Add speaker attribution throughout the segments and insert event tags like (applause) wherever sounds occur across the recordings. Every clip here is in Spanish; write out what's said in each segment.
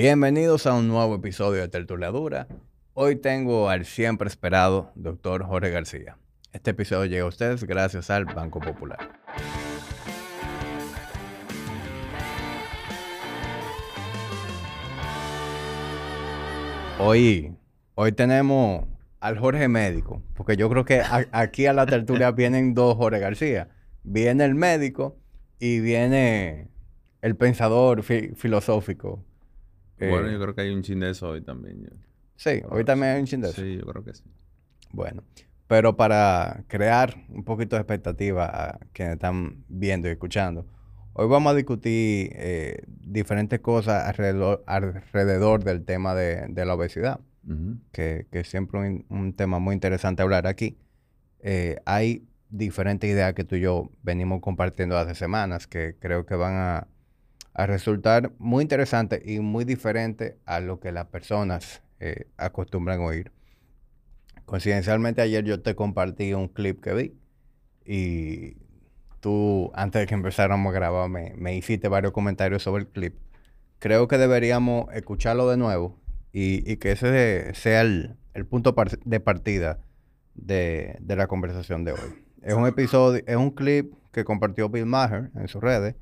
Speaker 1: Bienvenidos a un nuevo episodio de Tertuliadura. Hoy tengo al siempre esperado doctor Jorge García. Este episodio llega a ustedes gracias al Banco Popular. Hoy, hoy tenemos al Jorge Médico, porque yo creo que a- aquí a la tertulia (laughs) vienen dos Jorge García. Viene el médico y viene el pensador fi- filosófico. Eh,
Speaker 2: Bueno, yo creo que hay un chin de eso hoy también. yo.
Speaker 1: Sí, hoy también hay un chin de eso.
Speaker 2: Sí, yo creo que sí.
Speaker 1: Bueno, pero para crear un poquito de expectativa a quienes están viendo y escuchando, hoy vamos a discutir eh, diferentes cosas alrededor, alrededor del tema de, de la obesidad, que, que es siempre un, un tema muy interesante hablar aquí. Eh, hay diferentes ideas que tú y yo venimos compartiendo hace semanas que creo que van a, a resultar muy interesantes y muy diferentes a lo que las personas eh, acostumbran oír. Coincidencialmente ayer yo te compartí un clip que vi y tú antes de que empezáramos a grabar me, me hiciste varios comentarios sobre el clip. Creo que deberíamos escucharlo de nuevo y, y que ese sea el, punto de partida de, de la conversación de hoy. Es un episodio, es un clip que compartió Bill Maher en sus redes.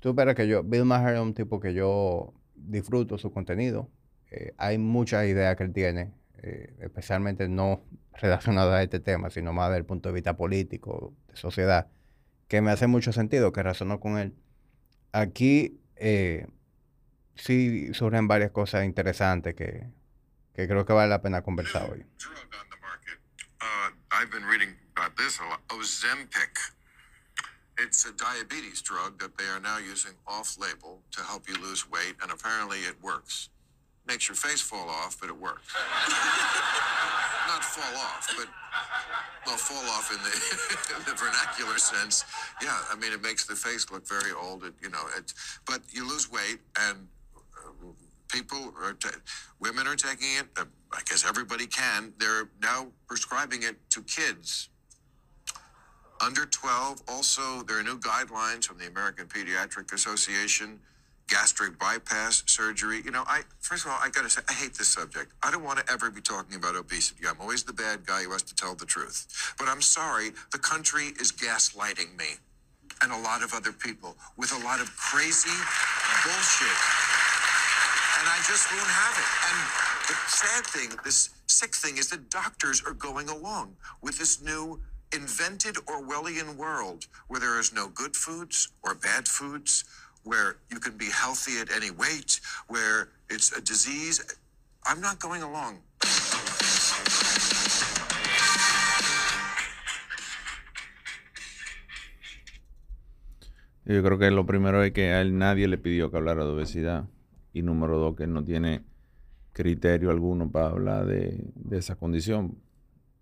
Speaker 1: Tú verás que yo, Bill Maher es un tipo que yo disfruto su contenido. Eh, hay muchas ideas que él tiene, eh, especialmente no (laughs) relacionadas a este tema, sino más desde el punto de vista político, de sociedad, que me hace mucho sentido, que razonó con él. Aquí eh, sí surgen varias cosas interesantes que, que creo que vale la pena conversar hoy.
Speaker 3: Ozempic. It's a diabetes drug that they are now using off label to help you lose weight, and apparently it works. Makes your face fall off, but it works. (laughs) Not fall off, but well, fall off in the, (laughs) in the vernacular sense. Yeah, I mean, it makes the face look very old. You know, it, but you lose weight, and uh, people are women are taking it. Uh, I guess everybody can. They're now prescribing it to kids under 12. Also, there are new guidelines from the American Pediatric Association. Gastric bypass surgery. You know, I first of all, I got to say, I hate this subject. I don't want to ever be talking about obesity. I'm always the bad guy who has to tell the truth. But I'm sorry, the country is gaslighting me and a lot of other people with a lot of crazy bullshit and I just won't have it. And the sad thing, this sick thing, is that doctors are going along with this new invented Orwellian world where there is no good foods or bad foods, where you can be healthy at any weight, where it's a disease. I'm not going along.
Speaker 2: Yo creo que lo primero es que a él nadie le pidió que hablara de obesidad. Y número dos, que no tiene criterio alguno para hablar de esa condición.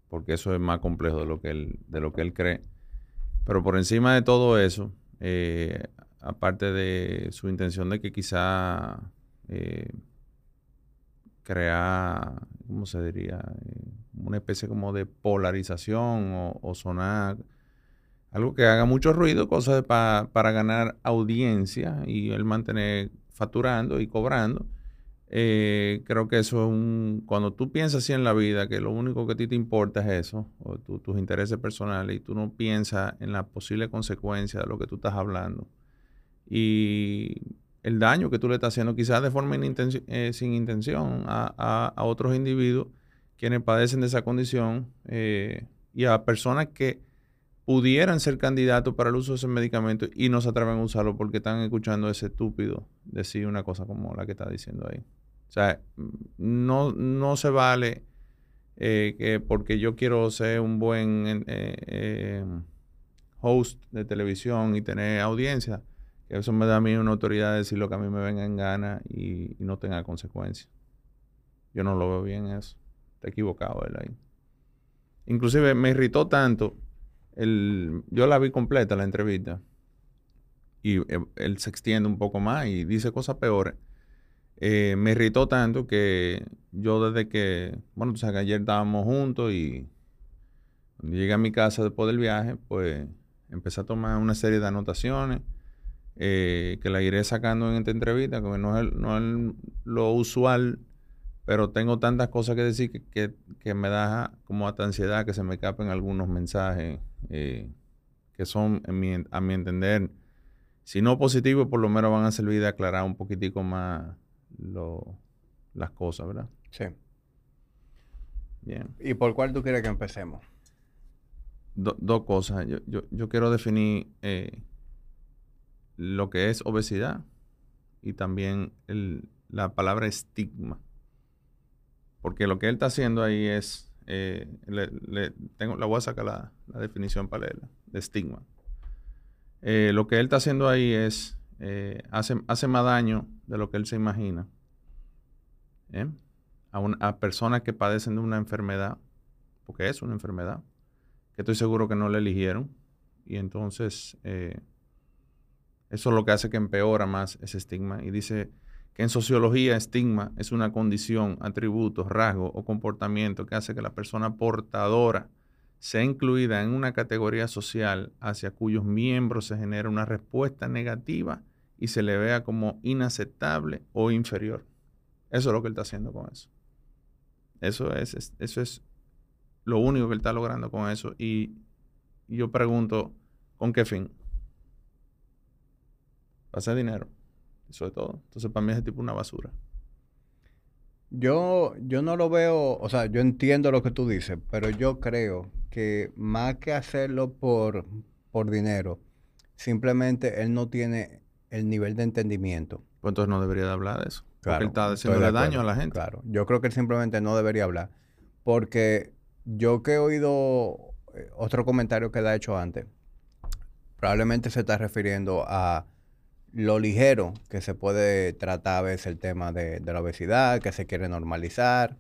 Speaker 2: Porque eso es más complejo de lo que él, de lo que él cree. Pero por encima de todo eso, eh, aparte de su intención de que quizá eh, crear, ¿cómo se diría? Eh, una especie como de polarización o, sonar algo que haga mucho ruido, cosas pa- para ganar audiencia y él mantener facturando y cobrando. Eh, creo que eso es un... Cuando tú piensas así en la vida, que lo único que a ti te importa es eso, o tu- tus intereses personales, y tú no piensas en la posible consecuencia de lo que tú estás hablando. Y el daño que tú le estás haciendo, quizás de forma eh, sin intención, a, a- otros individuos quienes padecen de esa condición eh, y a personas que pudieran ser candidatos para el uso de ese medicamento y no se atreven a usarlo porque están escuchando ese estúpido decir una cosa como la que está diciendo ahí. O sea, no, no se vale eh, que porque yo quiero ser un buen eh, eh, host de televisión y tener audiencia, que eso me da a mí una autoridad de decir lo que a mí me venga en gana y, no tenga consecuencias. Yo no lo veo bien eso. Está equivocado él ahí. Inclusive me irritó tanto el, yo la vi completa la entrevista y eh, él se extiende un poco más y dice cosas peores. Eh, me irritó tanto que yo desde que, bueno, tú sabes que ayer estábamos juntos y cuando llegué a mi casa después del viaje, pues empecé a tomar una serie de anotaciones eh, que la iré sacando en esta entrevista, que no es, no es lo usual, pero tengo tantas cosas que decir que, que, me da como hasta ansiedad que se me escapen algunos mensajes eh, que son, a mi entender, si no positivos, por lo menos van a servir de aclarar un poquitico más lo, las cosas, ¿verdad?
Speaker 1: Sí. Bien. ¿Y por cuál tú quieres que empecemos?
Speaker 2: dos cosas. Yo, yo, quiero definir eh, lo que es obesidad y también la palabra estigma. Porque lo que él está haciendo ahí es, eh, le, tengo, la voy a sacar la, definición para leerla, de estigma. Eh, lo que él está haciendo ahí es, hace, hace más daño de lo que él se imagina. A, a personas que padecen de una enfermedad, porque es una enfermedad que estoy seguro que no le eligieron. Y entonces eh, eso es lo que hace que empeora más ese estigma. Y dice que en sociología estigma es una condición, atributo, rasgo o comportamiento que hace que la persona portadora sea incluida en una categoría social hacia cuyos miembros se genera una respuesta negativa y se le vea como inaceptable o inferior. Eso es lo que él está haciendo con eso. Eso es, eso es lo único que él está logrando con eso. Y, yo pregunto, ¿con qué fin? Hacer dinero. Eso es todo. Entonces, para mí es tipo una basura.
Speaker 1: Yo, yo no lo veo, o sea, yo entiendo lo que tú dices, pero yo creo que más que hacerlo por, por dinero, simplemente él no tiene el nivel de entendimiento.
Speaker 2: Pues entonces no debería de hablar de eso. Claro, porque él está haciéndole daño a la gente.
Speaker 1: Claro, yo creo que él simplemente no debería hablar. Porque yo que he oído eh, otro comentario que él ha hecho antes, probablemente se está refiriendo a lo ligero que se puede tratar a veces el tema de, la obesidad, que se quiere normalizar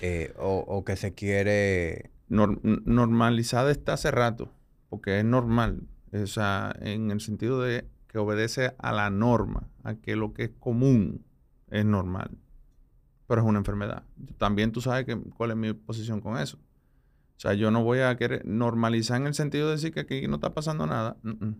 Speaker 1: eh, o, que se quiere...
Speaker 2: normalizada está hace rato, porque es normal, o sea, en el sentido de que obedece a la norma, a que lo que es común es normal, pero es una enfermedad. También tú sabes cuál es mi posición con eso. O sea, yo no voy a querer normalizar en el sentido de decir que aquí no está pasando nada.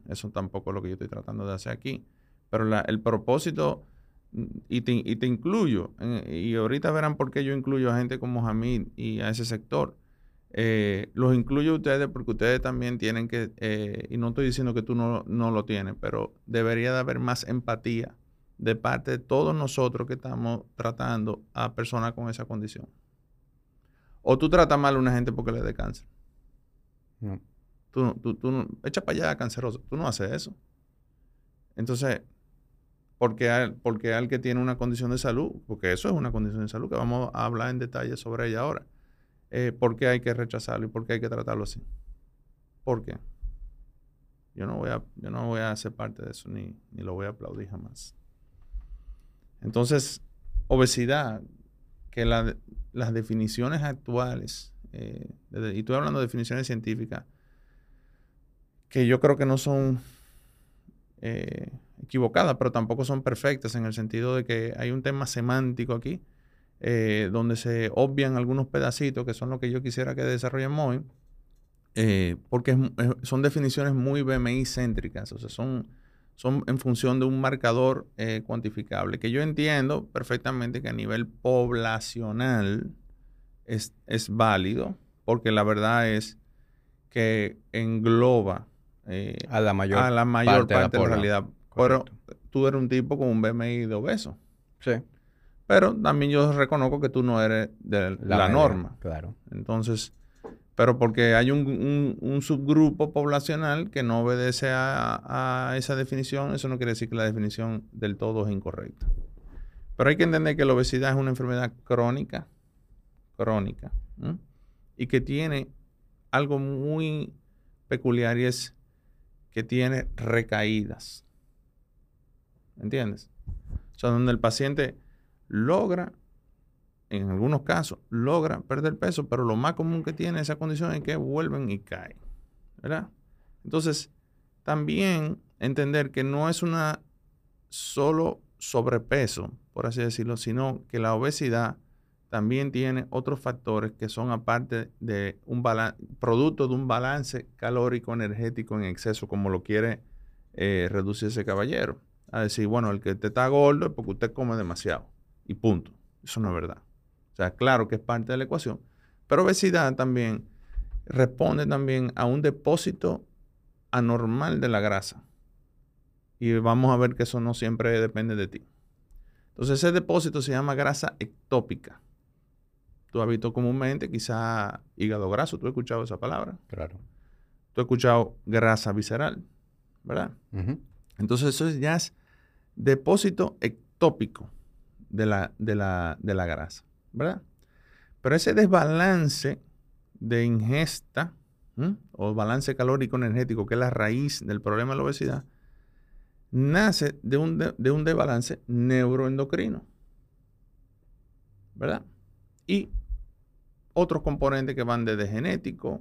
Speaker 2: eso tampoco es lo que yo estoy tratando de hacer aquí. Pero el propósito, mm, y te, y te incluyo, y ahorita verán por qué yo incluyo a gente como Jamil y a ese sector. Eh, los incluyo a ustedes porque ustedes también tienen que, eh, y no estoy diciendo que tú no, no lo tienes, pero debería de haber más empatía de parte de todos nosotros que estamos tratando a personas con esa condición. O tú tratas mal a una gente porque le dé cáncer. No. Tú, tú, tú no, echa para allá canceroso. Tú no haces eso. Entonces, porque al, porque al que tiene una condición de salud, porque eso es una condición de salud, que vamos a hablar en detalle sobre ella ahora, eh, ¿por qué hay que rechazarlo y por qué hay que tratarlo así? ¿Por qué? Yo no voy a, yo no voy a ser parte de eso ni, ni lo voy a aplaudir jamás. Entonces, obesidad, que la, las definiciones actuales, eh, y estoy hablando de definiciones científicas, que yo creo que no son eh, equivocadas, pero tampoco son perfectas en el sentido de que hay un tema semántico aquí, eh, donde se obvian algunos pedacitos que son lo que yo quisiera que desarrollemos hoy, porque son definiciones muy BMI céntricas, o sea, son son en función de un marcador eh, cuantificable, que yo entiendo perfectamente que a nivel poblacional es, válido, porque la verdad es que engloba
Speaker 1: eh, a la mayor,
Speaker 2: a la mayor parte, de, la, realidad. Pero tú eres un tipo con un BMI de obeso.
Speaker 1: Sí.
Speaker 2: Pero también yo reconozco que tú no eres de la, norma.
Speaker 1: Claro.
Speaker 2: Entonces, pero porque hay un, subgrupo poblacional que no obedece a, esa definición, eso no quiere decir que la definición del todo es incorrecta. Pero hay que entender que la obesidad es una enfermedad crónica, crónica, y que tiene algo muy peculiar y es que tiene recaídas. ¿Entiendes? O sea, donde el paciente logra en algunos casos logra perder peso, pero lo más común que tiene esa condición es que vuelven y caen. ¿Verdad? Entonces, también entender que no es una solo sobrepeso, por así decirlo, sino que la obesidad también tiene otros factores que son aparte de un producto de un balance calórico energético en exceso, como lo quiere eh, reduce ese caballero. A decir, bueno, el que te está gordo es porque usted come demasiado. Y punto. Eso no es verdad. O sea, claro que es parte de la ecuación. Pero obesidad también responde también a un depósito anormal de la grasa. Y vamos a ver que eso no siempre depende de ti. Entonces ese depósito se llama grasa ectópica. Tú has visto comúnmente quizá hígado graso, ¿tú has escuchado esa palabra?
Speaker 1: Claro.
Speaker 2: Tú has escuchado grasa visceral, ¿verdad? Entonces eso ya es depósito ectópico de la, de la, de la grasa, ¿verdad? Pero ese desbalance de ingesta o balance calórico energético, que es la raíz del problema de la obesidad, nace de un, de, un desbalance neuroendocrino. ¿Verdad? Y otros componentes que van desde genético,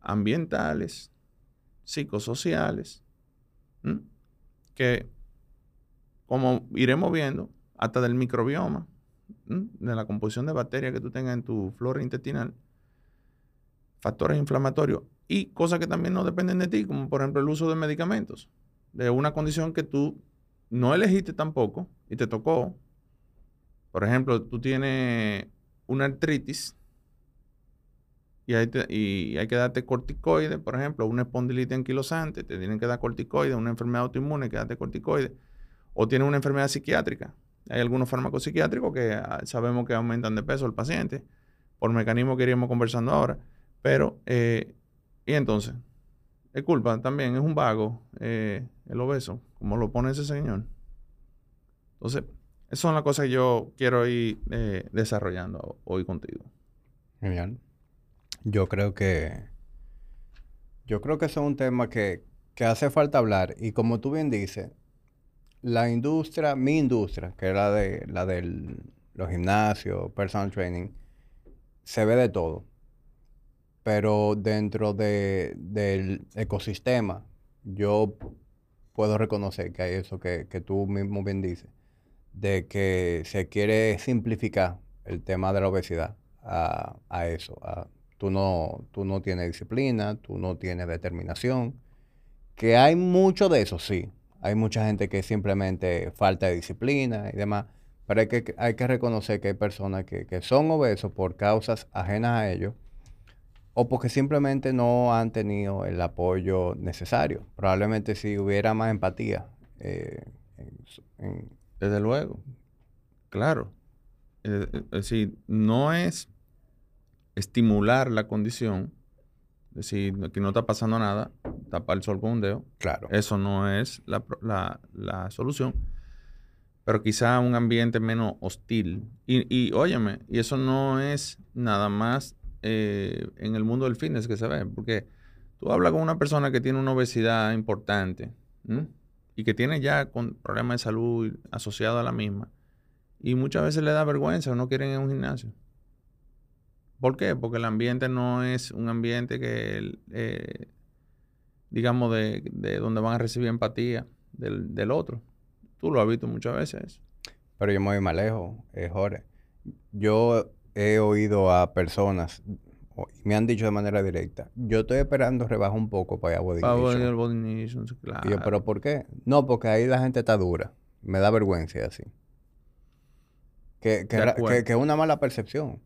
Speaker 2: ambientales, psicosociales, que como iremos viendo, hasta del microbioma, de la composición de bacterias que tú tengas en tu flora intestinal, factores inflamatorios y cosas que también no dependen de ti, como por ejemplo el uso de medicamentos, de una condición que tú no elegiste tampoco y te tocó. Por ejemplo, tú tienes una artritis y hay, y hay que darte corticoides, por ejemplo, una espondilitis anquilosante, te tienen que dar corticoides, una enfermedad autoinmune que darte corticoides, o tienes una enfermedad psiquiátrica. Hay algunos fármacos psiquiátricos que ah, sabemos que aumentan de peso al paciente, por mecanismo que iríamos conversando ahora. Pero, eh, y entonces, es culpa también, es un vago, eh, el obeso, como lo pone ese señor. Entonces, esas son las cosas que yo quiero ir eh, desarrollando hoy contigo.
Speaker 1: Genial. Yo creo que, yo creo que eso es un tema que, que hace falta hablar. Y como tú bien dices, la industria, mi industria, que es la de la de los gimnasios, personal training, se ve de todo pero dentro de, del ecosistema yo puedo reconocer que hay eso que, tú mismo bien dices, de que se quiere simplificar el tema de la obesidad a, eso. tú, no, tú no tienes disciplina, tú no tienes determinación, que hay mucho de eso, sí. Hay mucha gente que simplemente falta de disciplina y demás, pero hay que, hay que reconocer que hay personas que, que son obesos por causas ajenas a ellos o porque simplemente no han tenido el apoyo necesario. Probablemente si hubiera más empatía. Eh,
Speaker 2: Desde luego, claro. Eh, eh, es decir, no es estimular la condición, decir, que no está pasando nada, tapar el sol con un dedo.
Speaker 1: Claro.
Speaker 2: Eso no es la, la, solución. Pero quizá un ambiente menos hostil. Y, y óyeme, y eso no es nada más eh, en el mundo del fitness que se ve. Porque tú hablas con una persona que tiene una obesidad importante y que tiene ya con problemas de salud asociados a la misma. Y muchas veces le da vergüenza o no quieren ir a un gimnasio. ¿Por qué? Porque el ambiente no es un ambiente que, eh, digamos, de, donde van a recibir empatía del, del, otro. Tú lo has visto muchas veces.
Speaker 1: Pero yo me voy más lejos, eh, Jorge. Yo he oído a personas, me han dicho de manera directa, yo estoy esperando rebajar un poco para ir a Body
Speaker 2: Para Body claro.
Speaker 1: yo, ¿pero por qué? No, porque ahí la gente está dura. Me da vergüenza así. Que, que, que, es una mala percepción.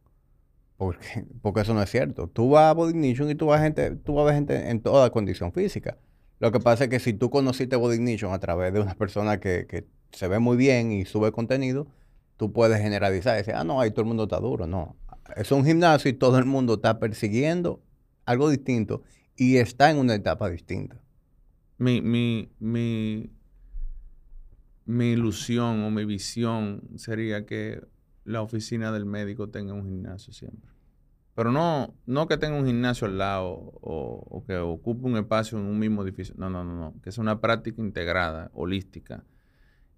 Speaker 1: Porque, porque eso no es cierto. Tú vas a Body y tú vas, gente, a ver gente en toda condición física. Lo que pasa es que si tú conociste Body a través de una persona que, que se ve muy bien y sube contenido, tú puedes generalizar y decir, ah, no, ahí todo el mundo está duro. No, es un gimnasio y todo el mundo está persiguiendo algo distinto y está en una etapa distinta.
Speaker 2: Mi, mi, mi, mi ilusión o mi visión sería que la oficina del médico tenga un gimnasio siempre. Pero no, no que tenga un gimnasio al lado o, que ocupe un espacio en un mismo edificio. No, no, no, no. Que sea una práctica integrada, holística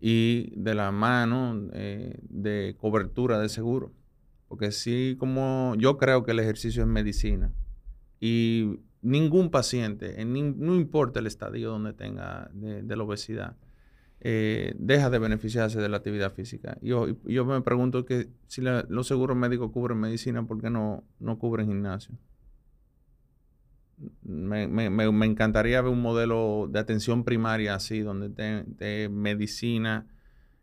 Speaker 2: y de la mano eh, de cobertura de seguro. Porque sí, como yo creo que el ejercicio es medicina y ningún paciente, no importa el estadio donde tenga de, la obesidad, eh, deja de beneficiarse de la actividad física. Yo, yo me pregunto que si los seguros médicos cubren medicina, ¿por qué no, no cubren gimnasio? me, me- me- encantaría ver un modelo de atención primaria así, donde te, medicina,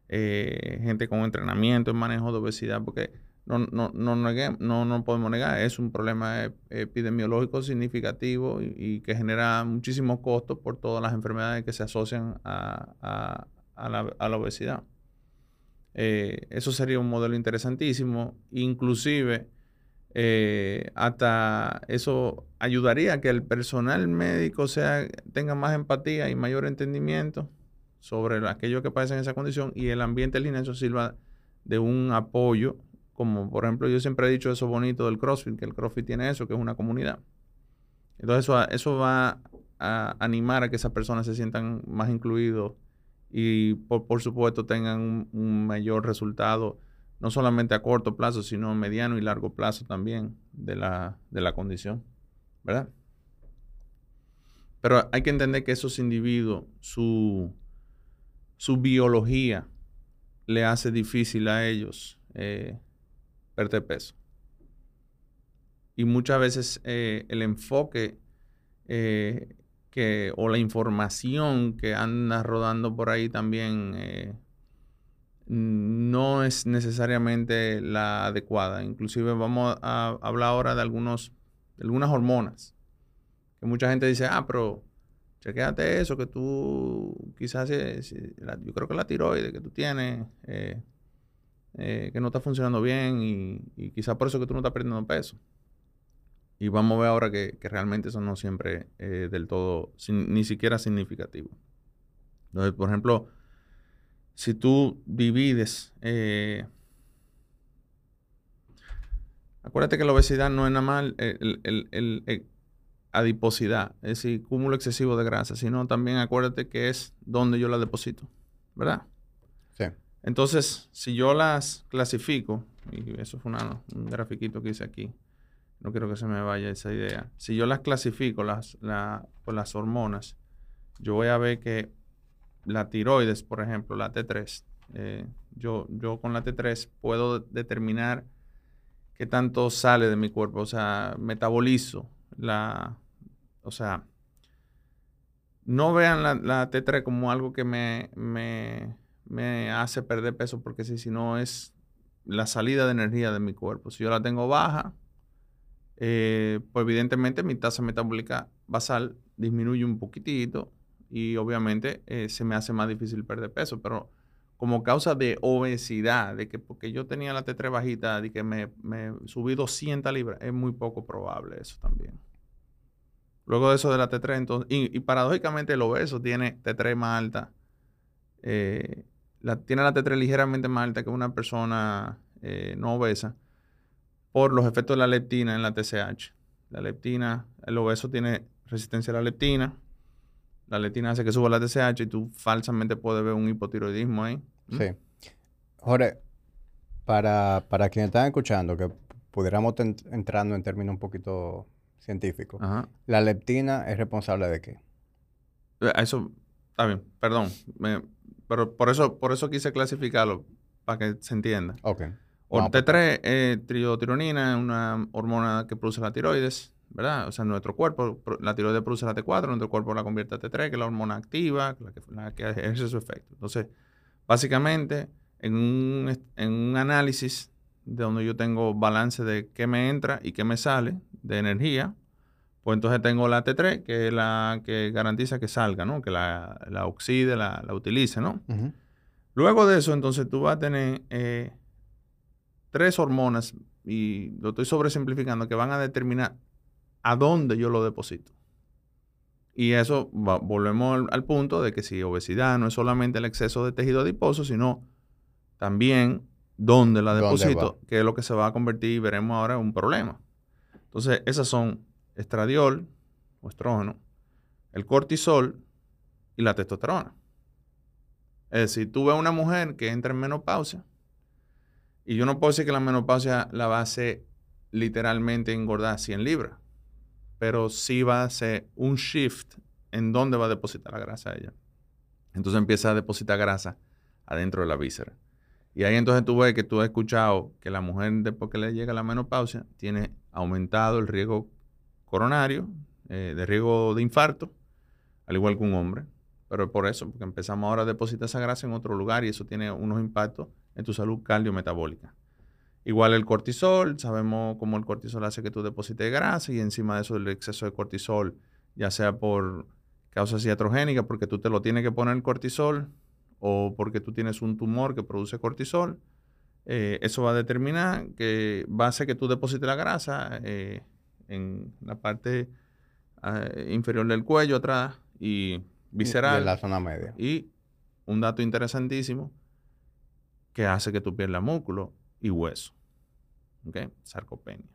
Speaker 2: eh, gente con entrenamiento en manejo de obesidad, porque no, no, no, no, no podemos negar, es un problema ep- epidemiológico significativo y, que genera muchísimos costos por todas las enfermedades que se asocian a- a la, a la obesidad. Eh, eso sería un modelo interesantísimo, inclusive eh, hasta eso ayudaría a que el personal médico sea, tenga más empatía y mayor entendimiento sobre lo- aquellos que padecen esa condición y el ambiente en línea eso sirva de un apoyo, como por ejemplo yo siempre he dicho eso bonito del CrossFit, que el CrossFit tiene eso, que es una comunidad. Entonces eso, eso va a animar a que esas personas se sientan más incluidos y por, por supuesto tengan un, mayor resultado, no solamente a corto plazo, sino a mediano y largo plazo también de la, de la condición, ¿verdad? Pero hay que entender que esos individuos, su, su biología le hace difícil a ellos eh, perder peso. Y muchas veces eh, el enfoque eh, que, o la información que anda rodando por ahí también eh, no es necesariamente la adecuada. Inclusive vamos a hablar ahora de, algunos, de algunas hormonas. Que mucha gente dice, ah, pero chequéate eso, que tú quizás, eh, yo creo que la tiroides que tú tienes, eh, que no está funcionando bien y, y quizás por eso que tú no estás perdiendo peso. Y vamos a ver ahora que, que realmente eso no siempre es del todo, sin- ni siquiera significativo. Entonces, por ejemplo, si tú divides, eh, acuérdate que la obesidad no es nada más el, el- el- el- el adiposidad, es decir, cúmulo excesivo de grasa, sino también acuérdate que es donde yo la deposito, ¿verdad?
Speaker 1: Sí.
Speaker 2: Entonces, si yo las clasifico, y eso fue una- un grafiquito que hice aquí, no quiero que se me vaya esa idea. Si yo las clasifico las, la- por las hormonas, yo voy a ver que la tiroides, por ejemplo, la T3, eh, yo, yo con la T3 puedo determinar qué tanto sale de mi cuerpo, o sea, metabolizo la, o sea, no vean la, la T3 como algo que me, me, me hace perder peso, porque si, si no es la salida de energía de mi cuerpo. Si yo la tengo baja, eh, pues evidentemente mi tasa metabólica basal disminuye un poquitito y obviamente eh, se me hace más difícil perder peso, pero como causa de obesidad, de que porque yo tenía la T3 bajita, de que me, subí 200 libras, es muy poco probable eso también. Luego de eso de la T3, entonces, y, paradójicamente el obeso tiene T3 más alta, eh, tiene la T3 ligeramente más alta que una persona no obesa por los efectos de la leptina en la TSH. La leptina, el obeso tiene resistencia a la leptina, la leptina hace que suba la TSH y tú falsamente puedes ver un hipotiroidismo ahí. ¿Mm?
Speaker 1: Sí. Jorge, para, para quienes están escuchando, que pudiéramos entrando en términos un poquito científicos,
Speaker 2: Ajá.
Speaker 1: ¿la leptina es responsable de qué?
Speaker 2: Eh, Eso, está bien, perdón. me- pero por eso, por eso quise clasificarlo, para que se entienda.
Speaker 1: Ok.
Speaker 2: O
Speaker 1: Vamos por
Speaker 2: T3, eh, triotironina, es una hormona que produce la tiroides, ¿verdad? O sea, nuestro cuerpo, la tiroides produce la T4, nuestro cuerpo la convierte a T3, que es la hormona activa, la que, la que ejerce su efecto. Entonces, básicamente, en un, en un análisis de donde yo tengo balance de qué me entra y qué me sale de energía, pues entonces tengo la T3, que es la que garantiza que salga, ¿no? Que la, la oxide, la, la utilice, ¿no? Luego de eso, entonces tú vas a tener eh, tres hormonas, y lo estoy sobresimplificando, que van a determinar a dónde yo lo deposito. Y eso va- volvemos al, al punto de que si obesidad no es solamente el exceso de tejido adiposo, sino también dónde la
Speaker 1: ¿Dónde
Speaker 2: deposito, que es lo que se va a convertir, y veremos ahora, en un problema. Entonces, esas son estradiol o estrógeno, el cortisol y la testosterona. Es decir, tú ves una mujer que entra en menopausia y yo no puedo decir que la menopausia la va a hacer literalmente engordar 100 libras, pero sí va a hacer un shift en dónde va a depositar la grasa ella. Entonces empieza a depositar grasa adentro de la víscera. Y ahí entonces tú ves que tú has escuchado que la mujer después que le llega la menopausia tiene aumentado el riesgo coronario, eh, de riesgo de infarto, al igual que un hombre. Pero por eso, porque empezamos ahora a depositar esa grasa en otro lugar y eso tiene unos impactos en tu salud cardiometabólica. Igual el cortisol, sabemos cómo el cortisol hace que tú deposites grasa y encima de eso el exceso de cortisol, ya sea por causas iatrogénicas, porque tú te lo tienes que poner el cortisol o porque tú tienes un tumor que produce cortisol, eh, eso va a determinar que va a hacer que tú deposites la grasa eh, en la parte eh, inferior del cuello atrás y visceral.
Speaker 1: En la zona media.
Speaker 2: Y un dato interesantísimo que hace que tú pierdas músculo y hueso. ¿Ok? Sarcopenia.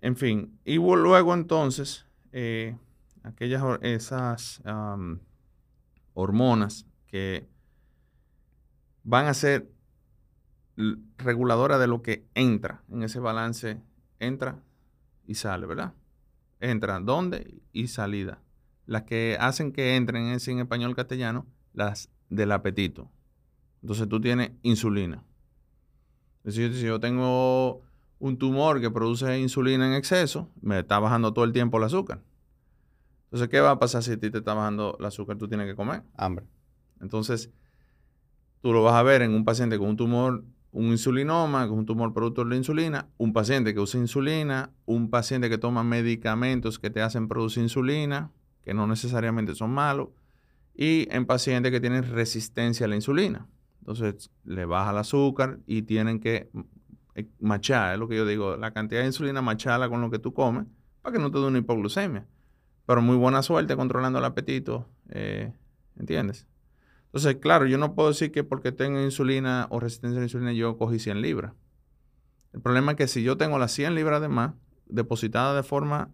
Speaker 2: En fin, y luego entonces, eh, aquellas esas hormonas que van a ser reguladoras de lo que entra en ese balance, entra y sale, ¿verdad? Entra, ¿dónde? Y salida. Las que hacen que entren en, en español castellano, las del apetito. Entonces tú tienes insulina. Es decir, si yo tengo un tumor que produce insulina en exceso, me está bajando todo el tiempo el azúcar. Entonces, ¿qué va a pasar si a ti te está bajando el azúcar? Tú tienes que comer.
Speaker 1: Hambre.
Speaker 2: Entonces, tú lo vas a ver en un paciente con un tumor, un insulinoma, con un tumor productor de insulina, un paciente que usa insulina, un paciente que toma medicamentos que te hacen producir insulina, que no necesariamente son malos, y en pacientes que tienen resistencia a la insulina. Entonces le baja el azúcar y tienen que eh, machar, es lo que yo digo, la cantidad de insulina machala con lo que tú comes para que no te dé una hipoglucemia. Pero muy buena suerte controlando el apetito, eh, ¿entiendes? Entonces, claro, yo no puedo decir que porque tengo insulina o resistencia a la insulina yo cogí 100 libras. El problema es que si yo tengo las 100 libras de más depositadas de forma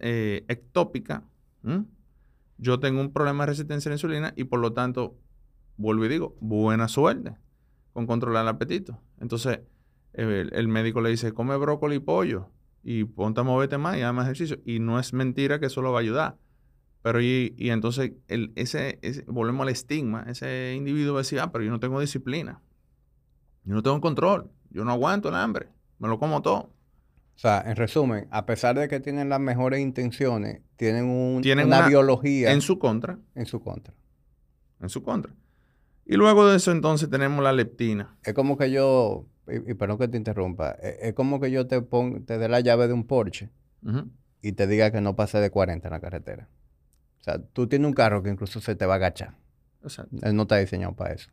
Speaker 2: eh, ectópica, yo tengo un problema de resistencia a la insulina y por lo tanto vuelvo y digo, buena suerte con controlar el apetito. Entonces, el, médico le dice, come brócoli y pollo y ponte a moverte más y haz más ejercicio. Y no es mentira que eso lo va a ayudar. Pero y, entonces el, ese, volvemos al estigma. Ese individuo va a decir, ah, pero yo no tengo disciplina. Yo no tengo control. Yo no aguanto el hambre. Me lo como todo.
Speaker 1: O sea, en resumen, a pesar de que tienen las mejores intenciones, tienen, un, una biología.
Speaker 2: En su contra.
Speaker 1: En su contra.
Speaker 2: En su contra. Y luego de eso entonces tenemos la leptina.
Speaker 1: Es como que yo, y, perdón que te interrumpa, e, es, como que yo te pon, te dé la llave de un Porsche y te diga que no pase de 40 en la carretera. O sea, tú tienes un carro que incluso se te va a agachar. Exacto. Él no está diseñado para eso.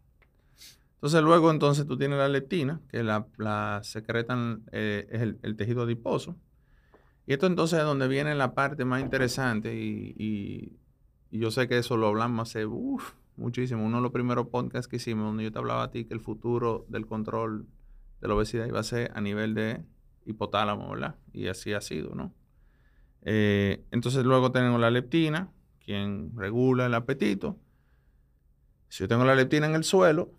Speaker 2: Entonces luego entonces tú tienes la leptina, que la, la secretan, eh, es el, tejido adiposo. Y esto entonces es donde viene la parte más interesante y, y, yo sé que eso lo hablamos hace, uff, muchísimo. Uno de los primeros podcasts que hicimos, donde yo te hablaba a ti que el futuro del control de la obesidad iba a ser a nivel de hipotálamo, ¿verdad? Y así ha sido, ¿no? Eh, entonces luego tenemos la leptina, quien regula el apetito. Si yo tengo la leptina en el suelo,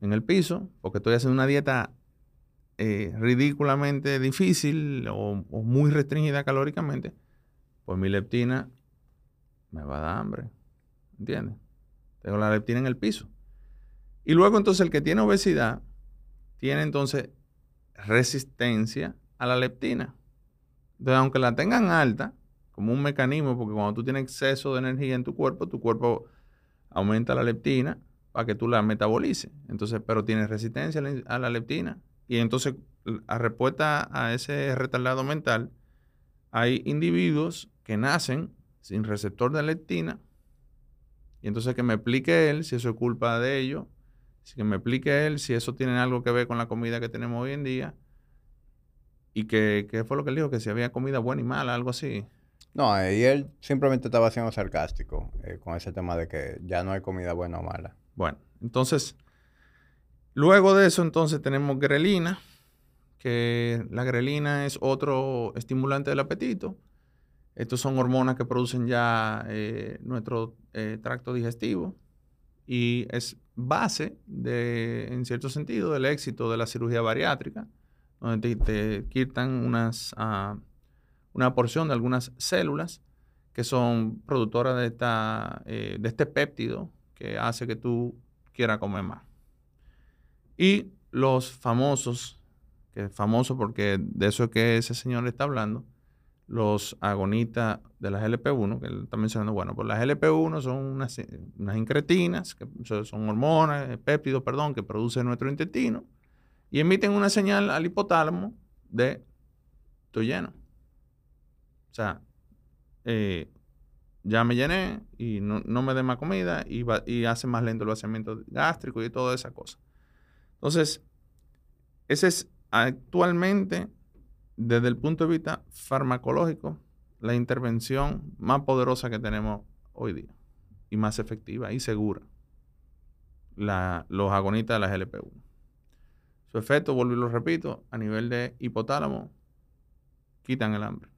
Speaker 2: en el piso, porque estoy haciendo una dieta eh, ridículamente difícil o, o muy restringida calóricamente, pues mi leptina me va a dar hambre. ¿Entiendes? Tengo la leptina en el piso. Y luego entonces el que tiene obesidad tiene entonces resistencia a la leptina. Entonces, aunque la tengan alta, como un mecanismo, porque cuando tú tienes exceso de energía en tu cuerpo, tu cuerpo aumenta la leptina para que tú la metabolices. Entonces, pero tienes resistencia a la leptina. Y entonces, a respuesta a ese retardado mental, hay individuos que nacen sin receptor de leptina y entonces que me explique él si eso es culpa de ellos, que me explique él si eso tiene algo que ver con la comida que tenemos hoy en día. Y que, fue lo que él dijo, que si había comida buena y mala, algo así.
Speaker 1: No, eh, y él simplemente estaba siendo sarcástico eh, con ese tema de que ya no hay comida buena o mala.
Speaker 2: Bueno, entonces, luego de eso entonces tenemos grelina, que la grelina es otro estimulante del apetito. Estos son hormonas que producen ya eh, nuestro eh, tracto digestivo y es base, de, en cierto sentido, del éxito de la cirugía bariátrica, donde te, quitan unas, ah, una porción de algunas células que son productoras de, esta, eh, de este péptido que hace que tú quieras comer más. Y los famosos, que es famoso porque de eso es que ese señor está hablando, los agonitas de las LP1, que él está mencionando, bueno, pues las LP1 son unas, unas incretinas, que son hormonas, eh, péptidos, perdón, que produce nuestro intestino, y emiten una señal al hipotálamo de estoy lleno. O sea, eh, ya me llené y no, me dé más comida y, y hace más lento el vaciamiento gástrico y toda esa cosa. Entonces, ese es actualmente desde el punto de vista farmacológico, la intervención más poderosa que tenemos hoy día y más efectiva y segura. los agonitas de las LP1. Su efecto, vuelvo y lo repito, a nivel de hipotálamo, quitan el hambre.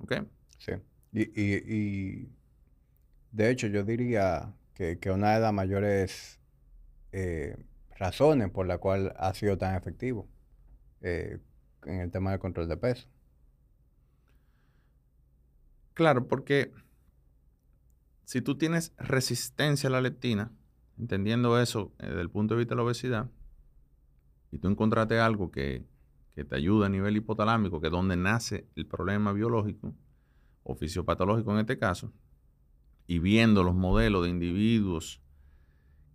Speaker 2: ¿Ok?
Speaker 1: Sí. Y, de hecho, yo diría que, una de las mayores eh, razones por la cual ha sido tan efectivo eh, en el tema del control de peso.
Speaker 2: Claro, porque si tú tienes resistencia a la leptina, entendiendo eso eh, desde el punto de vista de la obesidad, y tú encontraste algo que, que te ayuda a nivel hipotalámico, que es donde nace el problema biológico o fisiopatológico en este caso, y viendo los modelos de individuos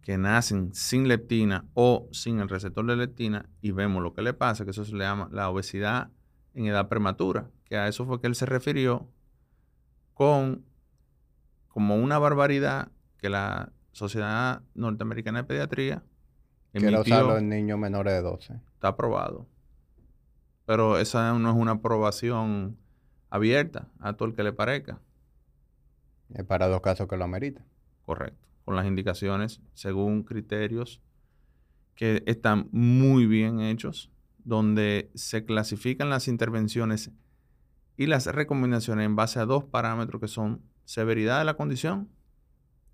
Speaker 2: que nacen sin leptina o sin el receptor de leptina y vemos lo que le pasa, que eso se le llama la obesidad en edad prematura, que a eso fue que él se refirió con como una barbaridad que la Sociedad Norteamericana de Pediatría
Speaker 1: Quiero usarlo en niños menores de 12.
Speaker 2: Está aprobado. Pero esa no es una aprobación abierta a todo el que le parezca.
Speaker 1: Es para dos casos que lo amerita.
Speaker 2: Correcto con las indicaciones según criterios que están muy bien hechos, donde se clasifican las intervenciones y las recomendaciones en base a dos parámetros que son severidad de la condición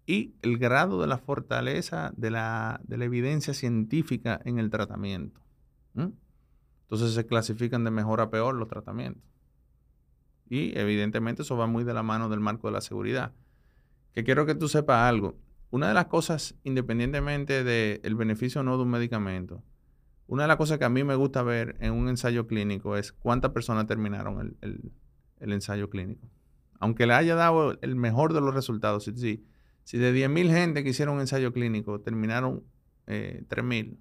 Speaker 2: y el grado de la fortaleza de la, evidencia científica en el tratamiento. Entonces se clasifican de mejor a peor los tratamientos. Y evidentemente eso va muy de la mano del marco de la seguridad. Que quiero que tú sepas algo. Una de las cosas, independientemente del beneficio o no de un medicamento, una de las cosas que a mí me gusta ver en un ensayo clínico es cuántas personas terminaron el, ensayo clínico. Aunque le haya dado el mejor de los resultados, si, si de 10.000 gente que hicieron un ensayo clínico terminaron eh, 3.000,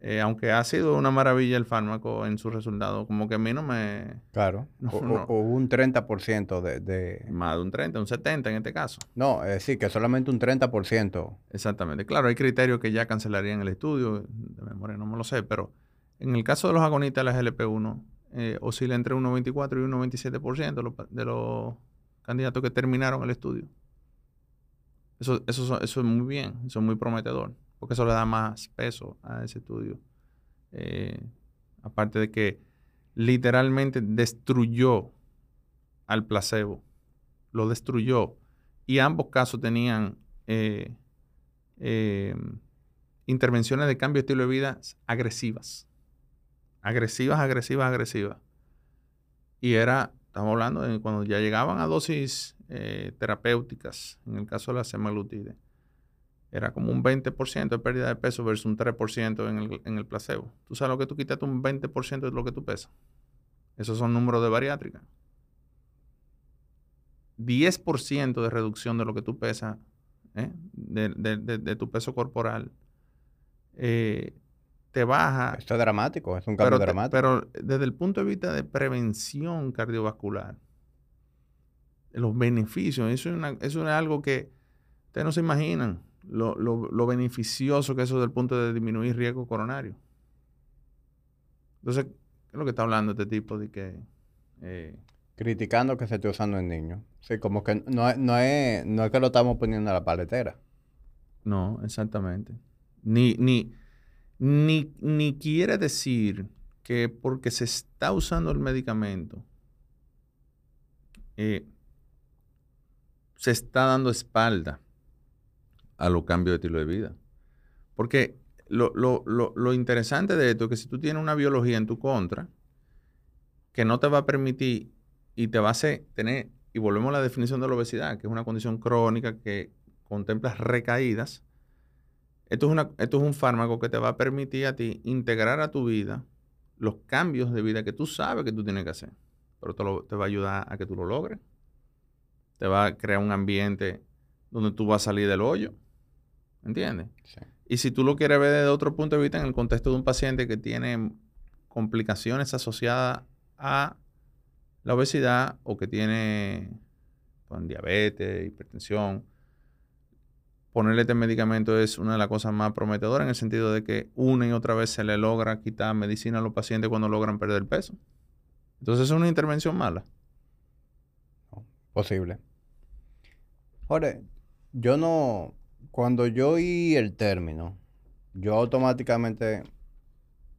Speaker 2: eh, aunque ha sido una maravilla el fármaco en su resultado, como que a mí no me...
Speaker 1: Claro, (laughs) o, un 30% de, de,
Speaker 2: Más de un 30, un 70 en este caso.
Speaker 1: No, es decir, que solamente un 30%.
Speaker 2: Exactamente. Claro, hay criterios que ya cancelarían el estudio, de memoria no me lo sé, pero en el caso de los agonistas de las LP1, eh, oscila entre 1,24 y 1,27% de los, de los candidatos que terminaron el estudio. Eso, eso, eso es muy bien, eso es muy prometedor porque eso le da más peso a ese estudio. Eh, aparte de que literalmente destruyó al placebo, lo destruyó. Y ambos casos tenían eh, eh, intervenciones de cambio de estilo de vida agresivas. Agresivas, agresivas, agresivas. Y era, estamos hablando de cuando ya llegaban a dosis terapéuticas, en el caso de la semaglutide era como un 20% de pérdida de peso versus un 3% en el, en el placebo. Tú sabes lo que tú quitaste un 20% de lo que tú pesas. Esos son números de bariátrica. 10% de reducción de lo que tú pesas, ¿eh? de, tu peso corporal, eh, te baja.
Speaker 1: Esto es dramático, es un cambio dramático.
Speaker 2: pero desde el punto de vista de prevención cardiovascular, los beneficios, eso es, eso es algo que ustedes no se imaginan lo, beneficioso que es eso del punto de disminuir riesgo coronario. Entonces, ¿qué es lo que está hablando este tipo de que...
Speaker 1: Eh, Criticando que se esté usando en niños. Sí, como que no, no, es, no es que lo estamos poniendo a la paletera.
Speaker 2: No, exactamente. Ni, ni, ni, ni quiere decir que porque se está usando el medicamento, eh, se está dando espalda a los cambios de estilo de vida. Porque lo, interesante de esto es que si tú tienes una biología en tu contra, que no te va a permitir y te va a hacer tener, y volvemos a la definición de la obesidad, que es una condición crónica que contempla recaídas, esto es, una, esto es un fármaco que te va a permitir a ti integrar a tu vida los cambios de vida que tú sabes que tú tienes que hacer. pero te, lo- te va a ayudar a que tú lo logres. Te va a crear un ambiente donde tú vas a salir del hoyo. ¿Entiendes?
Speaker 1: Sí.
Speaker 2: Y si tú lo quieres ver desde otro punto de vista, en el contexto de un paciente que tiene complicaciones asociadas a la obesidad o que tiene pues, diabetes, hipertensión, ponerle este medicamento es una de las cosas más prometedoras en el sentido de que una y otra vez se le logra quitar medicina a los pacientes cuando logran perder peso. Entonces es una intervención mala.
Speaker 1: Posible. Ahora, yo no. Cuando yo oí el término, yo automáticamente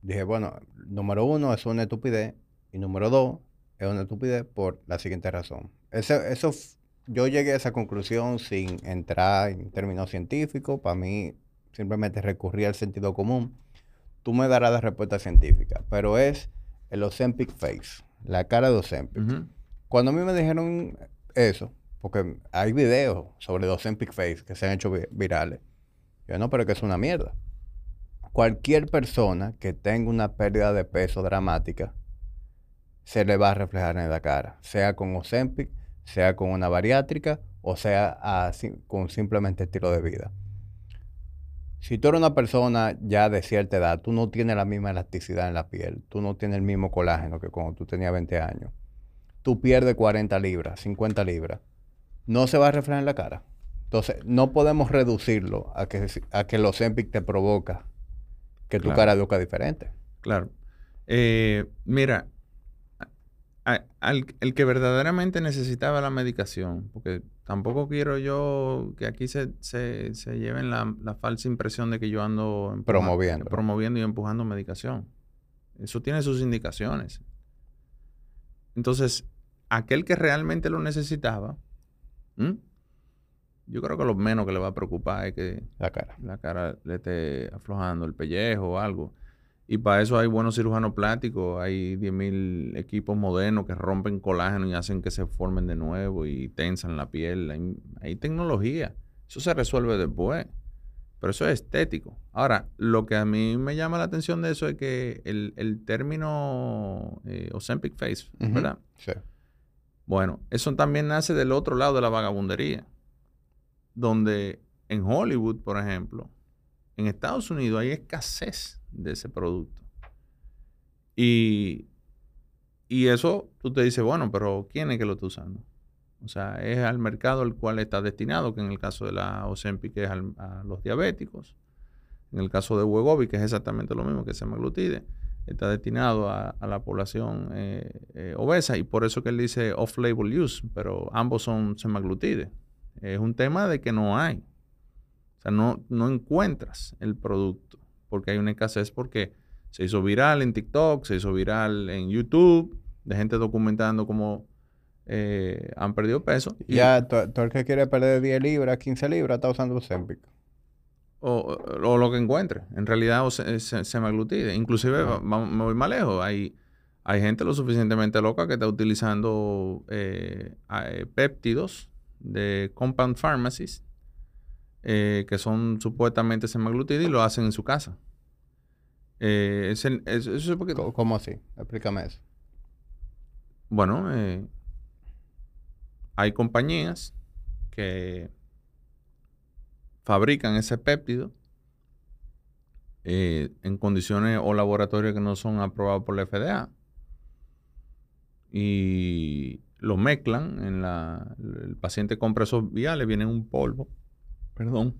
Speaker 1: dije, bueno, número uno es una estupidez y número dos es una estupidez por la siguiente razón. Ese- eso, yo llegué a esa conclusión sin entrar en términos científicos. Para mí, simplemente recurrí al sentido común. Tú me darás la respuesta científica, pero es el Ozempic Face, la cara de Ozempic.
Speaker 2: Ujú.
Speaker 1: Cuando a mí me dijeron eso, porque hay videos sobre los Ozempic Face que se han hecho vi- virales, yo no, pero que es una mierda. Cualquier persona que tenga una pérdida de peso dramática se le va a reflejar en la cara, sea con Ozempic, sea con una bariátrica o sea con simplemente estilo de vida. Si tú eres una persona ya de cierta edad, tú no tienes la misma elasticidad en la piel, tú no tienes el mismo colágeno que cuando tú tenías 20 años tú pierdes 40 libras, 50 libras, no se va a reflejar en la cara. Entonces, no podemos reducirlo a que, a que los Ozempic te provoca que tu
Speaker 2: Claro.
Speaker 1: cara luzca diferente.
Speaker 2: Claro. Eh, mira, a- al, el que verdaderamente necesitaba la medicación, porque tampoco quiero yo que aquí se, se, se lleven la, la falsa impresión de que yo ando
Speaker 1: Promoviendo.
Speaker 2: promoviendo y empujando medicación. Eso tiene sus indicaciones. Entonces, aquel que realmente lo necesitaba, ¿m? yo creo que lo menos que le va a preocupar es que
Speaker 1: La cara.
Speaker 2: la cara le esté aflojando el pellejo o algo. Y para eso hay buenos cirujanos plásticos, hay 10.000 equipos modernos que rompen colágeno y hacen que se formen de nuevo y tensan la piel. Hay, hay tecnología. Eso se resuelve después. Pero eso es estético. Ahora, lo que a mí me llama la atención de eso es que el, el término eh, Ozempic Face. ¿verdad?
Speaker 1: Sí.
Speaker 2: Bueno, eso también nace del otro lado de la vagabundería, donde en Hollywood, por ejemplo, en Estados Unidos hay escasez de ese producto. Y, y eso tú te dices, bueno, pero ¿quién es que lo está usando? O sea, es al mercado al cual está destinado, que en el caso de la Ozempic es a los diabéticos. En el caso de Wegovy, que es exactamente lo mismo que semaglutide, está destinado a, a la población eh, eh, obesa y por eso que él dice off-label use, pero ambos son semaglutide. Es un tema de que no hay. O sea, no, no encuentras el producto porque hay una escasez porque se hizo viral en TikTok, se hizo viral en YouTube, de gente documentando cómo eh, han perdido peso. y-
Speaker 1: Ya, todo el que quiere perder 10 libras, 15 libras, está usando Ozempic.
Speaker 2: O, lo que encuentre. En realidad o se-. Inclusive, va- me voy más lejos. Hay, hay gente lo suficientemente loca que está utilizando eh, eh, péptidos de compound pharmacies eh, que son supuestamente semaglutide y lo hacen en su casa. Eh, es el- es- es porque,
Speaker 1: ¿Cómo así? Explícame eso.
Speaker 2: bueno, eh, hay compañías que fabrican ese péptido eh, en condiciones o laboratorios que no son aprobados por la FDA y lo mezclan en la el paciente compra esos viales vienen en un polvo perdón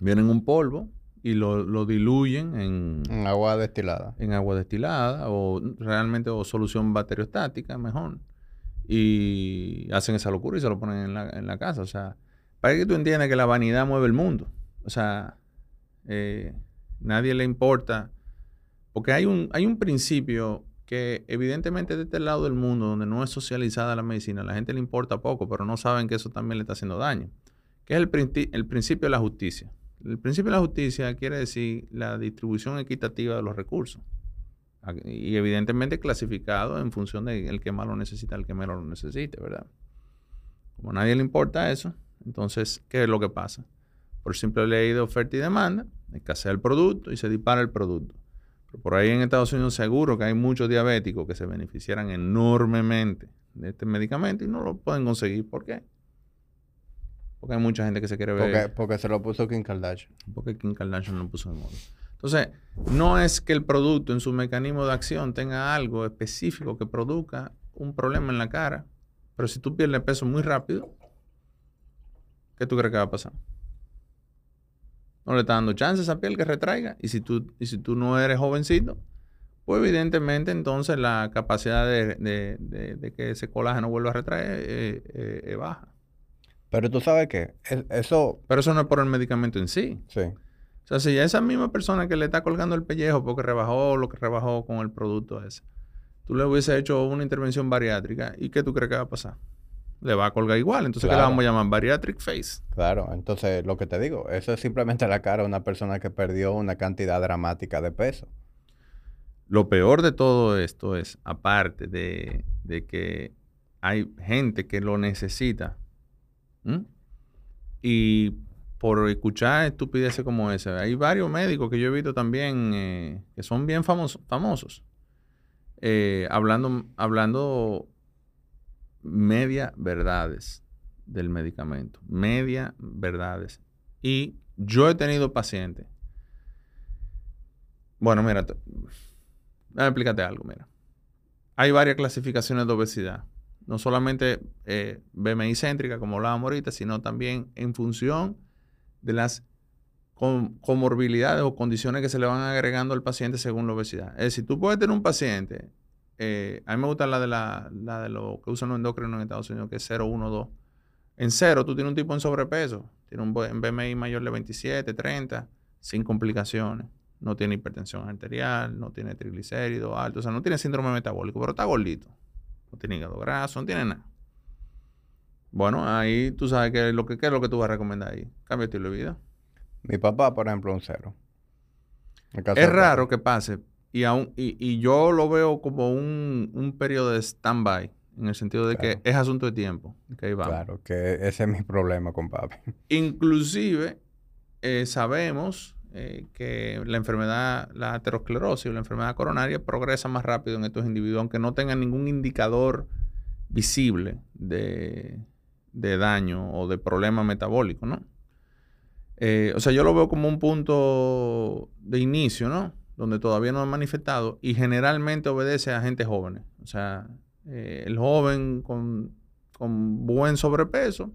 Speaker 2: vienen en un polvo y lo, lo diluyen en,
Speaker 1: En agua destilada.
Speaker 2: en agua destilada o realmente o solución bacteriostática, mejor. Y hacen esa locura y se lo ponen en la, en la casa. O sea, para que tú entiendas que la vanidad mueve el mundo. O sea, eh, nadie le importa. Porque hay un, hay un principio que evidentemente de este lado del mundo, donde no es socializada la medicina, la gente le importa poco, pero no saben que eso también le está haciendo daño. Que es el, el principio de la justicia. El principio de la justicia quiere decir la distribución equitativa de los recursos. A- Y evidentemente clasificado en función de el que más lo necesita, el que menos lo necesite, ¿verdad? Como a nadie le importa eso, entonces, ¿qué es lo que pasa? Por simple ley de oferta y demanda, escasea el producto y se dispara el producto. Pero por ahí en Estados Unidos seguro que hay muchos diabéticos que se beneficiaran enormemente de este medicamento y no lo pueden conseguir. ¿Por qué? Porque hay mucha gente que se quiere ver.
Speaker 1: Porque, porque se lo puso Kim Kardashian.
Speaker 2: Porque Kim Kardashian lo puso de moda. Entonces, no es que el producto en su mecanismo de acción tenga algo específico que produzca un problema en la cara, pero si tú pierdes peso muy rápido, ¿qué tú crees que va a pasar? No le está dando chance a esa piel que retraiga. Y si tú, y si tú no eres jovencito, pues evidentemente entonces la capacidad de, que ese colágeno vuelva a retraer eh, eh, baja.
Speaker 1: Pero tú sabes que eso...
Speaker 2: Pero eso no es por el medicamento en sí.
Speaker 1: Sí.
Speaker 2: O sea, si a esa misma persona que le está colgando el pellejo porque rebajó lo que rebajó con el producto ese, tú le hubiese hecho una intervención bariátrica, ¿y qué tú crees que va a pasar? Le va a colgar igual. Entonces, ¿qué le vamos a llamar? Bariatric face.
Speaker 1: Claro. Entonces, lo que te digo, eso es simplemente la cara de una persona que perdió una cantidad dramática de peso.
Speaker 2: Lo peor de todo esto es, aparte de, de que hay gente que lo necesita, ¿Mm? Y por escuchar estupideces como esa, hay varios médicos que yo he visto también eh, que son bien famosos, eh, hablando, hablando media verdades del medicamento, media verdades. Y yo he tenido pacientes. Bueno, mira, explícate algo, mira. Hay varias clasificaciones de obesidad no solamente eh, BMI céntrica, como hablábamos ahorita, sino también en función de las comorbilidades o condiciones que se le van agregando al paciente según la obesidad. Es decir, tú puedes tener un paciente, eh, a mí me gusta la de, la, de lo que usan los endocrinos en Estados Unidos, que es 012. En cero, tú tienes un tipo en sobrepeso, tiene un BMI mayor de 27, 30, sin complicaciones. No tiene hipertensión arterial, no tiene triglicéridos altos, o sea, no tiene síndrome metabólico, pero está gordito no tiene hígado graso, no tiene nada. Bueno, ahí tú sabes que lo que, qué es lo que tú vas a recomendar ahí. Cambio de estilo de vida.
Speaker 1: Mi papá, por ejemplo, un cero.
Speaker 2: Es raro que pase. Y, aún, y, yo lo veo como un, un periodo de stand-by. En el sentido de que es asunto de tiempo.
Speaker 1: Claro, que ese es mi problema con papi. (laughs)
Speaker 2: Inclusive, eh, sabemos eh, que la enfermedad, la aterosclerosis o la enfermedad coronaria progresa más rápido en estos individuos, aunque no tengan ningún indicador visible de, daño o de problema metabólico, ¿no? Eh, o sea, yo lo veo como un punto de inicio, ¿no? Donde todavía no ha manifestado y generalmente obedece a gente joven. O sea, eh, el joven con, con buen sobrepeso,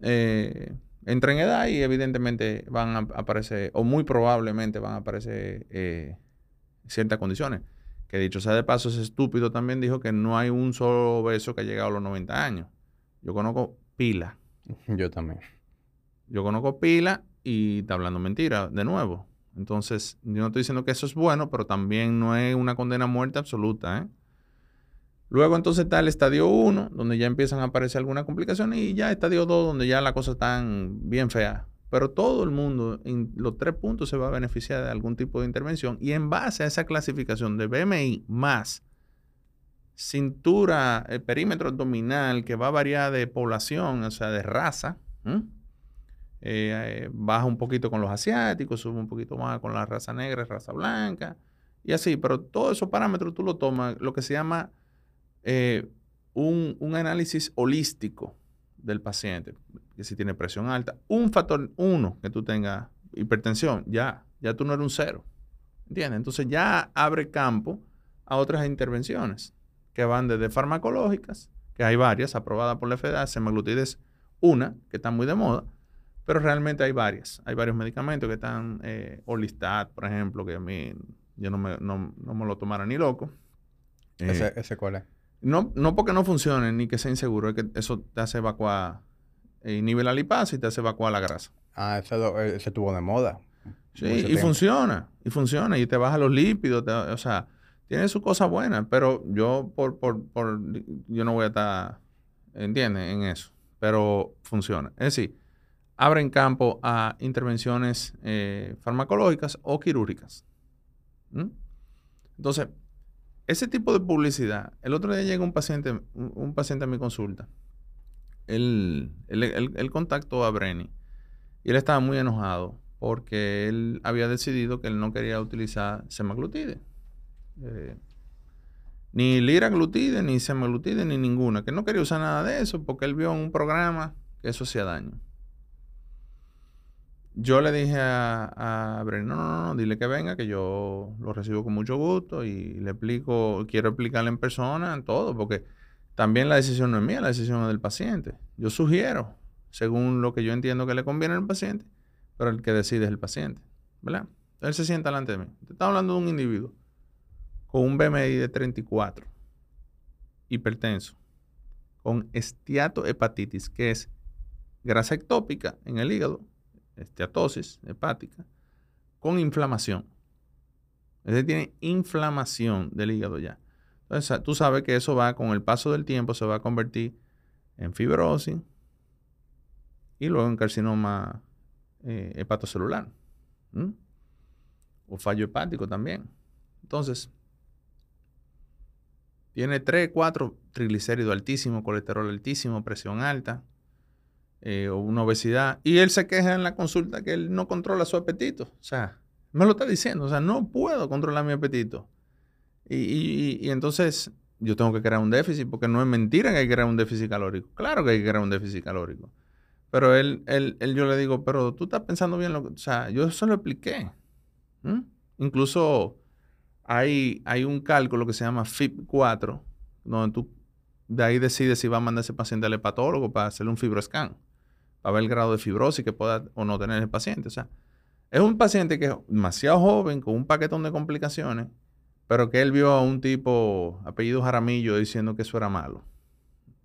Speaker 2: eh, entra en edad y evidentemente van a aparecer, o muy probablemente van a aparecer eh, ciertas condiciones. Que dicho sea de paso, ese estúpido también dijo que no hay un solo obeso que ha llegado a los 90 años. Yo conozco pila.
Speaker 1: Yo también.
Speaker 2: Yo conozco pila y está hablando mentira, de nuevo. Entonces, yo no estoy diciendo que eso es bueno, pero también no es una condena a muerte absoluta, ¿eh? Luego entonces está el estadio 1, donde ya empiezan a aparecer algunas complicaciones, y ya estadio 2, donde ya la cosa está bien fea. Pero todo el mundo en los tres puntos se va a beneficiar de algún tipo de intervención. Y en base a esa clasificación de BMI más cintura, el perímetro abdominal, que va a variar de población, o sea, de raza, eh, baja un poquito con los asiáticos, sube un poquito más con la raza negra, raza blanca, y así. Pero todos esos parámetros tú lo tomas, lo que se llama eh, un, análisis holístico del paciente, que si tiene presión alta, un factor uno que tú tengas hipertensión, ya, ya tú no eres un cero. ¿Entiendes? Entonces ya abre campo a otras intervenciones que van desde farmacológicas, que hay varias aprobadas por la FDA, semaglutida es una, que está muy de moda, pero realmente hay varias. Hay varios medicamentos que están, eh, Olistat, por ejemplo, que a mí yo no me, no, me lo tomara ni loco.
Speaker 1: ¿Ese, eh, ¿Ese cuál es?
Speaker 2: No, no porque no funcione ni que sea inseguro, es que eso te hace evacuar, eh, inhibe la lipasa y te hace evacuar la grasa.
Speaker 1: Ah, ese, ese tuvo de moda.
Speaker 2: Sí, y funciona, y funciona, y te baja los lípidos, o sea, tiene su cosa buena, pero yo por, por, por, yo no voy a estar, ¿entiendes? En eso, pero funciona. Es decir, abren campo a intervenciones eh, farmacológicas o quirúrgicas. ¿Mm? Entonces, ese tipo de publicidad, el otro día llega un paciente, un, paciente a mi consulta. Él, él, contactó a Brenny y él estaba muy enojado porque él había decidido que él no quería utilizar semaglutide. Eh, ni liraglutide, ni semaglutide, ni ninguna. Que no quería usar nada de eso porque él vio en un programa que eso hacía daño. Yo le dije a, a Bren, no, no, no, dile que venga, que yo lo recibo con mucho gusto y le explico, quiero explicarle en persona todo, porque también la decisión no es mía, la decisión es del paciente. Yo sugiero, según lo que yo entiendo que le conviene al paciente, pero el que decide es el paciente, ¿verdad? Él se sienta delante de mí. Te está hablando de un individuo con un BMI de 34, hipertenso, con esteatohepatitis, que es grasa ectópica en el hígado, esteatosis hepática, con inflamación. Ese tiene inflamación del hígado ya. Entonces, tú sabes que eso va, con el paso del tiempo, se va a convertir en fibrosis y luego en carcinoma eh, hepatocelular. O fallo hepático también. Entonces, tiene 3, 4 triglicéridos altísimos, colesterol altísimo, presión alta, eh, o una obesidad. Y él se queja en la consulta que él no controla su apetito. O sea, me lo está diciendo. O sea, no puedo controlar mi apetito. Y, entonces yo tengo que crear un déficit, porque no es mentira que hay que crear un déficit calórico. Claro que hay que crear un déficit calórico. Pero él, él, él yo le digo, pero tú estás pensando bien lo que... O sea, yo eso lo expliqué. Incluso hay, hay un cálculo que se llama FIP4, donde tú de ahí decides si va a mandar ese paciente al hepatólogo para hacerle un fibroscan, para ver el grado de fibrosis que pueda o no tener el paciente. O sea, es un paciente que es demasiado joven, con un paquetón de complicaciones, pero que él vio a un tipo, apellido Jaramillo, diciendo que eso era malo.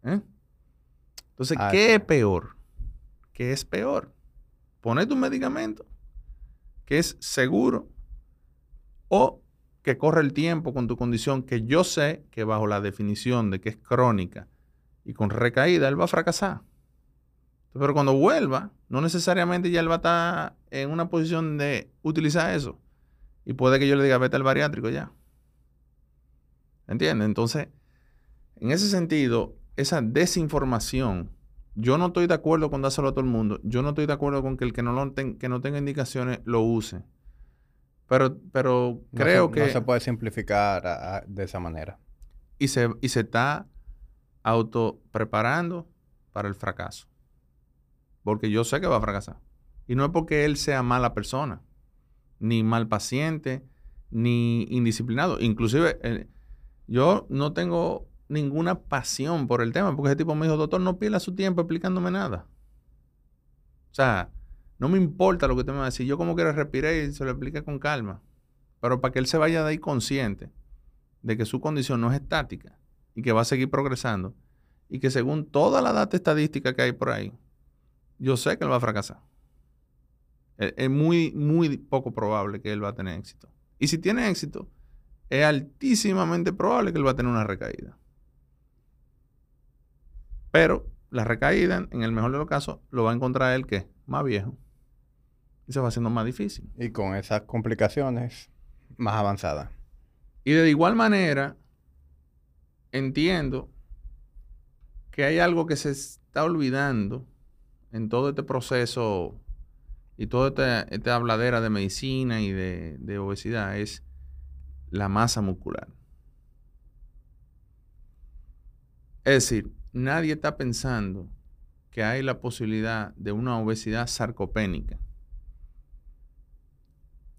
Speaker 2: ¿eh? Entonces, ah, ¿qué es peor? ¿Qué es peor? Poner tu medicamento, que es seguro, o que corre el tiempo con tu condición, que yo sé que bajo la definición de que es crónica y con recaída, él va a fracasar. Pero cuando vuelva, no necesariamente ya él va a estar en una posición de utilizar eso. Y puede que yo le diga, vete al bariátrico ya. ¿Entiendes? Entonces, en ese sentido, esa desinformación, yo no estoy de acuerdo con dárselo a todo el mundo. Yo no estoy de acuerdo con que el que no, que no tenga indicaciones lo use. Pero, pero creo que...
Speaker 1: No se puede simplificar de esa manera.
Speaker 2: Y se, y se está auto preparando para el fracaso. Porque yo sé que va a fracasar. Y no es porque él sea mala persona, ni mal paciente, ni indisciplinado. Inclusive, eh, yo no tengo ninguna pasión por el tema, porque ese tipo me dijo, doctor, no pierda su tiempo explicándome nada. O sea, no me importa lo que usted me va a decir. Yo como quiero respiré y se lo explique con calma. Pero para que él se vaya de ahí consciente de que su condición no es estática y que va a seguir progresando y que según toda la data estadística que hay por ahí, yo sé que él va a fracasar. Es, es muy, muy poco probable que él va a tener éxito. Y si tiene éxito, es altísimamente probable que él va a tener una recaída. Pero la recaída, en el mejor de los casos, lo va a encontrar él que más viejo y se va haciendo más difícil.
Speaker 1: Y con esas complicaciones más avanzadas.
Speaker 2: Y de igual manera, entiendo que hay algo que se está olvidando en todo este proceso y toda esta, esta habladera de medicina y de, de obesidad, es la masa muscular. Es decir, nadie está pensando que hay la posibilidad de una obesidad sarcopénica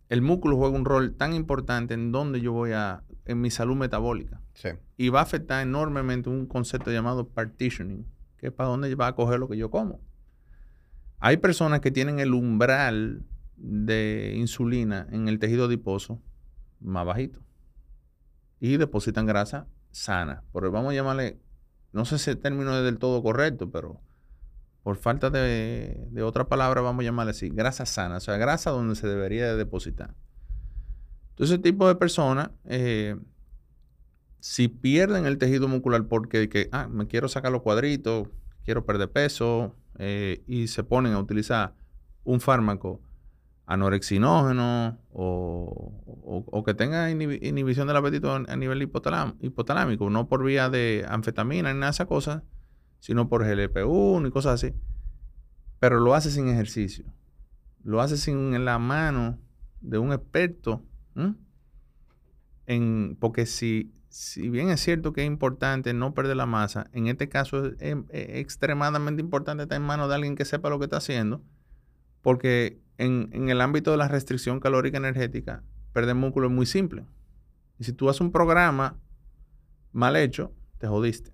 Speaker 2: el músculo juega un rol tan importante en donde yo voy a, en mi salud metabólica. Sí. Y va a afectar enormemente un concepto llamado partitioning, que es para dónde va a coger lo que yo como. Hay personas que tienen el umbral de insulina en el tejido adiposo más bajito y depositan grasa sana. Pero vamos a llamarle, no sé si el término es del todo correcto, pero por falta de, otra palabra, vamos a llamarle así, grasa sana, o sea, grasa donde se debería depositar. Entonces, ese tipo de personas, eh, si pierden el tejido muscular porque que, ah, me quiero sacar los cuadritos, quiero perder peso, eh, y se ponen a utilizar un fármaco anorexinógeno o, que tenga inhibición del apetito a nivel hipotalámico, no por vía de anfetamina ni nada de esas cosas, sino por GLP-1 y cosas así. Pero lo hace sin ejercicio. lo hace sin la mano de un experto. Porque si, si bien es cierto que es importante no perder la masa, en este caso es, extremadamente importante estar en manos de alguien que sepa lo que está haciendo, porque en, en el ámbito de la restricción calórica energética, perder músculo es muy simple. Y si tú haces un programa mal hecho, te jodiste.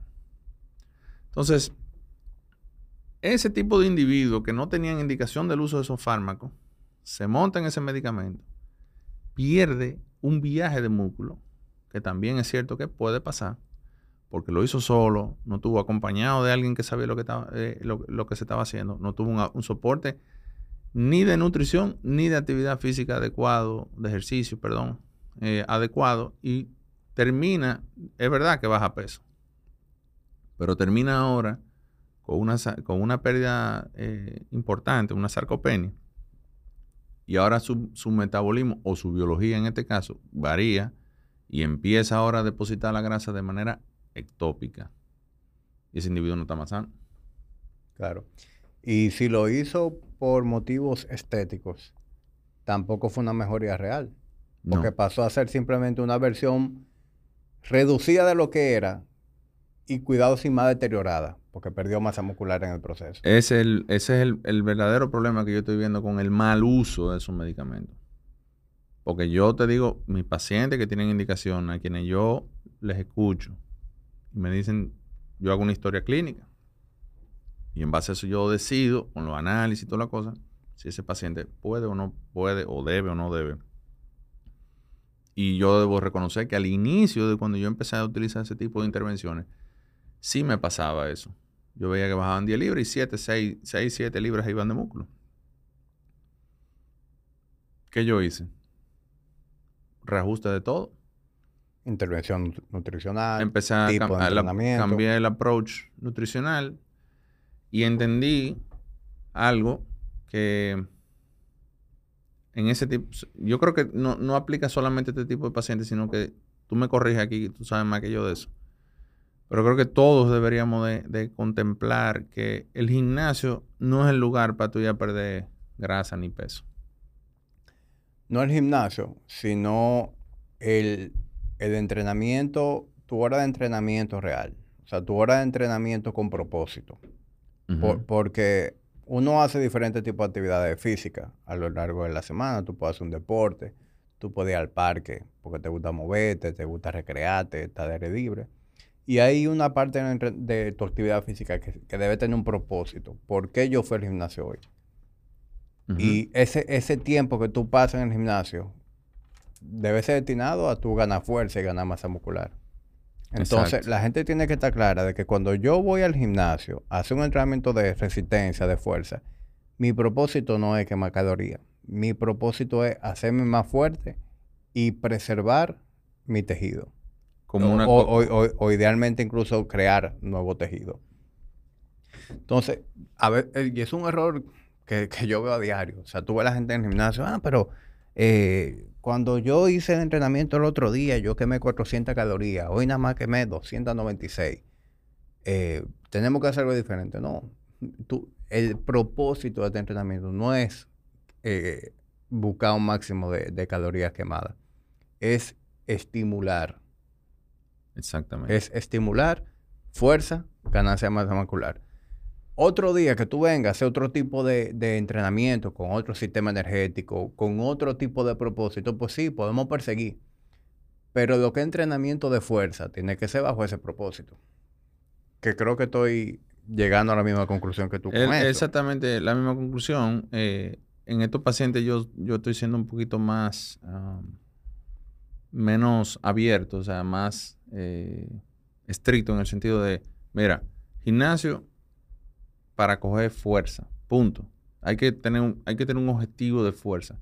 Speaker 2: Entonces, ese tipo de individuos que no tenían indicación del uso de esos fármacos, se monta en ese medicamento, pierde un viaje de músculo, que también es cierto que puede pasar, porque lo hizo solo, no tuvo acompañado de alguien que sabía lo que, estaba, eh, lo, que se estaba haciendo, no tuvo un, soporte ni de nutrición ni de actividad física adecuado, de ejercicio, perdón, eh, adecuado, y termina, es verdad que baja peso, pero termina ahora con una, con una pérdida eh, importante, una sarcopenia, y ahora su, metabolismo o su biología en este caso varía y empieza ahora a depositar la grasa de manera ectópica. Y ese individuo no está más sano.
Speaker 1: Claro. Y si lo hizo por motivos estéticos, tampoco fue una mejoría real. Porque pasó a ser simplemente una versión reducida de lo que era y cuidado sin más deteriorada, porque perdió masa muscular en el proceso.
Speaker 2: Es el, ese es el, verdadero problema que yo estoy viendo con el mal uso de esos medicamentos. Porque yo te digo, mis pacientes que tienen indicación, a quienes yo les escucho, me dicen, yo hago una historia clínica. Y en base a eso yo decido, con los análisis y toda la cosa, si ese paciente puede o no puede, o debe o no debe. Y yo debo reconocer que al inicio de cuando yo empecé a utilizar ese tipo de intervenciones, sí me pasaba eso. Yo veía que bajaban 10 libras y 7, 6, 6 7 libras iban de músculo. ¿Qué yo hice? Reajuste de todo.
Speaker 1: Intervención nutricional.
Speaker 2: Empecé a, cambiar el approach nutricional y entendí algo que en ese tipo, yo creo que no, no aplica solamente a este tipo de pacientes, sino que tú me corriges aquí, tú sabes más que yo de eso. Pero creo que todos deberíamos de, contemplar que el gimnasio no es el lugar para tú ya perder grasa ni peso.
Speaker 1: No el gimnasio, sino el, entrenamiento, tu hora de entrenamiento real. O sea, tu hora de entrenamiento con propósito. porque uno hace diferentes tipos de actividades físicas a lo largo de la semana. Tú puedes hacer un deporte, tú puedes ir al parque porque te gusta moverte, te gusta recrearte, estar de libre. Y hay una parte de tu actividad física que, debe tener un propósito. ¿Por qué yo fui al gimnasio hoy? Y ese, ese tiempo que tú pasas en el gimnasio debe ser destinado a tu ganar fuerza y ganar masa muscular. Entonces, la gente tiene que estar clara de que cuando yo voy al gimnasio a hacer un entrenamiento de resistencia, de fuerza, mi propósito no es quemar calorías. Mi propósito es hacerme más fuerte y preservar mi tejido o, idealmente incluso crear nuevo tejido. Entonces, a ver, eh, y es un error que, yo veo a diario. O sea, tú ves a la gente en el gimnasio, ah, pero eh, cuando yo hice el entrenamiento el otro día, yo quemé 400 calorías, hoy nada más quemé 296. Eh, tenemos que hacer algo diferente. No, tú, el propósito de este entrenamiento no es buscar un máximo de, de calorías quemadas, es estimular
Speaker 2: Exactamente.
Speaker 1: Es estimular fuerza, ganancia masa muscular. Otro día que tú vengas a hacer otro tipo de, entrenamiento con otro sistema energético, con otro tipo de propósito, pues sí, podemos perseguir. Pero lo que es entrenamiento de fuerza tiene que ser bajo ese propósito. Que creo que estoy llegando a la misma conclusión que tú con
Speaker 2: Exactamente, la misma conclusión. Eh, en estos pacientes yo, yo estoy siendo un poquito más, menos abierto, o sea, más eh, estricto en el sentido de, mira, gimnasio para coger fuerza, punto. Hay que tener un, hay que tener un objetivo de fuerza.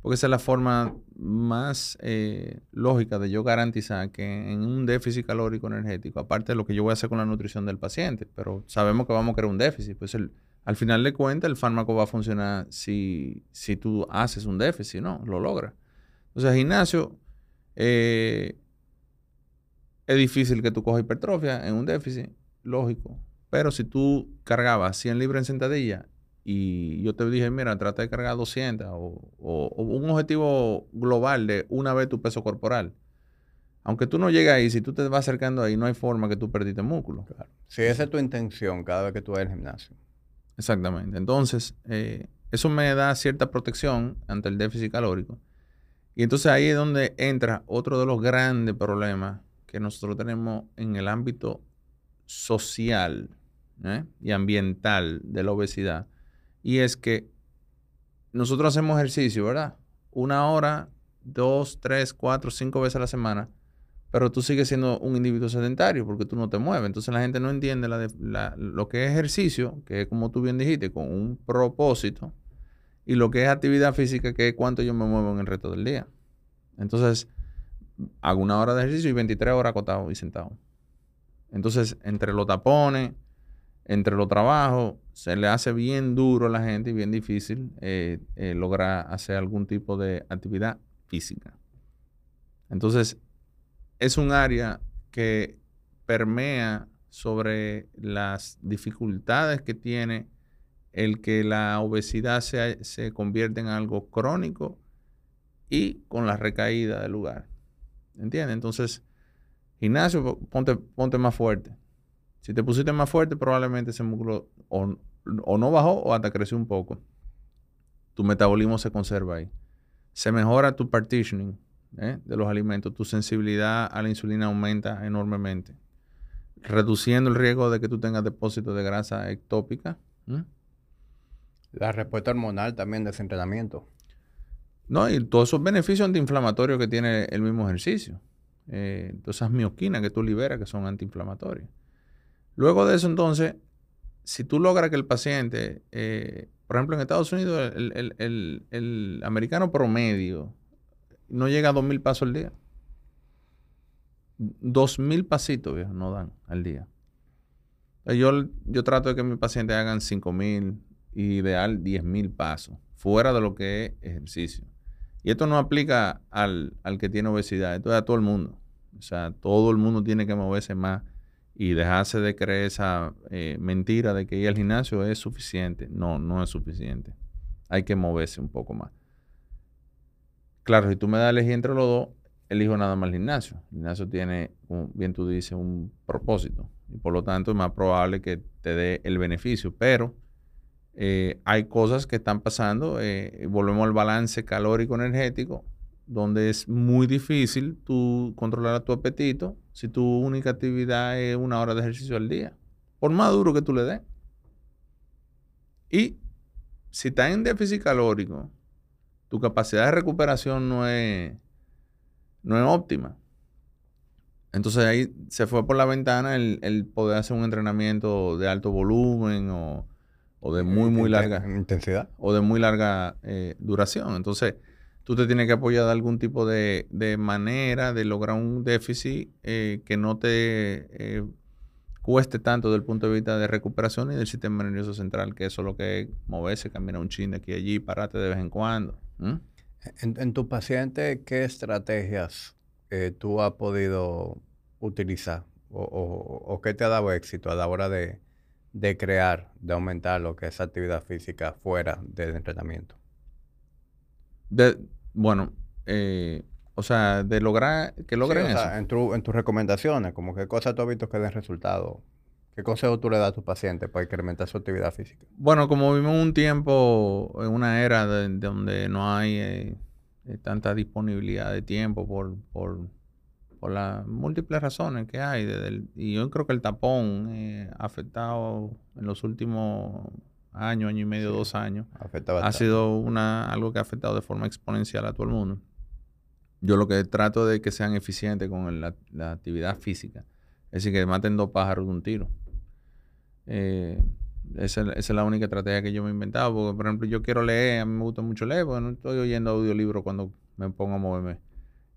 Speaker 2: Porque esa es la forma más eh, lógica de yo garantizar que en un déficit calórico energético, aparte de lo que yo voy a hacer con la nutrición del paciente, pero sabemos que vamos a crear un déficit, pues al final de cuentas el fármaco va a funcionar si, si tú haces un déficit, ¿no? Lo logra. Entonces, el gimnasio eh, es difícil que tú cojas hipertrofia en un déficit, lógico. Pero si tú cargabas 100 libras en sentadilla y yo te dije, mira, trata de cargar 200 o, o, un objetivo global de una vez tu peso corporal. Aunque tú no llegues ahí, si tú te vas acercando ahí, no hay forma que tú perdiste músculo.
Speaker 1: Claro. Si esa es tu intención cada vez que tú vas al gimnasio.
Speaker 2: Exactamente. Entonces, eh, eso me da cierta protección ante el déficit calórico. Y entonces ahí es donde entra otro de los grandes problemas que nosotros tenemos en el ámbito social y ambiental de la obesidad. Y es que nosotros hacemos ejercicio, ¿verdad? Una hora, dos, tres, cuatro, cinco veces a la semana, pero tú sigues siendo un individuo sedentario porque tú no te mueves. Entonces la gente no entiende lo que es ejercicio, que es como tú bien dijiste, con un propósito, y lo que es actividad física, que es cuánto yo me muevo en el resto del día. Entonces, hago una hora de ejercicio y 23 horas acostado y sentado. Entonces, entre los tapones, entre los trabajos, se le hace bien duro a la gente y bien difícil eh, eh, lograr hacer algún tipo de actividad física. Entonces, es un área que permea sobre las dificultades que tiene el que la obesidad se, se convierta en algo crónico y con la recaída del lugar. ¿Entiendes? Entonces, gimnasio, ponte, ponte más fuerte. Si te pusiste más fuerte, probablemente ese músculo o, no bajó o hasta creció un poco. Tu metabolismo se conserva ahí. Se mejora tu partitioning ¿eh? de los alimentos. Tu sensibilidad a la insulina aumenta enormemente. Reduciendo el riesgo de que tú tengas depósitos de grasa ectópica.
Speaker 1: La respuesta hormonal también de ese entrenamiento.
Speaker 2: No, y todos esos beneficios antiinflamatorios que tiene el mismo ejercicio. Eh, todas esas mioquinas que tú liberas que son antiinflamatorias. Luego de eso, entonces, si tú logras que el paciente, eh, por ejemplo, en Estados Unidos, el, americano promedio no llega a 2.000 pasos al día. 2.000 pasitos, viejo, no dan al día. Yo, yo trato de que mis pacientes hagan 5.000, ideal 10.000 pasos, fuera de lo que es ejercicio. Y esto no aplica al, al que tiene obesidad, esto es a todo el mundo. O sea, todo el mundo tiene que moverse más y dejarse de creer esa eh, mentira de que ir al gimnasio es suficiente. No, no es suficiente. Hay que moverse un poco más. Claro, si tú me das elegir entre los dos, elijo nada más el gimnasio. El gimnasio tiene, bien tú dices, un propósito. Y por lo tanto es más probable que te dé el beneficio. Pero eh, hay cosas que están pasando. Eh, volvemos al balance calórico-energético donde es muy difícil tú controlar tu apetito si tu única actividad es una hora de ejercicio al día, por más duro que tú le des. Y si estás en déficit calórico, tu capacidad de recuperación no es, no es óptima. Entonces ahí se fue por la ventana el, poder hacer un entrenamiento de alto volumen o, de muy, muy larga
Speaker 1: intensidad
Speaker 2: o de muy larga eh, duración. Entonces, tú te tienes que apoyar de algún tipo de, manera de lograr un déficit eh, que no te eh, cueste tanto desde el punto de vista de recuperación y del sistema nervioso central, que eso es lo que es moverse, caminar un chin de aquí y allí, pararte de vez en cuando.
Speaker 1: En, tu paciente, ¿qué estrategias eh, tú has podido utilizar o, qué te ha dado éxito a la hora de, de crear, de aumentar lo que es actividad física fuera del entrenamiento?
Speaker 2: De, bueno, eh, o sea, de lograr, que logren eso.
Speaker 1: en, tu, en tus recomendaciones, como qué cosas tú has visto que den resultado. ¿Qué consejo tú le das a tu paciente para incrementar su actividad física?
Speaker 2: Bueno, como vivimos un tiempo, en una era de, donde no hay eh, eh, tanta disponibilidad de tiempo por, por, por las múltiples razones que hay. y yo creo que el tapón ha afectado en los últimos año, año y medio, dos años, ha sido una, algo que ha afectado de forma exponencial a todo el mundo. Yo lo que trato de que sean eficientes con la, actividad física, es decir, que maten dos pájaros de un tiro. Eh, esa, es la única estrategia que yo me he inventado. Porque, por ejemplo, yo quiero leer, a mí me gusta mucho leer, porque no estoy oyendo audiolibros cuando me pongo a moverme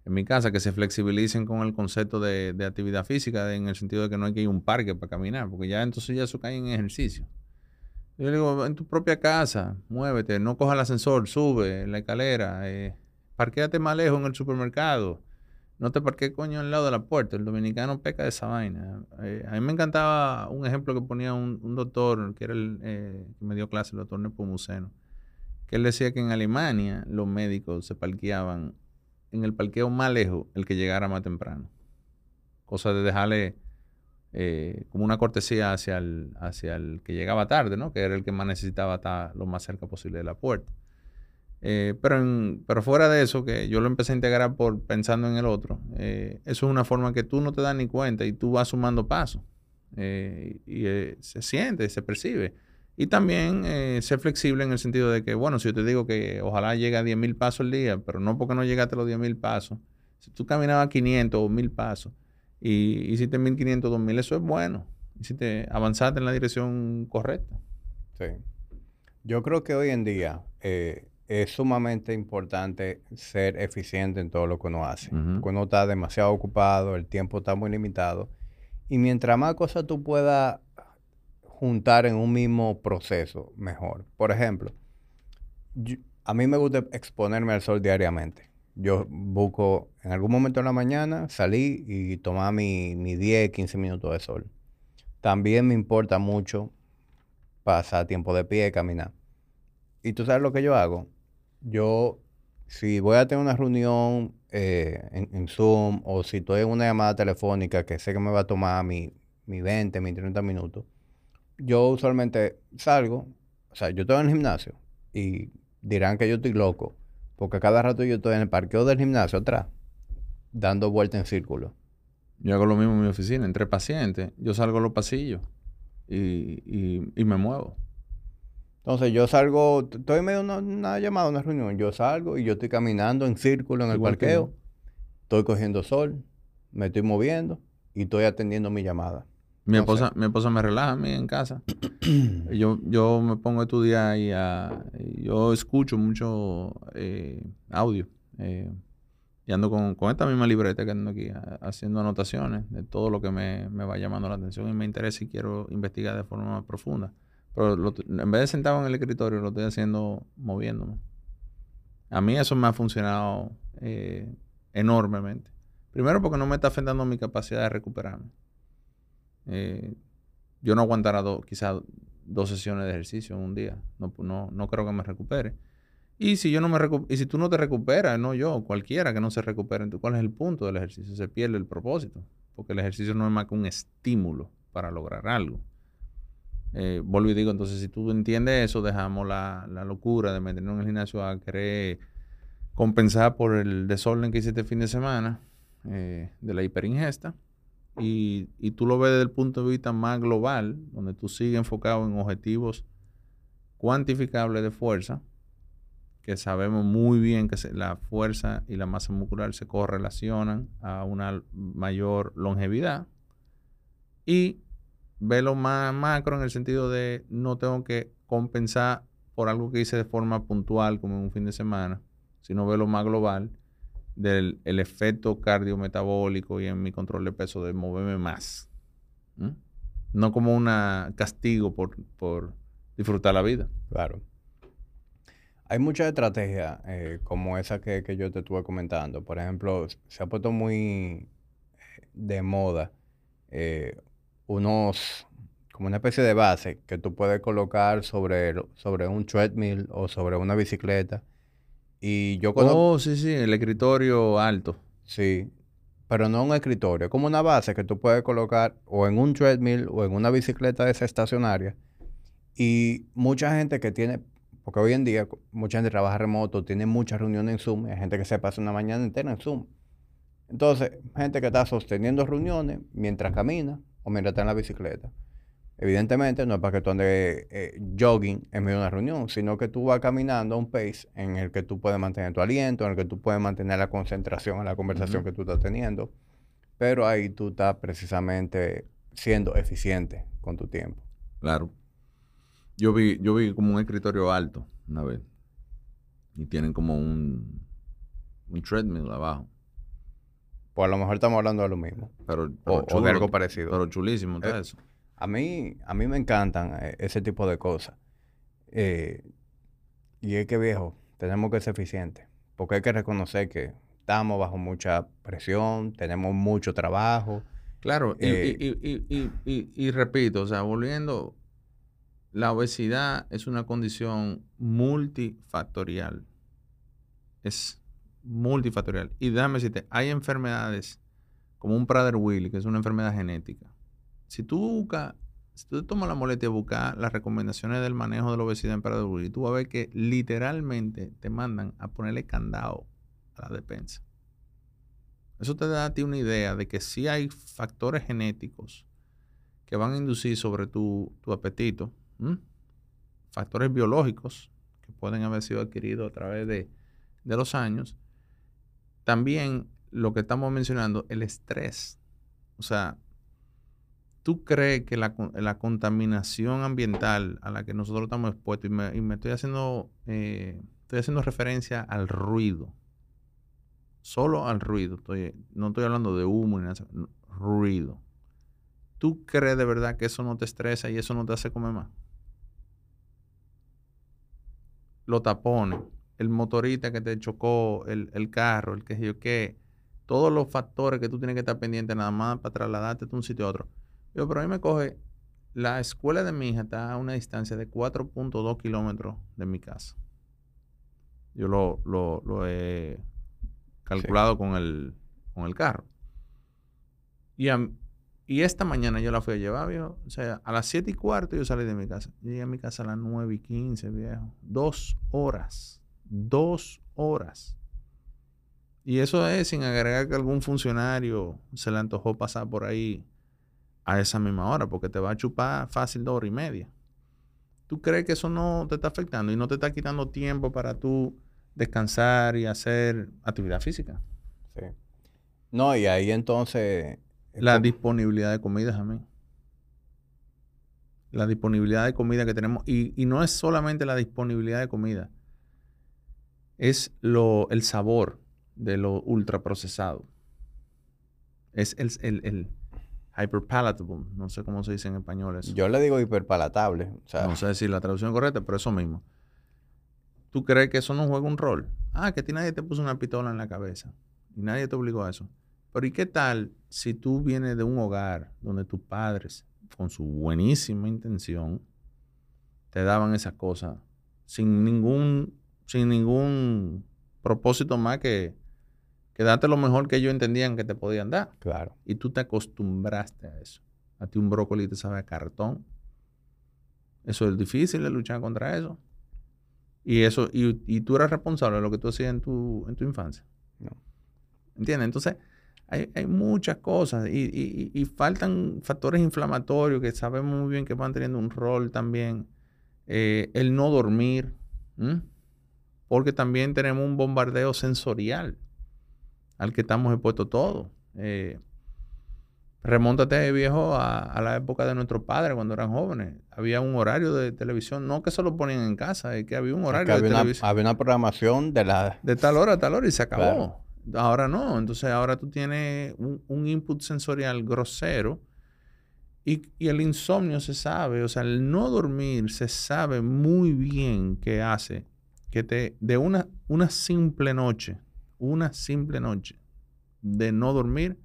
Speaker 2: en mi casa, que se flexibilicen con el concepto de, de actividad física, en el sentido de que no hay que ir a un parque para caminar, porque ya entonces ya eso cae en ejercicio. Yo le digo, en tu propia casa, muévete, no coja el ascensor, sube la escalera, eh, parquéate más lejos en el supermercado. no te parques coño al lado de la puerta. El dominicano peca de esa vaina. Eh, a mí me encantaba un ejemplo que ponía un, doctor, que era el eh, que me dio clase, el doctor Nepomuceno, que él decía que en Alemania los médicos se parqueaban en el parqueo más lejos, el que llegara más temprano. Cosa de dejarle eh, como una cortesía hacia el, hacia el que llegaba tarde, ¿no? Que era el que más necesitaba estar lo más cerca posible de la puerta. Eh, pero, pero fuera de eso, que yo lo empecé a integrar por pensando en el otro, eh, eso es una forma que tú no te das ni cuenta y tú vas sumando pasos. Y se siente, se percibe. Y también ser flexible en el sentido de que, bueno, si yo te digo que ojalá llegue a 10 mil pasos al día, pero no porque no llegaste a los 10 mil pasos. Si tú caminabas 500 o 1000 pasos y hiciste 1500, 2000, eso es bueno. Hiciste, avanzaste en la dirección correcta.
Speaker 1: Sí. Yo creo que hoy en día es sumamente importante ser eficiente en todo lo que uno hace. Porque uno está demasiado ocupado, el tiempo está muy limitado. Y mientras más cosas tú puedas juntar en un mismo proceso, mejor. Por ejemplo, a mí me gusta exponerme al sol diariamente. Yo busco en algún momento en la mañana, salí y tomar mi, mi 10, 15 minutos de sol. También me importa mucho pasar tiempo de pie, caminar. ¿Y tú sabes lo que yo hago? yo, si voy a tener una reunión eh, en, Zoom o si estoy en una llamada telefónica que sé que me va a tomar mi, mi 20, mi 30 minutos, yo usualmente salgo, o sea, yo estoy en el gimnasio y dirán que yo estoy loco, porque cada rato yo estoy en el parqueo del gimnasio atrás, dando vuelta en círculo.
Speaker 2: Yo hago lo mismo en mi oficina, entre pacientes, yo salgo a los pasillos y, y me muevo.
Speaker 1: Entonces yo salgo, estoy en medio de una, llamada, una reunión, yo salgo y yo estoy caminando en círculo en el parqueo, estoy cogiendo sol, me estoy moviendo y estoy atendiendo mi llamada.
Speaker 2: Mi esposa, mi esposa me relaja a mí en casa. (clears throat) yo, yo me pongo a estudiar y yo escucho mucho eh, audio. Eh, y ando con, esta misma libreta que ando aquí, haciendo anotaciones de todo lo que me, me va llamando la atención y me interesa y quiero investigar de forma más profunda. Pero en vez de sentado en el escritorio, lo estoy haciendo moviéndome. A mí eso me ha funcionado eh, enormemente. Primero porque no me está afectando mi capacidad de recuperarme. Eh, yo no aguantará quizás dos sesiones de ejercicio en un día. No, no, no creo que me recupere. Y si yo no me y si tú no te recuperas, no yo, cualquiera que no se recupere, ¿cuál es el punto del ejercicio? Se pierde el propósito, porque el ejercicio no es más que un estímulo para lograr algo. Eh, vuelvo y digo, entonces si tú entiendes eso, dejamos la, locura de meternos en el gimnasio a querer compensar por el desorden que hiciste el fin de semana eh, de la hiperingesta. Y, y, tú lo ves desde el punto de vista más global, donde tú sigues enfocado en objetivos cuantificables de fuerza, que sabemos muy bien que la fuerza y la masa muscular se correlacionan a una mayor longevidad. Y lo más macro en el sentido de no tengo que compensar por algo que hice de forma puntual, como en un fin de semana, sino lo más global del el efecto cardiometabólico y en mi control de peso de moverme más. No como un castigo por, por, disfrutar la vida.
Speaker 1: Claro. Hay muchas estrategias eh, como esa que, que, yo te estuve comentando. Por ejemplo, se ha puesto muy eh, de moda eh, unos, como una especie de base que tú puedes colocar sobre, sobre un treadmill o sobre una bicicleta. Y yo
Speaker 2: conozco... Oh, sí, sí, el escritorio alto.
Speaker 1: Sí, pero no un escritorio, como una base que tú puedes colocar o en un treadmill o en una bicicleta de esa estacionaria. Y mucha gente que tiene, porque hoy en día mucha gente trabaja remoto, tiene muchas reuniones en Zoom, hay gente que se pasa una mañana entera en Zoom. Entonces, gente que está sosteniendo reuniones mientras camina o mientras está en la bicicleta. Evidentemente no es para que tú andes eh, jogging en medio de una reunión, sino que tú vas caminando a un pace en el que tú puedes mantener tu aliento, en el que tú puedes mantener la concentración en la conversación que tú estás teniendo. Pero ahí tú estás precisamente siendo eficiente con tu tiempo.
Speaker 2: Claro. Yo vi, yo vi como un escritorio alto una vez. Y tienen como un, un treadmill abajo.
Speaker 1: Pues a lo mejor estamos hablando de lo mismo.
Speaker 2: Pero,
Speaker 1: o, de algo parecido.
Speaker 2: Pero chulísimo todo
Speaker 1: eh,
Speaker 2: eso.
Speaker 1: A mí, a mí me encantan eh, ese tipo de cosas. Eh, y es que, viejo, tenemos que ser eficientes. Porque hay que reconocer que estamos bajo mucha presión, tenemos mucho trabajo.
Speaker 2: Claro, y,
Speaker 1: Eh,
Speaker 2: y- y- y- y- y repito, o sea, volviendo, la obesidad es una condición multifactorial. Es multifactorial. Y déjame decirte, hay enfermedades como un Prader-Willi, que es una enfermedad genética. Si tú buscas, si tú tomas la molestia de buscar las recomendaciones del manejo de la obesidad en Prader-Willi, tú vas a ver que literalmente te mandan a ponerle candado a la despensa. Eso te da a ti una idea de que sí hay factores genéticos que van a inducir sobre tu, tu apetito, factores biológicos que pueden haber sido adquiridos a través de, de los años. También lo que estamos mencionando, el estrés. O sea, ¿tú crees que la, la contaminación ambiental a la que nosotros estamos expuestos, y me, estoy haciendo, eh, estoy haciendo referencia al ruido, solo al ruido, estoy- no estoy hablando de humo ni nada, ruido. ¿Tú crees de verdad que eso no te estresa y eso no te hace comer más? Los tapones, el motorista que te chocó, el, el carro, el que yo qué, todos los factores que tú tienes que estar pendiente nada más para trasladarte de un sitio a otro. Yo, pero a mí me coge, la escuela de mi hija está a una distancia de 4.2 kilómetros de mi casa. Yo lo, lo, lo he calculado con, el, con el carro. Y, a- y esta mañana yo la fui a llevar, viejo. O sea, a las 7 y cuarto yo salí de mi casa. Llegué a mi casa a las 9 y 15, viejo. Dos horas. Dos horas. Y eso es sin agregar que algún funcionario se le antojó pasar por ahí a esa misma hora, porque te va a chupar fácil dos horas y media. ¿Tú crees que eso no te está afectando y no te está quitando tiempo para tú descansar y hacer actividad física?
Speaker 1: Sí. No, y ahí entonces...
Speaker 2: La
Speaker 1: como-
Speaker 2: disponibilidad de comida también. La disponibilidad de comida que tenemos. Y, y no es solamente la disponibilidad de comida. Es lo, el sabor de lo ultraprocesado. Es el, el, el hyperpalatable. No sé cómo se dice en español eso.
Speaker 1: Yo le digo hiperpalatable. O sea,
Speaker 2: No sé si la traducción es correcta, pero eso mismo. ¿Tú crees que eso no juega un rol? Ah, que a ti nadie te puso una pistola en la cabeza. Y nadie te obligó a eso. Pero ¿y qué tal si tú vienes de un hogar donde tus padres, con su buenísima intención, te daban esas cosas sin ningún, sin ningún propósito más que, que darte lo mejor que ellos entendían que te podían dar?
Speaker 1: claro.
Speaker 2: y tú te acostumbraste a eso. A ti un brócoli te sabe a cartón. Eso es difícil de luchar contra eso. Y eso, y, y tú eras responsable de lo que tú hacías en tu, en tu infancia.
Speaker 1: No.
Speaker 2: ¿Entiendes? Entonces, hay, hay muchas cosas y, y- y- y faltan factores inflamatorios que sabemos muy bien que van teniendo un rol también. Eh, el no dormir, ¿m? porque también tenemos un bombardeo sensorial al que estamos expuestos todos. Eh, remóntate, viejo, a, a la época de nuestros padres cuando eran jóvenes. Había un horario de televisión, no que se lo ponían en casa, es que había un horario
Speaker 1: que
Speaker 2: de
Speaker 1: había, una,
Speaker 2: televisión
Speaker 1: había una programación de la...
Speaker 2: de tal hora a tal hora y se acabó.
Speaker 1: Claro.
Speaker 2: Ahora no. Entonces ahora tú tienes un, un input sensorial grosero y, y el insomnio se sabe, o sea, el no dormir se sabe muy bien que hace que te, de una, una simple noche, una simple noche de no dormir,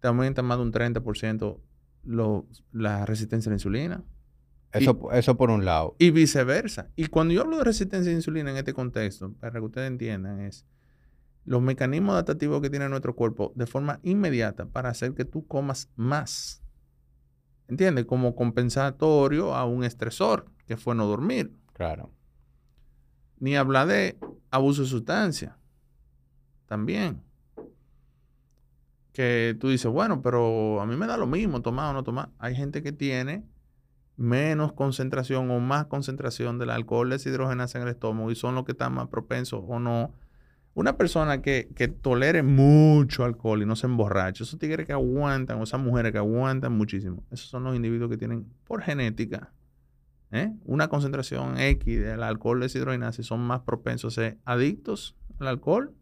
Speaker 2: te aumenta más de un 30% lo, la resistencia a la insulina.
Speaker 1: Eso, eso por un lado.
Speaker 2: Y viceversa. Y cuando yo hablo de resistencia a la insulina en este contexto, para que ustedes entiendan, es los mecanismos adaptativos que tiene nuestro cuerpo de forma inmediata para hacer que tú comas más. ¿Entiendes? Como compensatorio a un estresor, que fue no dormir.
Speaker 1: Claro.
Speaker 2: Ni hablar de abuso de sustancia. También. Que tú dices, bueno, pero a mí me da lo mismo tomar o no tomar. Hay gente que tiene menos concentración o más concentración del alcohol deshidrogenasa en el estómago y son los que están más propensos o no. Una persona que, que tolere mucho alcohol y no se emborrache, esos tigres que aguantan, o esas mujeres que aguantan muchísimo, esos son los individuos que tienen por genética ¿eh? una concentración X del alcohol deshidrogenasa y son más propensos a ser adictos al alcohol.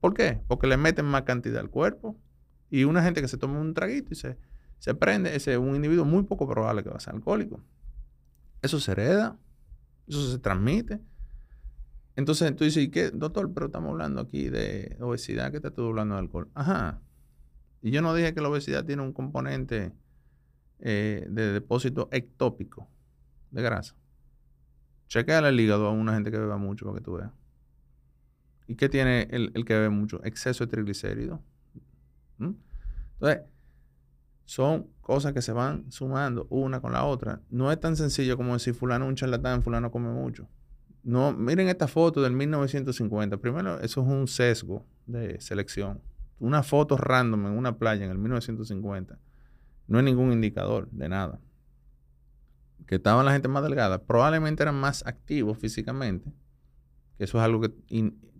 Speaker 2: ¿Por qué? Porque le meten más cantidad al cuerpo. Y una gente que se toma un traguito y se, se prende, ese es un individuo muy poco probable que va a ser alcohólico. Eso se hereda, eso se transmite. Entonces tú dices, ¿y qué, doctor? Pero estamos hablando aquí de obesidad, ¿qué te estoy hablando de alcohol? Ajá. Y yo no dije que la obesidad tiene un componente eh, de depósito ectópico de grasa. Chequea el hígado a una gente que beba mucho para que tú veas. ¿Y qué tiene el, el que bebe mucho? Exceso de triglicéridos. Entonces, son cosas que se van sumando una con la otra. No es tan sencillo como decir fulano un charlatán, fulano come mucho. No, miren esta foto del 1950. Primero, eso es un sesgo de selección. Una foto random en una playa en el 1950 no es ningún indicador de nada. Que estaban la gente más delgada, probablemente eran más activos físicamente, eso es algo que,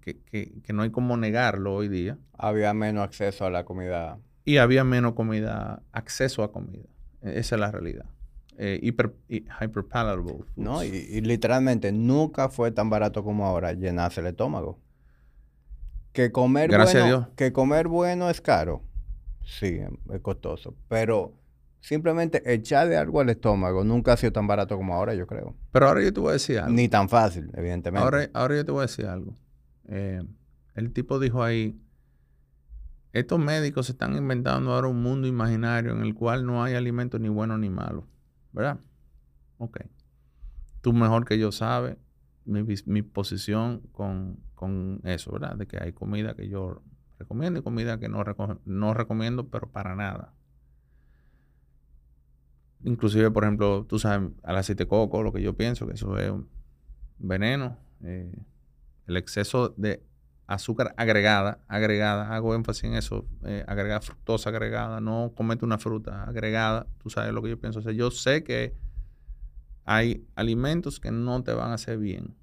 Speaker 2: que, que, que no hay como negarlo hoy día.
Speaker 1: Había menos acceso a la comida.
Speaker 2: Y había menos comida, acceso a comida. E, Esa es la realidad. Eh, hiper, hyperpalatable. foods.
Speaker 1: ¿no? Y, y literalmente nunca fue tan barato como ahora llenarse el estómago. Que comer
Speaker 2: Gracias a
Speaker 1: bueno,
Speaker 2: Dios.
Speaker 1: que comer bueno es caro. Sí, es costoso. Pero simplemente echarle algo al estómago nunca ha sido tan barato como ahora, yo creo.
Speaker 2: Pero ahora yo te voy a decir algo.
Speaker 1: Ni tan fácil, evidentemente.
Speaker 2: Ahora, ahora yo te voy a decir algo. Eh, el tipo dijo ahí, estos médicos se están inventando ahora un mundo imaginario en el cual no hay alimento ni bueno ni malo. ¿Verdad? Ok. Tú mejor que yo sabes mi, mi posición con, con eso, ¿verdad? De que hay comida que yo recomiendo y comida que no, reco- no recomiendo, pero para nada. Inclusive, por ejemplo, tú sabes, al aceite de coco, lo que yo pienso, que eso es un veneno. eh, el exceso de azúcar agregada, agregada, hago énfasis en eso, eh, agregada, fructosa agregada, no comete una fruta agregada, tú sabes lo que yo pienso. O sea, yo sé que hay alimentos que no te van a hacer bien.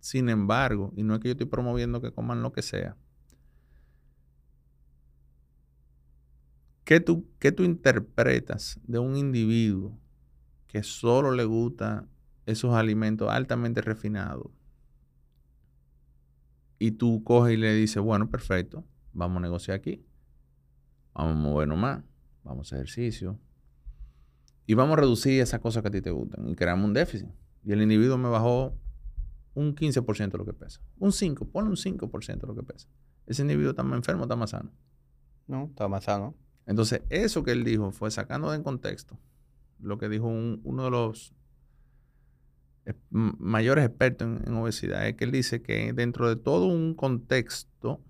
Speaker 2: Sin embargo, y no es que yo estoy promoviendo que coman lo que sea, ¿qué tú, qué tú interpretas de un individuo que solo le gusta esos alimentos altamente refinados? Y tú coges y le dices, bueno, perfecto, vamos a negociar aquí. Vamos a movernos más, vamos a hacer ejercicio. Y vamos a reducir esas cosas que a ti te gustan. Y creamos un déficit. Y el individuo me bajó un 15% de lo que pesa. Un 5, ponle un 5% de lo que pesa. Ese individuo está más enfermo, está más sano.
Speaker 1: No, está más sano.
Speaker 2: Entonces, eso que él dijo fue sacando de contexto lo que dijo un- uno de los mayores expertos en, obesidad, es que él dice que dentro de todo un contexto,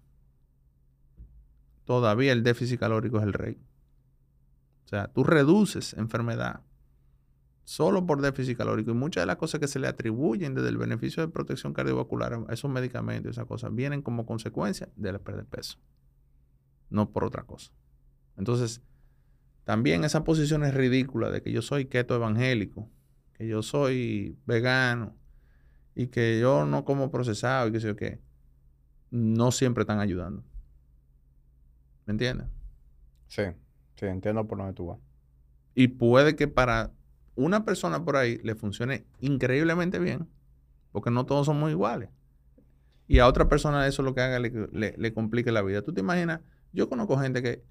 Speaker 2: todavía el déficit calórico es el rey. O sea, tú reduces enfermedad solo por déficit calórico y muchas de las cosas que se le atribuyen desde el beneficio de protección cardiovascular esos medicamentos esas cosas vienen como consecuencia de la pérdida de peso, no por otra cosa. Entonces, también esa posición es ridícula de que yo soy keto evangélico, que yo soy vegano y que yo no como procesado y que sé yo qué, no siempre están ayudando. ¿Me entiendes?
Speaker 1: Sí, sí, entiendo por dónde tú vas.
Speaker 2: Y puede que para una persona por ahí le funcione increíblemente bien, porque no todos somos iguales. Y a otra persona eso lo que haga le, le- le complique la vida. ¿Tú te imaginas? Yo conozco gente que,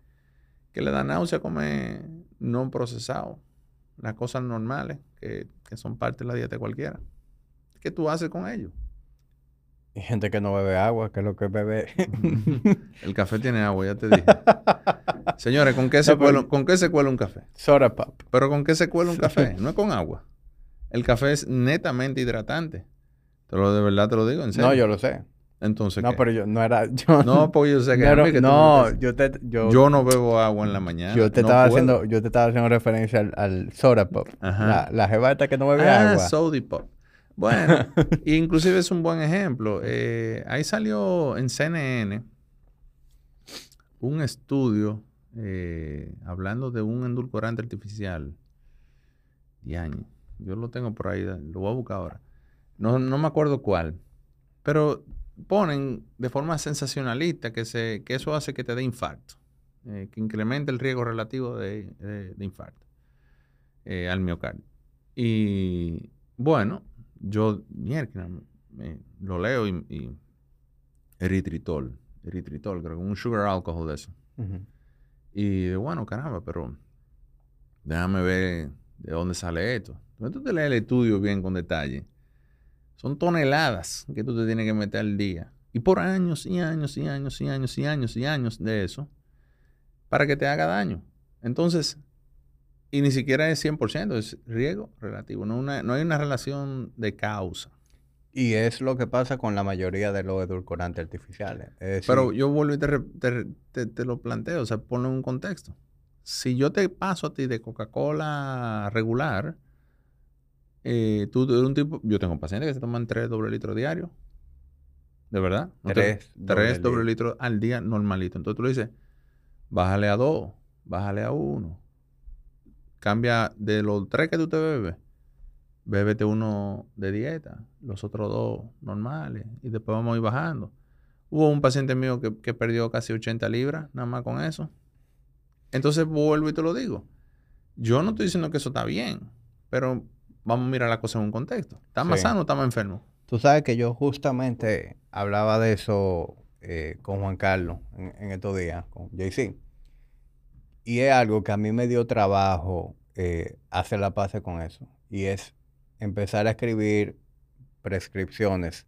Speaker 2: que le da náusea comer no procesado, las cosas normales, que, que son parte de la dieta de cualquiera. ¿Qué tú haces con ellos?
Speaker 1: Y gente que no bebe agua, que es lo que bebe. (laughs)
Speaker 2: El café tiene agua, ya te dije. (laughs) Señores, ¿con qué, se
Speaker 1: No,
Speaker 2: cuela, ¿con qué se cuela un café?
Speaker 1: Soda pop.
Speaker 2: Pero ¿con qué se cuela un café? No es con agua. El café es netamente hidratante. Te lo de verdad te lo digo, en serio.
Speaker 1: No, yo lo sé.
Speaker 2: Entonces,
Speaker 1: No,
Speaker 2: ¿qué?
Speaker 1: pero yo no era. (laughs) Yo,
Speaker 2: No, porque yo sé que,
Speaker 1: era-
Speaker 2: que
Speaker 1: no, yo te, yo,
Speaker 2: yo no bebo agua en la mañana.
Speaker 1: yo te
Speaker 2: no
Speaker 1: estaba
Speaker 2: puedo.
Speaker 1: haciendo, yo te estaba haciendo referencia al, al soda pop.
Speaker 2: Ajá.
Speaker 1: La, la jeva esta que no bebe
Speaker 2: Ah,
Speaker 1: agua.
Speaker 2: Sody Pop. Bueno, (laughs) inclusive es un buen ejemplo. Eh, ahí salió en CNN un estudio eh, hablando de un endulcorante artificial. Diañe. Yo lo tengo por ahí, lo voy a buscar ahora. No, no me acuerdo cuál. Pero ponen de forma sensacionalista que, se, que eso hace que te dé infarto, eh, que incremente el riesgo relativo de, de- de infarto eh, al miocardio. Y bueno, yo mierda, me- lo leo y, y eritritol, eritritol, creo que un sugar alcohol de eso.
Speaker 1: Ujú.
Speaker 2: Y de, bueno, caramba, pero déjame ver de dónde sale esto. Entonces tú te lees el estudio bien con detalle. Son toneladas que tú te tienes que meter al día. Y por años y años y años y años y años y años de eso, para que te haga daño. Entonces, y ni siquiera es 100%, es riesgo relativo. No, no hay una relación de causa.
Speaker 1: Y es lo que pasa con la mayoría de los edulcorantes artificiales.
Speaker 2: Pero yo vuelvo y te, lo planteo, o sea, ponlo en un contexto. Si yo te paso a ti de Coca-Cola regular, eh, tú eres un tipo, yo tengo pacientes que se toman 3 doble litros diarios. ¿De verdad? 3 doble, litros al día normalito. Entonces tú le dices, bájale a 2, bájale a 1. Cambia de los 3 que tú te bebes bébete uno de dieta, los otros dos normales, y después vamos a ir bajando. Hubo un paciente mío que, perdió casi 80 libras, nada más con eso. Entonces vuelvo y te lo digo. Yo no estoy diciendo que eso está bien, pero vamos a mirar la cosa en un contexto. ¿Está más sano o está más enfermo?
Speaker 1: Tú sabes que yo justamente hablaba de eso eh, con Juan Carlos en, estos días, con JC. Y es algo que a mí me dio trabajo eh, hacer la paz con eso. Y es empezar a escribir prescripciones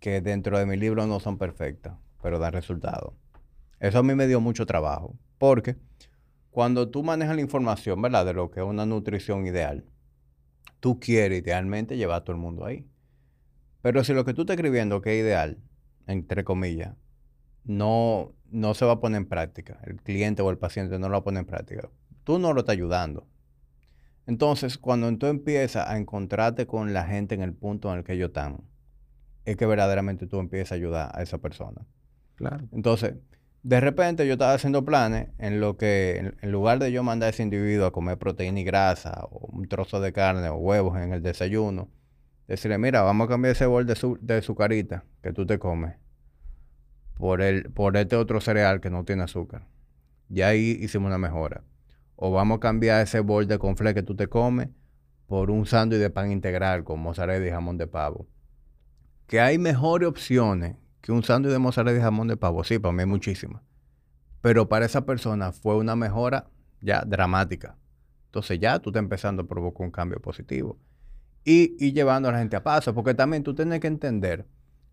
Speaker 1: que dentro de mi libro no son perfectas, pero dan resultado. Eso a mí me dio mucho trabajo, porque cuando tú manejas la información, ¿verdad? De lo que es una nutrición ideal, tú quieres idealmente llevar a todo el mundo ahí. Pero si lo que tú estás escribiendo que es ideal, entre comillas, no, no se va a poner en práctica, el cliente o el paciente no lo va a poner en práctica, tú no lo estás ayudando. Entonces, cuando tú empiezas a encontrarte con la gente en el punto en el que ellos están, es que verdaderamente tú empiezas a ayudar a esa persona.
Speaker 2: Claro.
Speaker 1: Entonces, de repente yo estaba haciendo planes en lo que, en, lugar de yo mandar a ese individuo a comer proteína y grasa, o un trozo de carne o huevos en el desayuno, decirle, mira, vamos a cambiar ese bol de, su, de sucarita que tú te comes por, el, por este otro cereal que no tiene azúcar. Y ahí hicimos una mejora. O vamos a cambiar ese bol de conflé que tú te comes por un sándwich de pan integral con mozzarella y jamón de pavo. Que hay mejores opciones que un sándwich de mozzarella y jamón de pavo. Sí, para mí hay muchísimas. Pero para esa persona fue una mejora ya dramática. Entonces ya tú estás empezando a provocar un cambio positivo. Y, llevando a la gente a paso. Porque también tú tienes que entender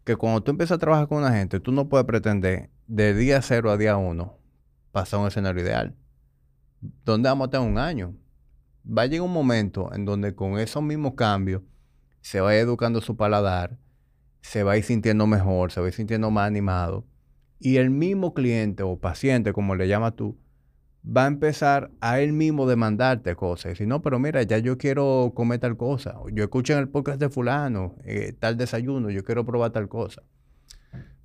Speaker 1: que cuando tú empiezas a trabajar con una gente, tú no puedes pretender de día cero a día uno pasar un escenario ideal. ¿dónde vamos a tener un año? Va a llegar un momento en donde con esos mismos cambios se va educando su paladar, se va a ir sintiendo mejor, se va a ir sintiendo más animado. Y el mismo cliente o paciente, como le llamas tú, va a empezar a él mismo demandarte cosas. Y decir, no, pero mira, ya yo quiero comer tal cosa. Yo escucho en el podcast de fulano, eh, tal desayuno, yo quiero probar tal cosa.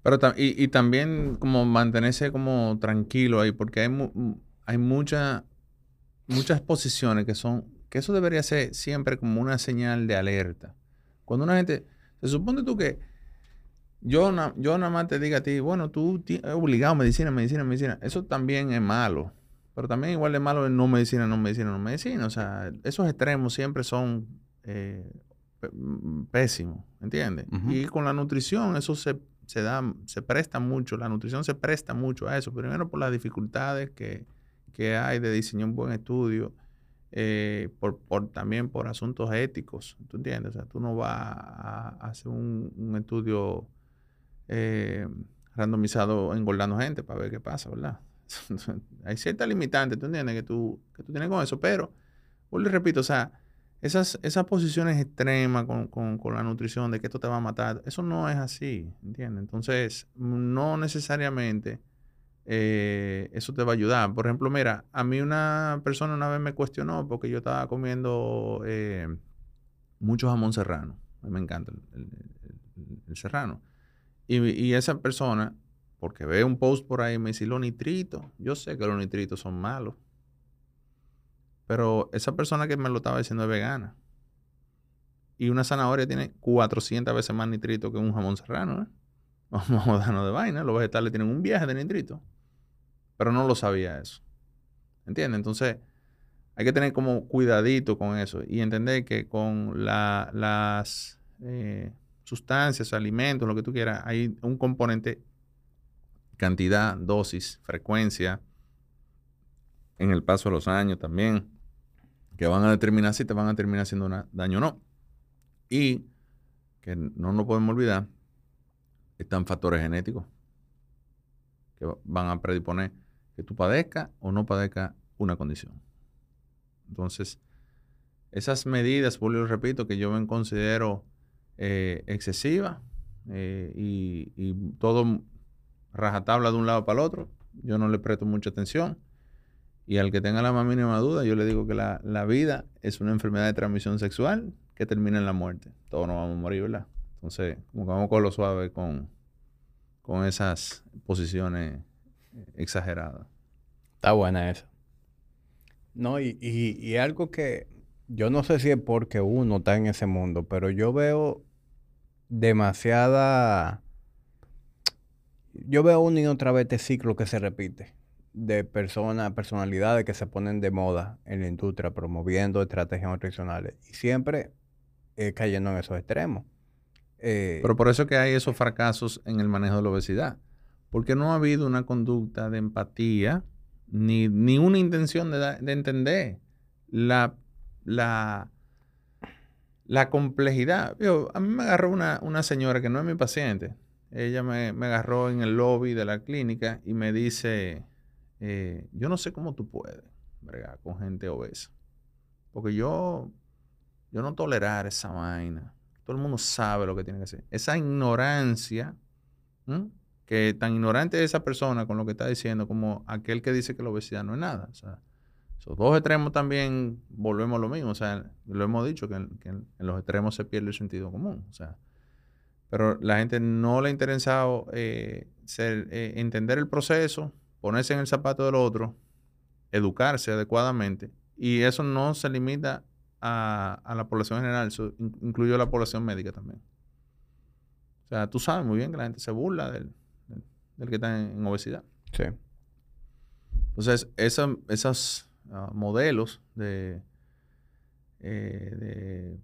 Speaker 2: Pero y, y, también como mantenerse como tranquilo ahí, porque hay, hay mucha, muchas posiciones que son, que eso debería ser siempre como una señal de alerta. Cuando una gente, se supone tú que yo, yo nada más te diga a ti, bueno, tú has obligado medicina, medicina, medicina, eso también es malo. Pero también igual de malo es no medicina, no medicina, no medicina. O sea, esos extremos siempre son eh, pésimos, ¿entiendes? Y con la nutrición eso se, se da, se presta mucho, la nutrición se presta mucho a eso. Primero por las dificultades que, que hay de diseñar un buen estudio, eh, por, también por asuntos éticos, ¿tú entiendes? O sea, tú no vas a, hacer un, estudio eh, randomizado engordando gente para ver qué pasa, ¿verdad? (laughs) hay ciertas limitantes, ¿tú entiendes? Que tú, que tú tienes con eso, pero, vuelvo y repito, o sea, esas, esas posiciones extremas con, con, con, la nutrición de que esto te va a matar, eso no es así, ¿entiendes? Entonces, no necesariamente eh, eso te va a ayudar. Por ejemplo, mira, a mí una persona una vez me cuestionó porque yo estaba comiendo eh, mucho jamón serrano. A mí me encanta el, serrano. Y, esa persona, porque ve un post por ahí, me dice, los nitritos, yo sé que los nitritos son malos. Pero esa persona que me lo estaba diciendo es vegana. Y una zanahoria tiene 400 veces más nitrito que un jamón serrano. ¿eh? (laughs) Vamos a darnos de vaina. Los vegetales tienen un viaje de nitrito. Pero no lo sabía eso. ¿Entiendes? Entonces, hay que tener como cuidadito con eso y entender que con las eh, sustancias, alimentos, lo que tú quieras, hay un componente cantidad, dosis, frecuencia, en el paso de los años también, que van a determinar si te van a terminar haciendo daño o no. Y que no nos podemos olvidar, están factores genéticos que van a predisponer que tú padezcas o no padezcas una condición. Entonces, esas medidas, lo repito, que yo me considero eh, excesivas eh, y, todo rajatabla de un lado para el otro, yo no le presto mucha atención. Y al que tenga la más mínima duda, yo le digo que la, la vida es una enfermedad de transmisión sexual que termina en la muerte. Todos nos vamos a morir, ¿verdad? Entonces, como que vamos con lo suave con, con esas posiciones exageradas.
Speaker 1: Está buena esa. No, y, y, y, algo que yo no sé si es porque uno está en ese mundo, pero yo veo demasiada. Yo veo una y otra vez este ciclo que se repite de personas, personalidades que se ponen de moda en la industria promoviendo estrategias nutricionales y siempre eh, cayendo en esos extremos.
Speaker 2: Eh, Pero por eso que hay esos fracasos en el manejo de la obesidad, porque no ha habido una conducta de empatía ni, ni una intención de, de entender la, la, la complejidad. A mí me agarró una, una, señora que no es mi paciente. Ella me, me agarró en el lobby de la clínica y me dice, eh, yo no sé cómo tú puedes bregar con gente obesa. Porque yo, yo no tolerar esa vaina. Todo el mundo sabe lo que tiene que hacer. Esa ignorancia, que tan ignorante es esa persona con lo que está diciendo como aquel que dice que la obesidad no es nada. O sea, esos dos extremos también volvemos a lo mismo. O sea, lo hemos dicho, que, en, los extremos se pierde el sentido común. O sea, pero la gente no le ha interesado eh, ser, eh, entender el proceso, ponerse en el zapato del otro, educarse adecuadamente. Y eso no se limita a, la población general, eso a la población médica también. O sea, tú sabes muy bien que la gente se burla del, del, que está en, obesidad.
Speaker 1: Sí.
Speaker 2: Entonces, esos ah, modelos de, eh, de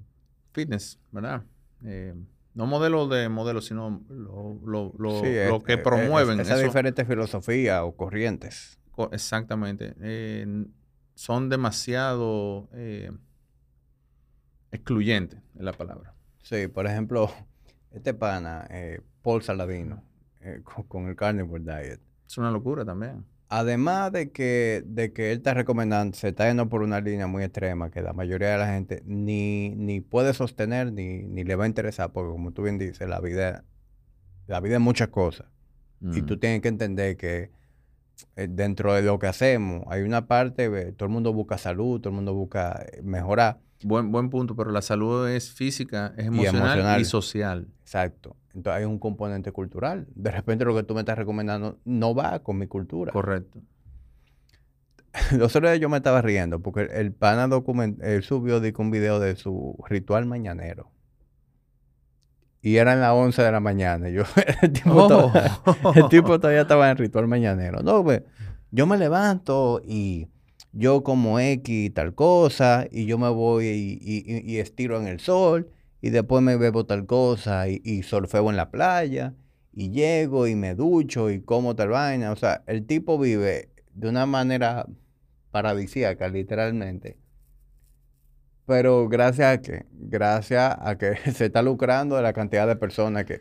Speaker 2: fitness, ¿verdad? Eh, no modelos de modelos, sino lo, lo, lo, lo que promueven.
Speaker 1: esas diferentes filosofías o corrientes.
Speaker 2: Exactamente. Eh, son demasiado eh, excluyentes, es la palabra.
Speaker 1: Sí, por ejemplo, (laughs) este pana, eh, Paul Saladino, con, con, el Carnivore Diet.
Speaker 2: Es una locura también
Speaker 1: además de que, de que él está recomendando, se está yendo por una línea muy extrema que la mayoría de la gente ni, ni puede sostener ni, ni le va a interesar, porque como tú bien dices, la vida, la vida es muchas cosas. Y tú tienes que entender que eh, dentro de lo que hacemos hay una parte, todo el mundo busca salud, todo el mundo busca eh, mejorar.
Speaker 2: Buen, buen punto, pero la salud es física, es emocional y social.
Speaker 1: Exacto. Entonces hay un componente cultural. De repente lo que tú me estás recomendando no va con mi cultura.
Speaker 2: Correcto. (laughs)
Speaker 1: Los otros días yo me estaba riendo porque el, pana document, él subió un video de su ritual mañanero. Y eran las 11 de la mañana. Yo, (laughs) el, tipo oh. todavía, el tipo todavía estaba en el ritual mañanero. No, pues, yo me levanto y yo como X tal cosa, y yo me voy y estiro en el sol, y después me bebo tal cosa y, y surfeo en la playa y llego y me ducho y como tal vaina. O sea, el tipo vive de una manera paradisíaca, literalmente. Pero gracias a que, gracias a que (laughs) se está lucrando de la cantidad de personas que,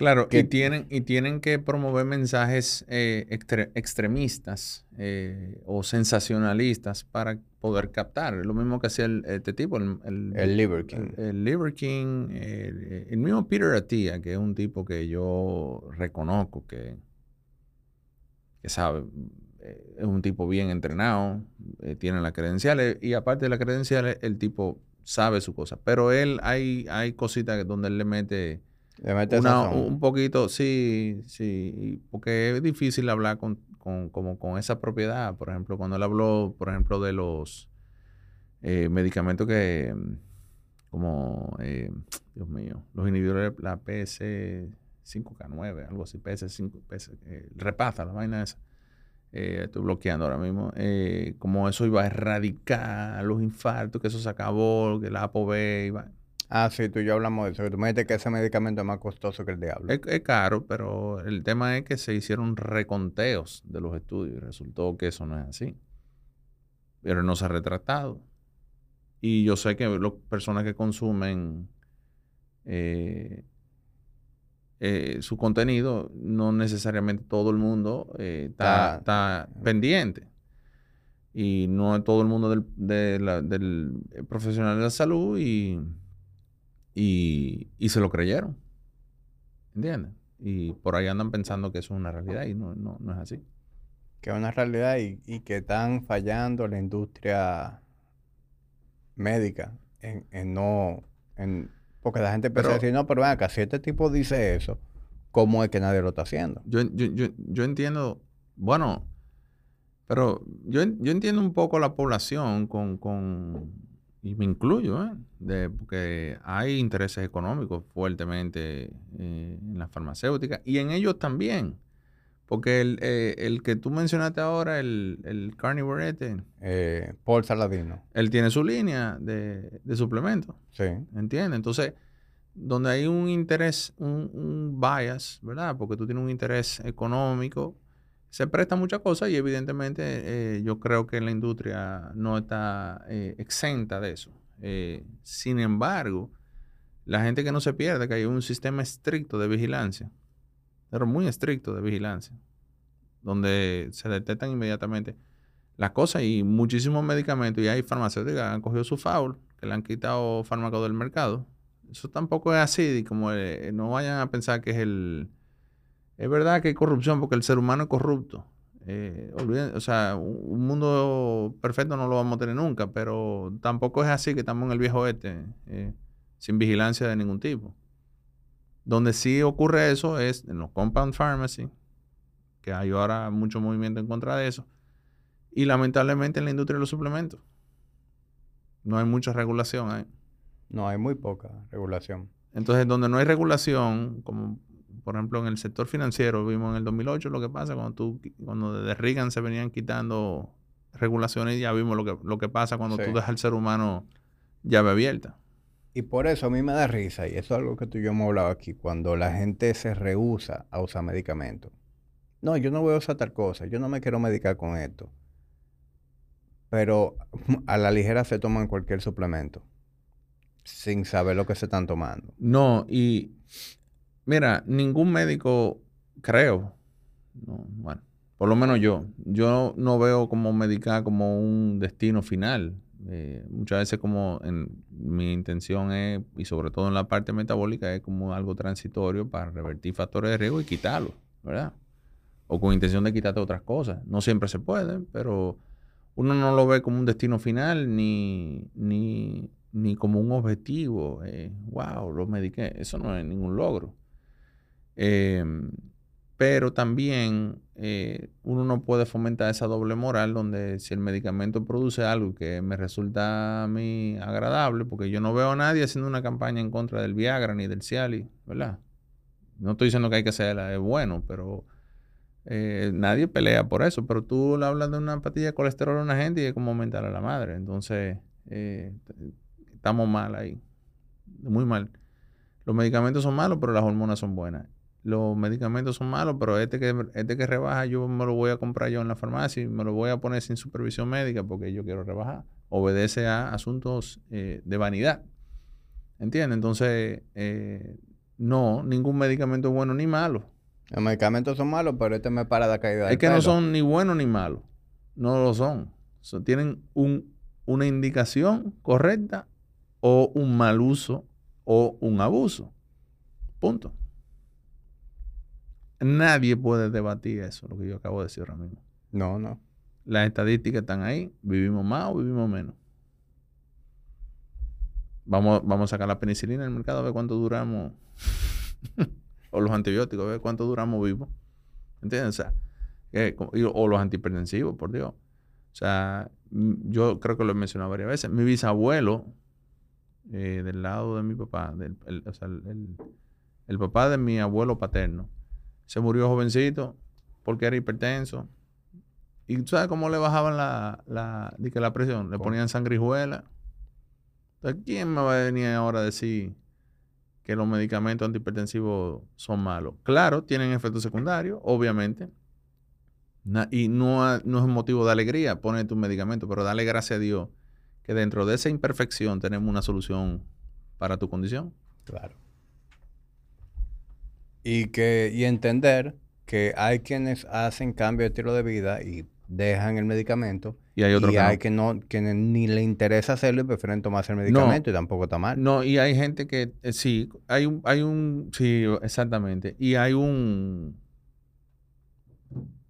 Speaker 2: Claro, y, tienen, y tienen que promover mensajes eh, extremistas eh, o sensacionalistas para poder captar. Lo mismo que hacía el, este tipo, el,
Speaker 1: el, Liver King.
Speaker 2: El, Liver King, el, mismo Peter Attia, que es un tipo que yo reconozco que, que sabe, eh, es un tipo bien entrenado, tiene las credenciales y aparte de las credenciales, el tipo sabe su cosa. Pero él, hay, hay cositas donde él le mete un poquito, sí, sí, porque es difícil hablar con, con, como con esa propiedad. Por ejemplo, cuando él habló, por ejemplo, de los eh, medicamentos que, como, eh, (tsk) Dios mío, los inhibidores de la PS5K9, algo así, PS5, PS, eh, repasa la vaina esa. estoy bloqueando ahora mismo. como eso iba a erradicar los infartos, que eso se acabó, que la ApoB iba
Speaker 1: Ah, sí, tú y yo hablamos de eso. Que tú me dijiste que ese medicamento es más costoso que el diablo.
Speaker 2: Es, caro, pero el tema es que se hicieron reconteos de los estudios y resultó que eso no es así. Pero no se ha retratado. Y yo sé que las personas que consumen eh, eh, su contenido, no necesariamente todo el mundo eh, está,
Speaker 1: Ah.
Speaker 2: pendiente. Y no es todo el mundo del, de la- del profesional de la salud y, y, y se lo creyeron. ¿Entiendes? Y por ahí andan pensando que eso es una realidad y no, no, no es así.
Speaker 1: que es una realidad y, y que están fallando la industria médica en, en no, en, porque la gente empieza a decir, no, pero ven acá, si este tipo dice eso, ¿cómo es que nadie lo está haciendo?
Speaker 2: Yo, yo, yo, yo entiendo, bueno, pero yo, yo entiendo un poco la población con, con y me incluyo, ¿eh? De, porque hay intereses económicos fuertemente eh, en la farmacéutica y en ellos también. Porque el, eh, el que tú mencionaste ahora, el, el carnivore este,
Speaker 1: Eh, Paul Saladino,
Speaker 2: él tiene su línea de, de suplementos.
Speaker 1: sí,
Speaker 2: ¿Entiendes? Entonces, donde hay un interés, un, un bias, ¿verdad? Porque tú tienes un interés económico, se presta muchas cosas y evidentemente eh, yo creo que la industria no está eh, exenta de eso. Eh, sin embargo, la gente que no se pierde, que hay un sistema estricto de vigilancia, pero muy estricto de vigilancia, donde se detectan inmediatamente las cosas y muchísimos medicamentos y hay farmacéuticas que han cogido su foul, que le han quitado fármacos del mercado. Eso tampoco es así, como no vayan a pensar que es el... Es verdad que hay corrupción porque el ser humano es corrupto. Eh, olviden- o sea, un un mundo perfecto no lo vamos a tener nunca, pero tampoco es así que estamos en el viejo oeste, eh, sin vigilancia de ningún tipo. Donde sí ocurre eso es en los compound pharmacy, que hay ahora mucho movimiento en contra de eso. Y lamentablemente en la industria de los suplementos. No hay mucha regulación ahí.
Speaker 1: no hay muy poca regulación.
Speaker 2: Entonces, donde no hay regulación, como por ejemplo en el sector financiero, vimos en el 2008 lo que pasa cuando tú, cuando desde Reagan se venían quitando regulaciones, ya vimos lo que, lo que pasa cuando
Speaker 1: Sí.
Speaker 2: tú dejas al ser humano llave abierta.
Speaker 1: Y por eso a mí me da risa, y eso es algo que tú y yo hemos hablado aquí, cuando la gente se rehúsa a usar medicamentos. No, yo no voy a usar tal cosa, yo no me quiero medicar con esto. Pero (laughs) a la ligera se toman cualquier suplemento, sin saber lo que se están tomando.
Speaker 2: No, y mira, ningún médico, creo, no, bueno, por lo menos yo, yo no veo como medicar como un destino final. Eh, muchas veces como en, mi intención es, y sobre todo en la parte metabólica, es como algo transitorio para revertir factores de riesgo y quitarlos, ¿verdad? O con intención de quitarte otras cosas. No siempre se puede, pero uno no lo ve como un destino final ni, ni, ni como un objetivo. eh, wow, lo mediqué. Eso no es ningún logro. Eh, pero también eh, uno no puede fomentar esa doble moral donde si el medicamento produce algo que me resulta a mí agradable, porque yo no veo a nadie haciendo una campaña en contra del Viagra ni del Cialis, ¿verdad? No estoy diciendo que hay que hacerla, es bueno, pero eh, nadie pelea por eso. Pero tú le hablas de una patilla de colesterol a una gente y es como aumentar a la madre. Entonces, eh, estamos mal ahí. Muy mal. Los medicamentos son malos, pero las hormonas son buenas. Los medicamentos son malos, pero este que, este que rebaja yo me lo voy a comprar yo en la farmacia y me lo voy a poner sin supervisión médica porque yo quiero rebajar. Obedece a asuntos eh, de vanidad. ¿Entiendes? Entonces, eh, no, ningún medicamento es bueno ni malo.
Speaker 1: Los medicamentos son malos, pero este me para la caída del
Speaker 2: Es que no son ni buenos ni malos. No lo son. So- tienen un, una indicación correcta o un mal uso o un abuso. Punto. Nadie puede debatir eso, lo que yo acabo de decir ahora mismo.
Speaker 1: No, no.
Speaker 2: Las estadísticas están ahí. Vivimos más o vivimos menos. Vamos, vamos a sacar la penicilina del mercado a ver cuánto duramos. (laughs) o los antibióticos, a ver cuánto duramos vivos. ¿Entiendes? O sea, eh, o los antihipertensivos, por Dios. O sea, yo creo que lo he mencionado varias veces. Mi bisabuelo, eh, del lado de mi papá, del, el, o sea, el- el- el papá de mi abuelo paterno, se murió jovencito porque era hipertenso. ¿Y tú sabes cómo le bajaban la, la, que la presión? Le ponían sangrijuela. Entonces, ¿quién me va a venir ahora a decir que los medicamentos antihipertensivos son malos? Claro, tienen efectos secundarios, obviamente. Y no, no es un motivo de alegría poner tu medicamento, pero dale gracias a Dios que dentro de esa imperfección tenemos una solución para tu condición.
Speaker 1: Claro. Y, que, y entender que hay quienes hacen cambio de estilo de vida y dejan el medicamento.
Speaker 2: Y hay otros
Speaker 1: y
Speaker 2: que
Speaker 1: hay
Speaker 2: no.
Speaker 1: que no, que ni le interesa hacerlo y prefieren tomarse el medicamento y tampoco está mal.
Speaker 2: No, y hay gente que eh, sí, hay un, hay un, sí, exactamente. Y hay un,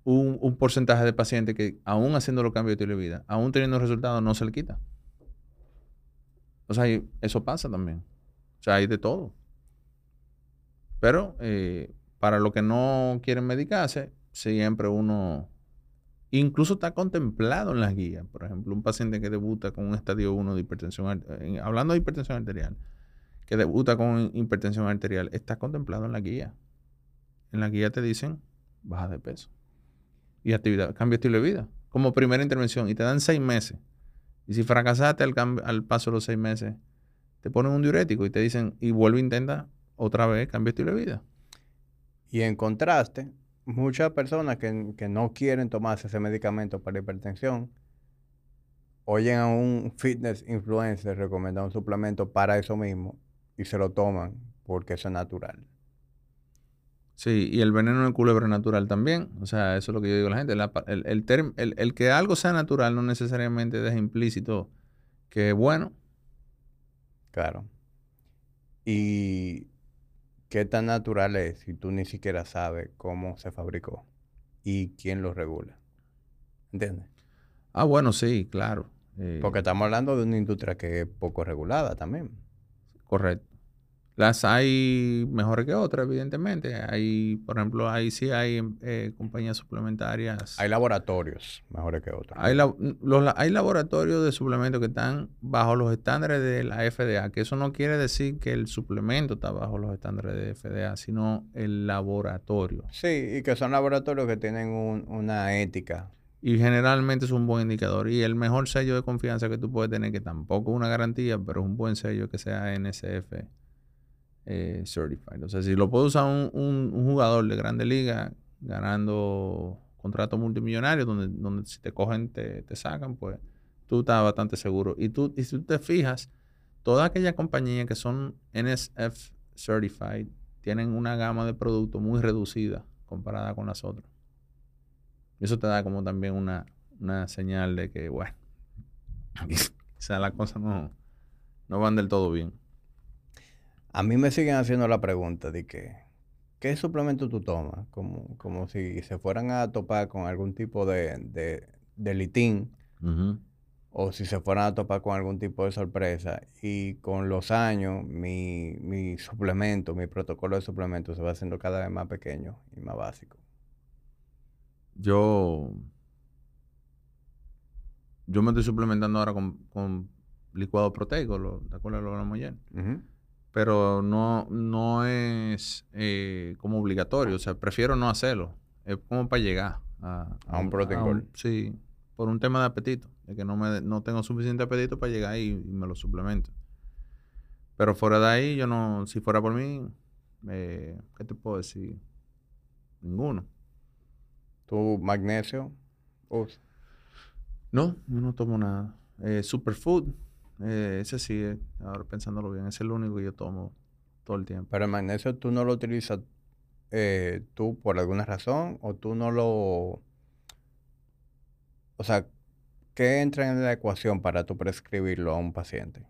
Speaker 2: un, un porcentaje de pacientes que aún haciendo los cambios de estilo de vida, aún teniendo resultados, no se le quita. O sea, eso pasa también. O sea, hay de todo. Pero eh, para los que no quieren medicarse, siempre uno, incluso está contemplado en las guías. Por ejemplo, un paciente que debuta con un estadio 1 de hipertensión, hablando de hipertensión arterial, que debuta con hipertensión arterial, está contemplado en la guía. En la guía te dicen, baja de peso. Y actividad, cambio de estilo de vida. Como primera intervención. Y te dan seis meses. Y si fracasaste al, al paso de los seis meses, te ponen un diurético y te dicen, y vuelve e intenta otra vez cambio estilo de vida.
Speaker 1: Y en contraste, muchas personas que, que no quieren tomarse ese medicamento para hipertensión, oyen a un fitness influencer recomendar un suplemento para eso mismo y se lo toman porque eso es natural.
Speaker 2: Sí, y el veneno de culebra es natural también. O sea, eso es lo que yo digo a la gente. La el, el, term- el- el que algo sea natural no necesariamente deja implícito que es bueno.
Speaker 1: Claro. Y qué tan natural es si tú ni siquiera sabes cómo se fabricó y quién lo regula. ¿Entiendes?
Speaker 2: Ah, bueno, sí, claro. Eh,
Speaker 1: Porque estamos hablando de una industria que es poco regulada también.
Speaker 2: Correcto. Las hay mejores que otras, evidentemente. Hay, por ejemplo, ahí sí hay eh, compañías suplementarias.
Speaker 1: Hay laboratorios mejores que otros.
Speaker 2: Hay, la- los hay laboratorios de suplementos que están bajo los estándares de la FDA, que eso no quiere decir que el suplemento está bajo los estándares de FDA, sino el laboratorio.
Speaker 1: Sí, y que son laboratorios que tienen un- una ética.
Speaker 2: Y generalmente es un buen indicador. Y el mejor sello de confianza que tú puedes tener, que tampoco es una garantía, pero es un buen sello que sea NSF eh, Certified. O sea, si lo puede usar un, jugador de grande liga ganando contratos multimillonarios, donde, donde si te cogen te, te sacan, pues tú estás bastante seguro. Y tú, y si tú te fijas, todas aquellas compañías que son NSF Certified tienen una gama de productos muy reducida comparada con las otras. Eso te da como también una, una señal de que, bueno, (laughs) quizás las cosas no, no van del todo bien.
Speaker 1: A mí me siguen haciendo la pregunta de que, ¿qué suplemento tú tomas? Como, como si se fueran a topar con algún tipo de, de, de litín o si se fueran a topar con algún tipo de sorpresa. Y con los años, mi, mi suplemento, mi protocolo de suplemento se va haciendo cada vez más pequeño y más básico.
Speaker 2: Yo, yo me estoy suplementando ahora con, con licuado proteico, lo, ¿te acuerdas lo hablamos ayer? Pero no, no es eh, como obligatorio, o sea, prefiero no hacerlo. Es como para llegar a,
Speaker 1: A un protein goal.
Speaker 2: Sí, por un tema de apetito, de que no, me, no tengo suficiente apetito para llegar ahí y me lo suplemento. Pero fuera de ahí, yo no, si fuera por mí, eh, ¿qué te puedo decir? Ninguno.
Speaker 1: ¿Tu magnesio? Usa.
Speaker 2: No, yo no tomo nada. Eh, superfood, eh, ese sí, eh, ahora pensándolo bien, es el único que yo tomo todo el tiempo.
Speaker 1: Pero el magnesio tú no lo utilizas eh, tú por alguna razón o tú no lo... O sea, ¿qué entra en la ecuación para tú prescribirlo a un paciente?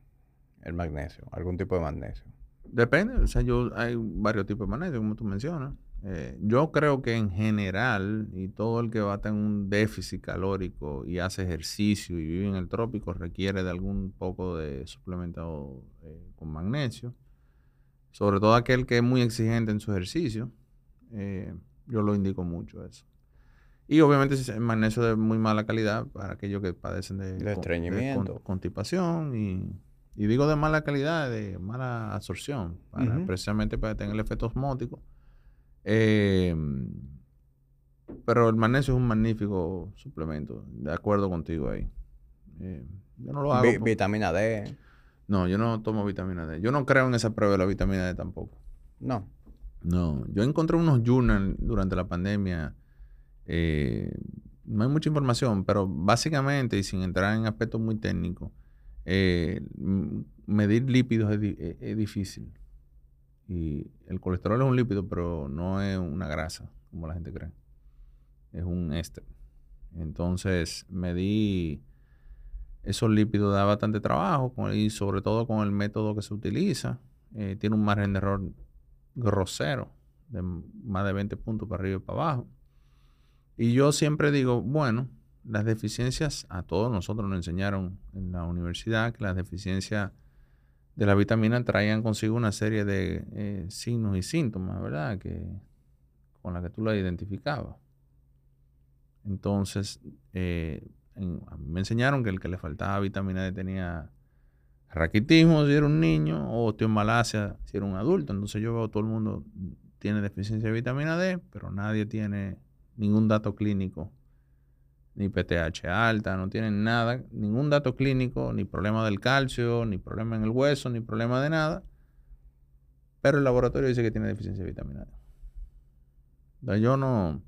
Speaker 1: El magnesio, algún tipo de magnesio.
Speaker 2: Depende, o sea, yo hay varios tipos de magnesio, como tú mencionas. Eh, yo creo que en general, y todo el que va a tener un déficit calórico y hace ejercicio y vive en el trópico requiere de algún poco de suplemento eh, con magnesio. Sobre todo aquel que es muy exigente en su ejercicio, eh, yo lo indico mucho eso. Y obviamente es magnesio de muy mala calidad para aquellos que padecen de,
Speaker 1: De estreñimiento.
Speaker 2: con- constipación y, y digo de mala calidad, de mala absorción, para- precisamente para tener el efecto osmótico. Eh, pero el magnesio es un magnífico suplemento, de acuerdo contigo ahí. Eh, yo no lo hago.
Speaker 1: Vi-
Speaker 2: por-
Speaker 1: vitamina D,
Speaker 2: no, yo no tomo vitamina D. Yo no creo en esa prueba de la vitamina D tampoco.
Speaker 1: no.
Speaker 2: No, yo encontré unos journals durante la pandemia. eh, no hay mucha información, pero básicamente, y sin entrar en aspectos muy técnicos, eh, medir lípidos es, es- es difícil. Y el colesterol es un lípido, pero no es una grasa, como la gente cree. Es un éster. Entonces me di esos lípidos da bastante trabajo y sobre todo con el método que se utiliza. Eh, tiene un margen de error grosero, de más de 20 puntos para arriba y para abajo. Y yo siempre digo, bueno, las deficiencias, a todos nosotros nos enseñaron en la universidad que las deficiencias de la vitamina traían consigo una serie de eh, signos y síntomas, ¿verdad? Que, con la que tú la identificabas. Entonces, eh, me enseñaron que el que le faltaba vitamina D tenía raquitismo si era un niño o osteomalacia si era un adulto. Entonces yo veo todo el mundo tiene deficiencia de vitamina D, pero nadie tiene ningún dato clínico, ni PTH alta, no tienen nada, ningún dato clínico, ni problema del calcio, ni problema en el hueso, ni problema de nada. Pero el laboratorio dice que tiene deficiencia de vitamina D. Yo no,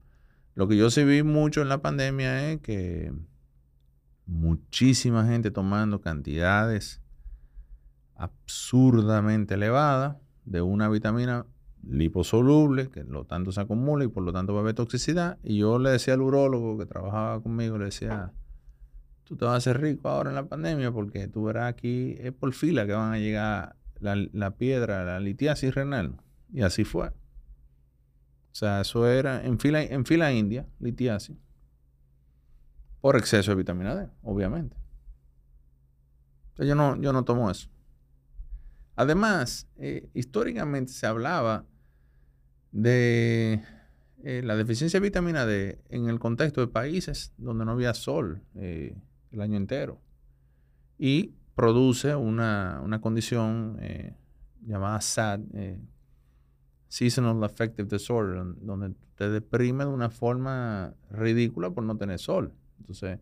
Speaker 2: lo que yo sí vi mucho en la pandemia es que muchísima gente tomando cantidades absurdamente elevadas de una vitamina liposoluble, que lo tanto se acumula y por lo tanto va a haber toxicidad. Y yo le decía al urólogo que trabajaba conmigo, le decía, tú te vas a hacer rico ahora en la pandemia porque tú verás aquí, es por fila que van a llegar la, la piedra, la litiasis renal. Y así fue. O sea, eso era en fila, en fila india, litiasis por exceso de vitamina D, obviamente. Entonces yo no, yo no tomo eso. Además, eh, históricamente se hablaba de eh, la deficiencia de vitamina D en el contexto de países donde no había sol eh, el año entero. Y produce una, una condición llamada SAD, Seasonal Affective Disorder, donde te deprime de una forma ridícula por no tener sol. Entonces,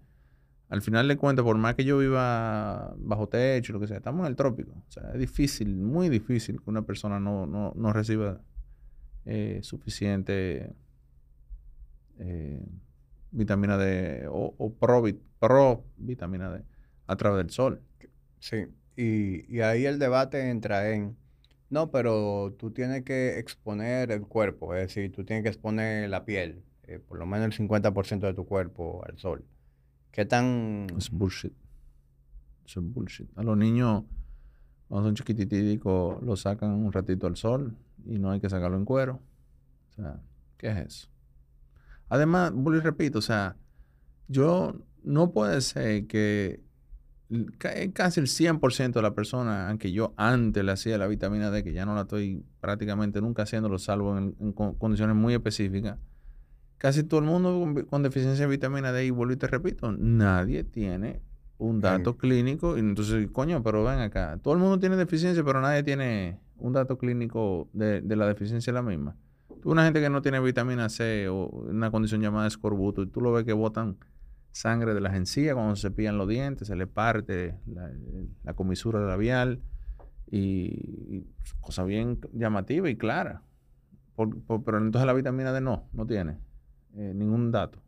Speaker 2: al final de cuentas, por más que yo viva bajo techo, lo que sea, estamos en el trópico. O sea, es difícil, muy difícil que una persona no, reciba eh, suficiente eh, vitamina D o, pro, pro, vitamina D a través del sol.
Speaker 1: Sí, y, ahí el debate entra en, no, pero tú tienes que exponer el cuerpo, es decir, tú tienes que exponer la piel, eh, por lo menos el 50% de tu cuerpo al sol. ¿Qué tan...?
Speaker 2: Es bullshit. es bullshit. A los niños, cuando son chiquititicos, los sacan un ratito al sol y no hay que sacarlo en cuero. O sea, ¿qué es eso? Además, y repito, o sea, yo no puede ser que casi el 100% de la persona, aunque yo antes le hacía la vitamina D, que ya no la estoy prácticamente nunca haciéndolo, salvo en condiciones muy específicas, Casi todo el mundo con, deficiencia de vitamina D, y vuelvo y te repito, nadie tiene un dato clínico. Y entonces, coño, pero ven acá. Todo el mundo tiene deficiencia, pero nadie tiene un dato clínico de, la deficiencia de la misma. Tú, una gente que no tiene vitamina C o una condición llamada escorbuto, y tú lo ves que botan sangre de las encías cuando se cepillan los dientes, se le parte la, comisura labial y, cosa bien llamativa y clara. pero entonces la vitamina D no, no tiene. Eh, ningún dato.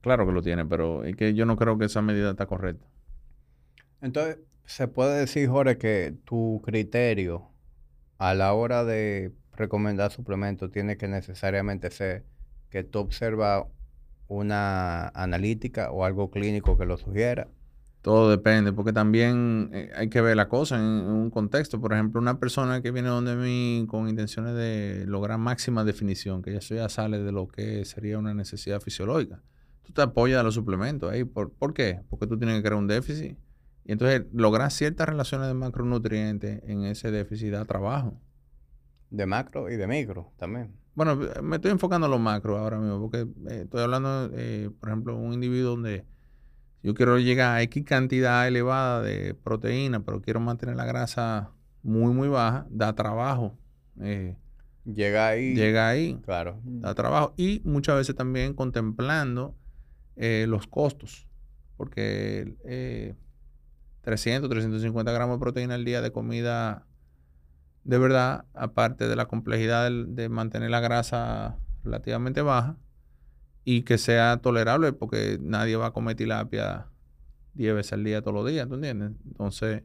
Speaker 2: Claro que lo tiene, pero es que yo no creo que esa medida está correcta.
Speaker 1: Entonces, se puede decir, Jorge, que tu criterio a la hora de recomendar suplementos tiene que necesariamente ser que tú observas una analítica o algo clínico que lo sugiera
Speaker 2: todo depende, porque también eh, hay que ver la cosa en, un contexto. Por ejemplo, una persona que viene donde mí con intenciones de lograr máxima definición, que eso ya sale de lo que sería una necesidad fisiológica. Tú te apoyas a los suplementos. ¿eh? ¿Por, ¿Por qué? Porque tú tienes que crear un déficit. Y entonces lograr ciertas relaciones de macronutrientes en ese déficit da trabajo.
Speaker 1: De macro y de micro también.
Speaker 2: Bueno, me estoy enfocando en los macro ahora mismo, porque eh, estoy hablando, por ejemplo, un individuo donde yo quiero llegar a X cantidad elevada de proteína, pero quiero mantener la grasa muy, muy baja, da trabajo.
Speaker 1: Eh, llega ahí.
Speaker 2: Llega ahí.
Speaker 1: Claro.
Speaker 2: Da trabajo. Y muchas veces también contemplando eh, los costos. Porque 300, eh, 350 gramos de proteína al día de comida de verdad, aparte de la complejidad de mantener la grasa relativamente baja, y que sea tolerable porque nadie va a comer tilapia 10 veces al día todos los días, ¿tú entiendes? Entonces,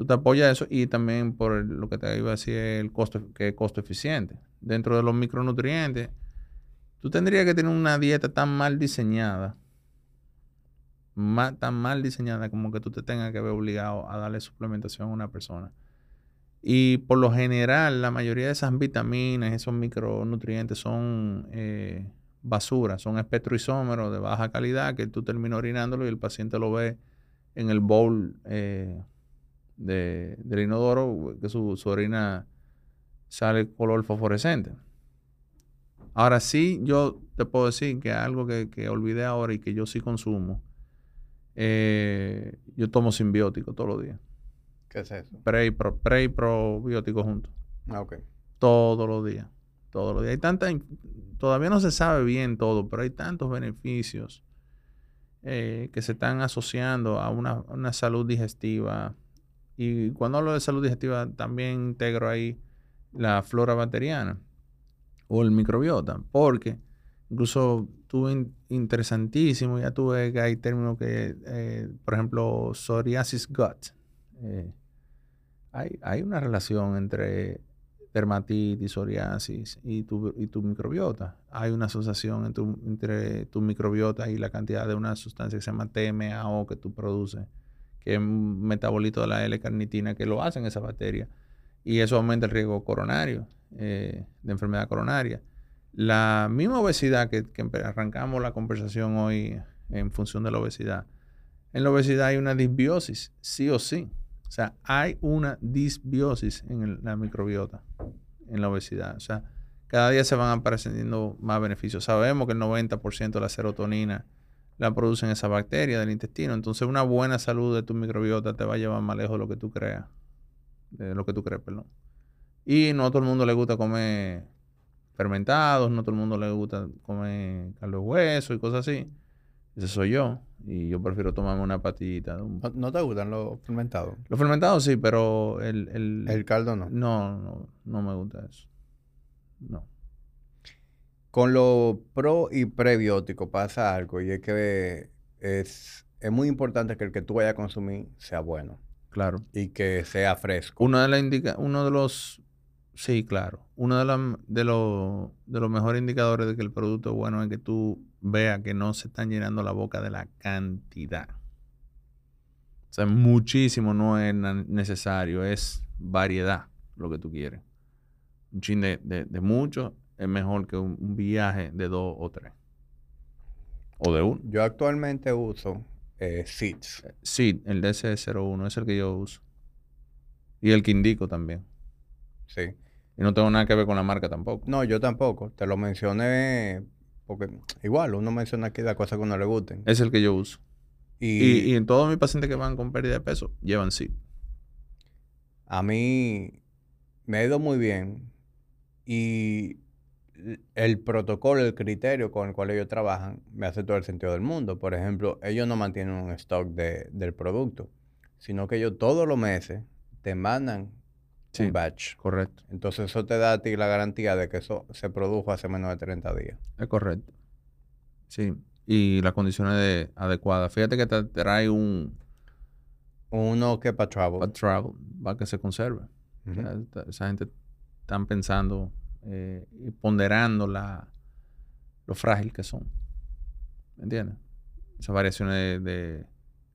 Speaker 2: Tú te apoyas eso y también por lo que te iba a decir, el costo, que es costo eficiente. Dentro de los micronutrientes, tú tendrías que tener una dieta tan mal diseñada, tan mal diseñada como que tú te tengas que ver obligado a darle suplementación a una persona. Y por lo general, la mayoría de esas vitaminas, esos micronutrientes son eh, basura, son espectroisómeros de baja calidad que tú terminas orinándolo y el paciente lo ve en el bowl eh, de, del inodoro, que su, su orina sale color fosforescente. Ahora sí, yo te puedo decir que algo que, que olvidé ahora y que yo sí consumo, eh, yo tomo simbiótico todos los días.
Speaker 1: ¿Qué es eso?
Speaker 2: Pre y, pro, pre y probiótico juntos.
Speaker 1: Ah, ok.
Speaker 2: Todos los días. Todos los días. Hay tanta, todavía no se sabe bien todo, pero hay tantos beneficios eh, que se están asociando a una, una salud digestiva. Y cuando hablo de salud digestiva, también integro ahí la flora bacteriana o el microbiota, porque incluso tuve in- interesantísimo, ya tuve que hay términos que, eh, por ejemplo, psoriasis gut. eh, hay, hay una relación entre dermatitis, psoriasis y tu, y tu microbiota. Hay una asociación entre tu microbiota y la cantidad de una sustancia que se llama TMAO que tú produces, que es un metabolito de la L-carnitina que lo hacen esa bacteria. Y eso aumenta el riesgo coronario, eh, de enfermedad coronaria. La misma obesidad que, arrancamos la conversación hoy en función de la obesidad. En la obesidad hay una disbiosis, sí o sí. O sea, hay una disbiosis en la microbiota, en la obesidad. O sea, cada día se van apareciendo más beneficios. Sabemos que el 90% de la serotonina la producen esas bacterias del intestino. Entonces, una buena salud de tu microbiota te va a llevar más lejos de lo que tú creas. De lo que tú crees, perdón. Y no a todo el mundo le gusta comer fermentados, no a todo el mundo le gusta comer caldo de hueso y cosas así. Ese soy yo. Y yo prefiero tomarme una de un-
Speaker 1: ¿No, no te gustan los fermentados?
Speaker 2: Los fermentados sí, pero el... el,
Speaker 1: El caldo no.
Speaker 2: no, no, no me gusta eso. No.
Speaker 1: Con los pro y prebióticos pasa algo y es que es, es muy importante que el que tú vayas a consumir sea bueno
Speaker 2: Claro.
Speaker 1: y que sea fresco.
Speaker 2: Uno de, la indica uno de los... Sí, claro. Uno de, la- de, los, de los mejores indicadores de que el producto es bueno es que tú veas que no se están llenando la boca de la cantidad. O sea, muchísimo no es necesario, es variedad lo que tú quieres. Un chin de, de, de mucho es mejor que un, un viaje de dos o tres. O de uno.
Speaker 1: Yo actualmente uso eh, Seeds.
Speaker 2: Sí, el DC01 es el que yo uso. Y el que indico también.
Speaker 1: Sí.
Speaker 2: Y no tengo nada que ver con la marca tampoco.
Speaker 1: No, yo tampoco. Te lo mencioné porque igual uno menciona aquí las cosas que no le gusten.
Speaker 2: Es el que yo uso.
Speaker 1: Y,
Speaker 2: Y, y en todos mis pacientes que van con pérdida de peso, llevan sí.
Speaker 1: a mí me ha ido muy bien. Y el protocolo, el criterio con el cual ellos trabajan, me hace todo el sentido del mundo. Por ejemplo, ellos no mantienen un stock de- del producto, sino que ellos todos los meses te mandan
Speaker 2: Sí.
Speaker 1: un batch.
Speaker 2: Correcto.
Speaker 1: Entonces eso te da a ti la garantía de que eso se produjo hace menos de 30 días.
Speaker 2: Es correcto. Sí. Y las condiciones de- adecuadas. Fíjate que te trae un
Speaker 1: Uno que para travel.
Speaker 2: para travel, para que se conserve. O sea, esa gente están pensando eh, y ponderando la, lo frágil que son. ¿Me entiendes? Esas variaciones de, de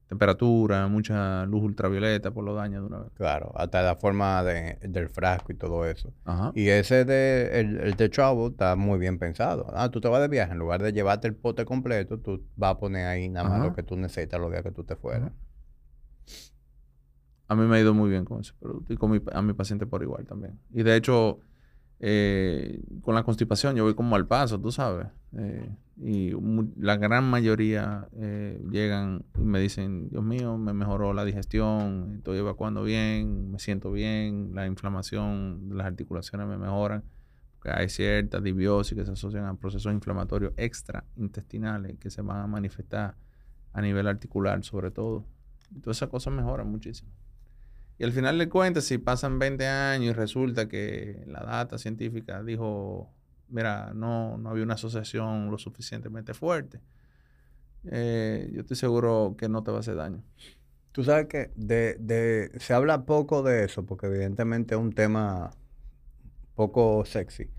Speaker 2: temperatura, mucha luz ultravioleta por los daños de una vez.
Speaker 1: Claro, hasta la forma de- del frasco y todo eso.
Speaker 2: Ajá.
Speaker 1: Y ese de el, el de travel está muy bien pensado. Ah, tú te vas de viaje, en lugar de llevarte el pote completo, tú vas a poner ahí nada más
Speaker 2: Ajá.
Speaker 1: lo que tú necesitas los días que tú te fueras.
Speaker 2: Ajá. A mí me ha ido muy bien con ese producto y con mi, a mi paciente por igual también. Y de hecho, eh, con la constipación yo voy como al paso, tú sabes. Eh, y la gran mayoría eh, llegan y me dicen, Dios mío, me mejoró la digestión, estoy evacuando bien, me siento bien, la inflamación de las articulaciones me mejoran. Hay ciertas disbiosis que se asocian a procesos inflamatorios extraintestinales que se van a manifestar a nivel articular sobre todo. Y todas esas cosas mejoran muchísimo. Y al final de cuentas, si pasan 20 años y resulta que la data científica dijo, mira, no, no había una asociación lo suficientemente fuerte, eh, yo estoy seguro que no te va a hacer daño.
Speaker 1: Tú sabes que de, de, se habla poco de eso, porque evidentemente es un tema poco sexy,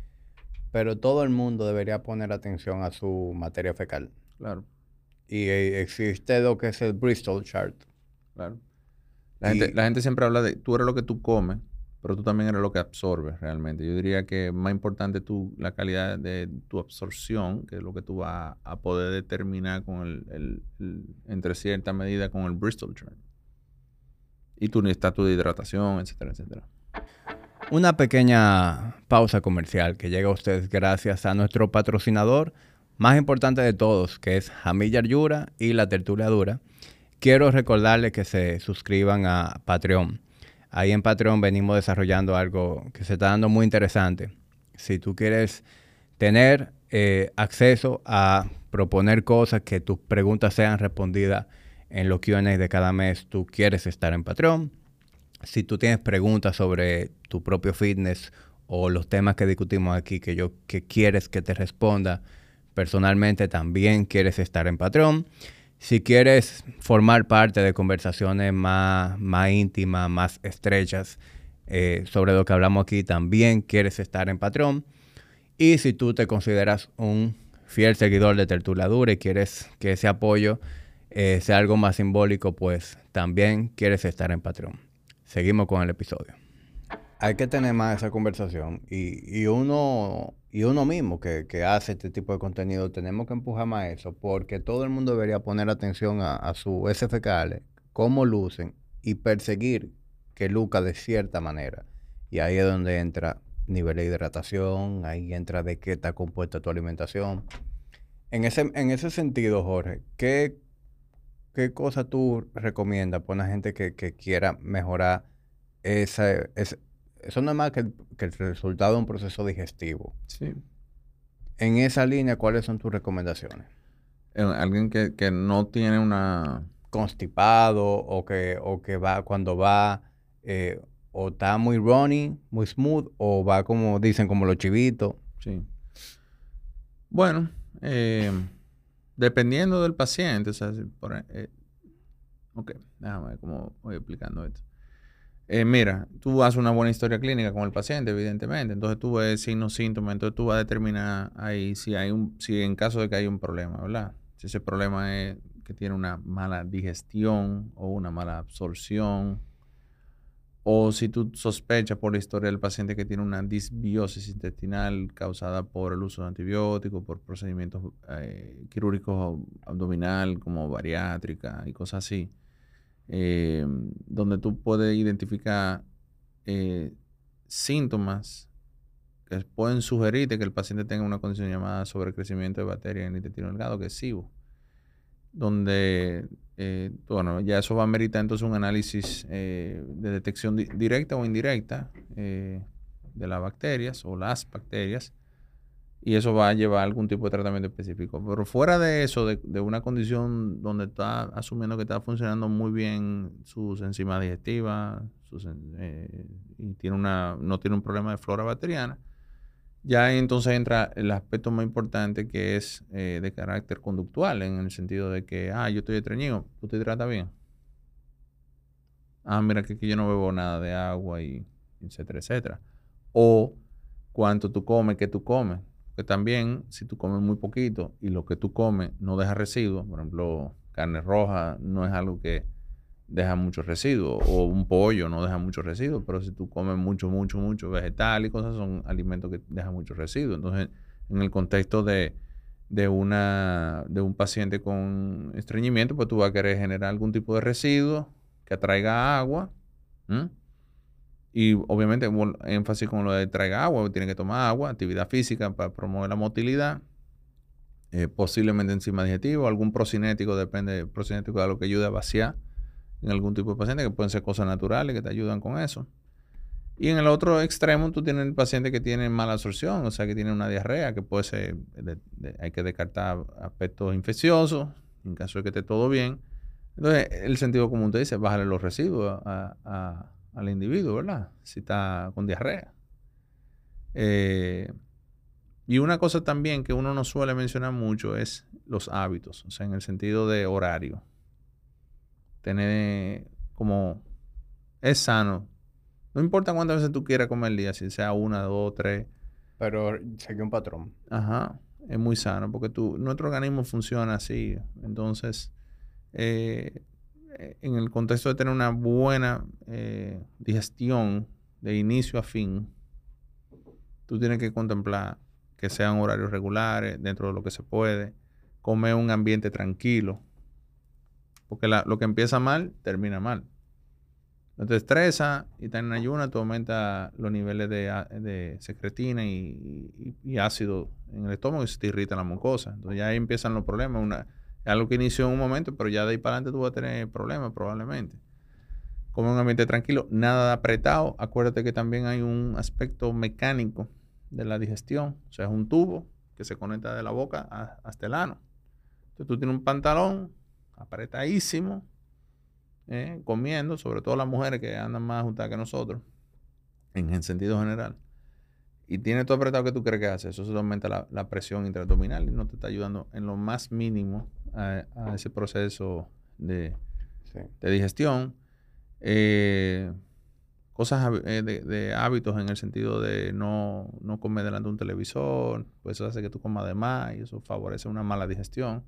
Speaker 1: pero todo el mundo debería poner atención a su materia fecal.
Speaker 2: Claro,
Speaker 1: Y eh, existe lo que es el Bristol Chart.
Speaker 2: claro. La,
Speaker 1: Y-
Speaker 2: gente, la gente siempre habla de tú eres lo que tú comes, pero tú también eres lo que absorbes realmente. Yo diría que más importante tú, la calidad de tu absorción, que es lo que tú vas a poder determinar con el, el- el- entre cierta medida con el Bristol chart. Y tu estatus de hidratación, etcétera, etcétera.
Speaker 1: Una pequeña pausa comercial que llega a ustedes gracias a nuestro patrocinador más importante de todos, que es Jamilla Yura y La Tertulia Dura. Quiero recordarles que se suscriban a Patreon. Ahí en Patreon venimos desarrollando algo que se está dando muy interesante. Si tú quieres tener eh, acceso a proponer cosas, que tus preguntas sean respondidas en los Q&A de cada mes, tú quieres estar en Patreon. Si tú tienes preguntas sobre tu propio fitness o los temas que discutimos aquí que yo que quieres que te responda personalmente, también quieres estar en Patreon. Si quieres formar parte de conversaciones más, más íntimas, más estrechas eh, sobre lo que hablamos aquí, también quieres estar en Patreon. Y si tú te consideras un fiel seguidor de Tertulia Dura y quieres que ese apoyo eh, sea algo más simbólico, pues también quieres estar en Patreon. Seguimos con el episodio. Hay que tener más esa conversación y, y uno y uno mismo que, que hace este tipo de contenido tenemos que empujar más eso porque todo el mundo debería poner atención a, a su SFKL, cómo lucen y perseguir que luzca de cierta manera. Y ahí es donde entra nivel de hidratación, ahí entra de qué está compuesta tu alimentación. En ese, en ese sentido, Jorge, ¿qué, qué cosa tú recomiendas para una gente que, que quiera mejorar esa, ese- eso no es más que el, que el resultado de un proceso digestivo?
Speaker 2: Sí.
Speaker 1: En esa línea, ¿cuáles son tus recomendaciones?
Speaker 2: Alguien que, que no tiene una...
Speaker 1: Constipado o que, o que va cuando va eh, o está muy runny, muy smooth o va como dicen como los chivitos.
Speaker 2: Sí. Bueno, eh, dependiendo del paciente, o sea, si por, eh, ok, déjame ver cómo voy explicando esto. Eh, mira, tú haces una buena historia clínica con el paciente, evidentemente, entonces tú ves signos, síntomas, entonces tú vas a determinar ahí si hay un, si en caso de que hay un problema, ¿verdad? Si ese problema es que tiene una mala digestión o una mala absorción, o si tú sospechas por la historia del paciente que tiene una disbiosis intestinal causada por el uso de antibióticos, por procedimientos eh, quirúrgicos abdominal como bariátrica y cosas así, eh, donde tú puedes identificar eh, síntomas que pueden sugerirte que el paciente tenga una condición llamada sobrecrecimiento de bacterias en el intestino delgado, que es SIBO donde, eh, bueno, ya eso va a meritar entonces un análisis eh, de detección di- directa o indirecta eh, de las bacterias o las bacterias, y eso va a llevar algún tipo de tratamiento específico. Pero fuera de eso, de, de una condición donde está asumiendo que está funcionando muy bien sus enzimas digestivas, eh, y tiene una, no tiene un problema de flora bacteriana, ya entonces entra el aspecto más importante que es eh, de carácter conductual, en el sentido de que, ah, yo estoy estreñido, tú te hidratas bien. Ah, mira que aquí yo no bebo nada de agua y etcétera, etcétera. O cuánto tú comes, qué tú comes. Que también, si tú comes muy poquito y lo que tú comes no deja residuos, por ejemplo, carne roja no es algo que deja mucho residuo, o un pollo no deja mucho residuo, pero si tú comes mucho, mucho, mucho vegetal y cosas, son alimentos que dejan mucho residuo. Entonces, en el contexto de, de, una, de un paciente con estreñimiento, pues tú vas a querer generar algún tipo de residuo que atraiga agua. ¿m? Y obviamente, énfasis con lo de traiga agua, tiene que tomar agua, actividad física para promover la motilidad, eh, posiblemente enzima digestiva, algún procinético, depende, procinético de lo que ayude a vaciar en algún tipo de paciente, que pueden ser cosas naturales que te ayudan con eso. Y en el otro extremo, tú tienes el paciente que tiene mala absorción, o sea, que tiene una diarrea, que puede ser, hay que descartar aspectos infecciosos, en caso de que esté todo bien. Entonces, el sentido común te dice, bájale los residuos a- al individuo, ¿verdad? Si está con diarrea. Eh, y una cosa también que uno no suele mencionar mucho es los hábitos, o sea, en el sentido de horario. tener como es sano. No importa cuántas veces tú quieras comer el día, si sea una, dos, tres.
Speaker 1: Pero seguir un patrón.
Speaker 2: Ajá, es muy sano porque tu, nuestro organismo funciona así. Entonces, eh, en el contexto de tener una buena eh, digestión de inicio a fin, tú tienes que contemplar que sean horarios regulares, dentro de lo que se puede, comer un ambiente tranquilo, porque lo que empieza mal, termina mal. No te estresa y estás en ayuna, tú aumentas los niveles de, secretina y, ácido en el estómago y se te irrita la mucosa. Entonces ya ahí empiezan los problemas. Una, algo que inició en un momento, pero ya de ahí para adelante tú vas a tener problemas probablemente. Come un ambiente tranquilo, nada apretado. Acuérdate que también hay un aspecto mecánico de la digestión. O sea, es un tubo que se conecta de la boca hasta el ano. Entonces tú tienes un pantalón apretadísimo, eh, comiendo, sobre todo las mujeres que andan más juntas que nosotros, en el sentido general. Y tiene todo apretado que tú crees que hace. Eso se aumenta la, presión intraabdominal y no te está ayudando en lo más mínimo a, ese proceso de, de digestión. Eh, cosas eh, de, hábitos en el sentido de no, no comer delante de un televisor, pues eso hace que tú comas de más y eso favorece una mala digestión.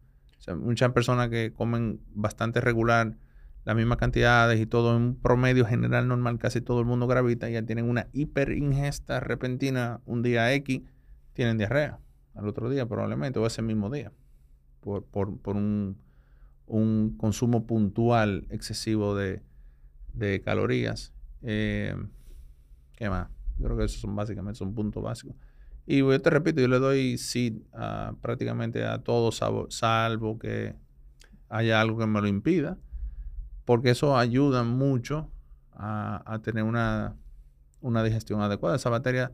Speaker 2: Muchas personas que comen bastante regular las mismas cantidades y todo en un promedio general normal, casi todo el mundo gravita, y ya tienen una hiperingesta repentina un día X, tienen diarrea al otro día probablemente, o ese mismo día, por, un, consumo puntual excesivo de, calorías. Eh, ¿Qué más? Yo creo que esos son básicamente son puntos básicos. Y yo te repito, yo le doy sí prácticamente a todo, salvo, que haya algo que me lo impida, porque eso ayuda mucho a, tener una, digestión adecuada. Esa bacteria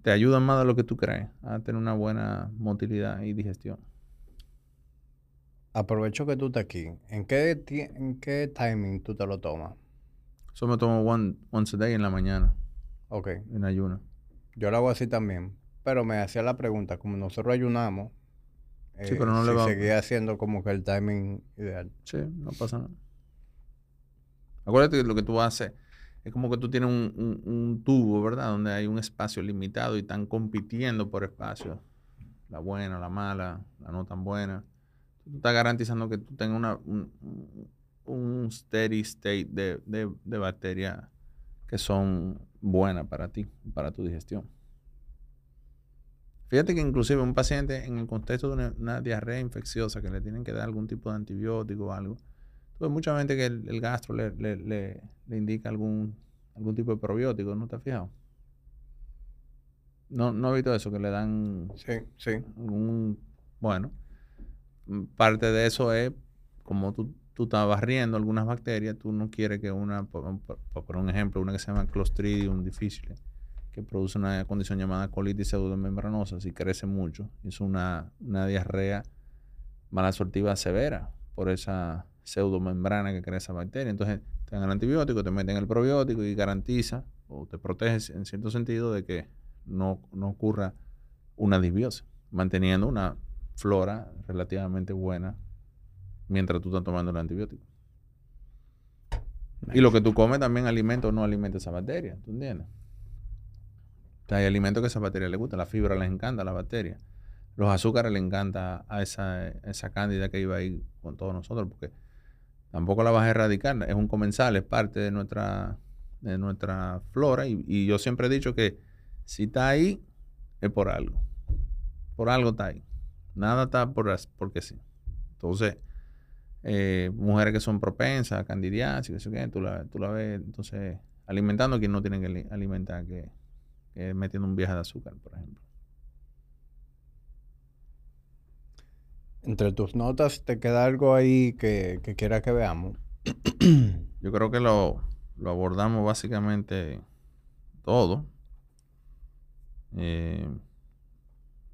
Speaker 2: te ayuda más de lo que tú crees a tener una buena motilidad y digestión.
Speaker 1: Aprovecho que tú estás aquí. ¿En qué, en qué timing tú te lo tomas?
Speaker 2: Eso me tomo one, once a day en la mañana.
Speaker 1: Ok.
Speaker 2: En ayuno.
Speaker 1: Yo lo hago así también. Pero me hacía la pregunta, como nosotros ayunamos,
Speaker 2: sí, pero no eh, le va...
Speaker 1: seguía haciendo como que el timing ideal.
Speaker 2: Sí, no pasa nada. Acuérdate que lo que tú haces es como que tú tienes un, tubo, ¿verdad? Donde hay un espacio limitado y están compitiendo por espacio. La buena, la mala, la no tan buena. Tú estás garantizando que tú tengas una, un, steady state de, de, de bacterias que son buenas para ti, para tu digestión. Fíjate que inclusive un paciente en el contexto de una, diarrea infecciosa que le tienen que dar algún tipo de antibiótico o algo, tuve mucha gente que el, gastro le, le, indica algún, algún tipo de probiótico, ¿no te has fijado? No, no he visto eso, que le dan...
Speaker 1: Sí, sí.
Speaker 2: bueno, parte de eso es como tú tú estás barriendo algunas bacterias, tú no quieres que una, por, un ejemplo, una que se llama Clostridium difficile, que produce una condición llamada colitis pseudomembranosa, si crece mucho, es una, una diarrea malabsortiva severa por esa pseudomembrana que crea esa bacteria. Entonces, te dan el antibiótico, te meten el probiótico y garantiza o te protege en cierto sentido de que no, no ocurra una disbiosis, manteniendo una flora relativamente buena mientras tú estás tomando el antibiótico. Y lo que tú comes también alimenta o no alimenta esa bacteria, ¿tú entiendes? hay alimentos que a esa bacteria le gusta, la fibra les encanta a la bacteria. Los azúcares le encanta a esa, esa cándida que iba ahí con todos nosotros, porque tampoco la vas a erradicar, es un comensal, es parte de nuestra, de nuestra flora. Y, y yo siempre he dicho que si está ahí, es por algo. Por algo está ahí. Nada está por, porque sí. Entonces, eh, mujeres que son propensas a candidiasis, que tú la, tú la ves entonces alimentando a quien no tienen que alimentar, que, metiendo un viaje de azúcar, por ejemplo.
Speaker 1: Entre tus notas, ¿te queda algo ahí que, que quieras que veamos? (clears throat)
Speaker 2: Yo creo que lo, abordamos básicamente todo. Eh,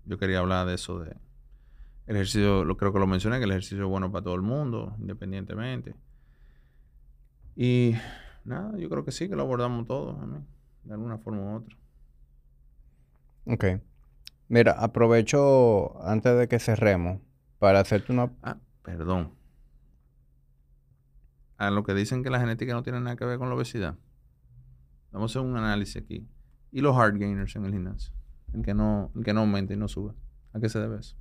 Speaker 2: yo quería hablar de eso de el ejercicio, lo, creo que lo mencioné, que el ejercicio es bueno para todo el mundo, independientemente. Y nada, yo creo que sí, que lo abordamos todo, de alguna forma u otra.
Speaker 1: Ok. Mira, aprovecho antes de que cerremos para hacerte una...
Speaker 2: Ah, perdón. a lo que dicen que la genética no tiene nada que ver con la obesidad. Vamos a hacer un análisis aquí. ¿Y los hard gainers en el gimnasio? El que no, el que no aumenta y no sube. ¿A qué se debe eso?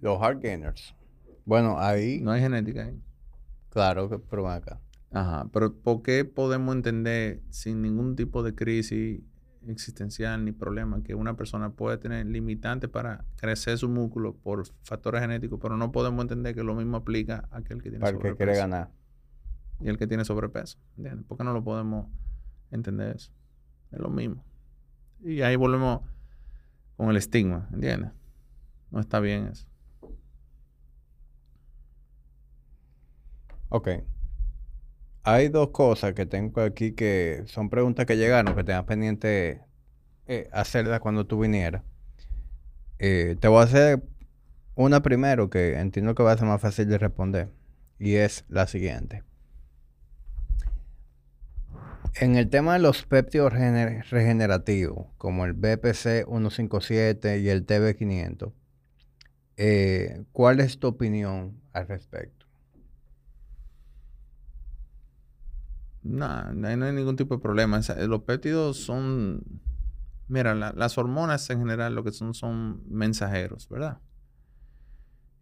Speaker 1: Los hard gainers. Bueno, ahí,
Speaker 2: No hay genética ahí.
Speaker 1: claro que pero acá.
Speaker 2: Ajá, pero ¿por qué podemos entender sin ningún tipo de crisis existencial ni problema que una persona puede tener limitantes para crecer su músculo por factores genéticos, pero no podemos entender que lo mismo aplica a aquel que tiene
Speaker 1: Para el que
Speaker 2: sobrepeso
Speaker 1: quiere ganar.
Speaker 2: y el que tiene sobrepeso? ¿Entiendes? ¿Por qué no lo podemos entender eso? Es lo mismo. Y ahí volvemos con el estigma, ¿entiendes? No está bien eso.
Speaker 1: Ok. Hay dos cosas que tengo aquí que son preguntas que llegaron, que tenías pendiente eh, hacerlas cuando tú vinieras. Eh, te voy a hacer una primero que entiendo que va a ser más fácil de responder. Y es la siguiente. En el tema de los péptidos regener- regenerativos, como el BPC 157 y el TB500, eh, ¿cuál es tu opinión al respecto?
Speaker 2: No, no hay, ningún tipo de problema. Los péptidos son, mira, la- las hormonas en general lo que son son mensajeros, ¿verdad?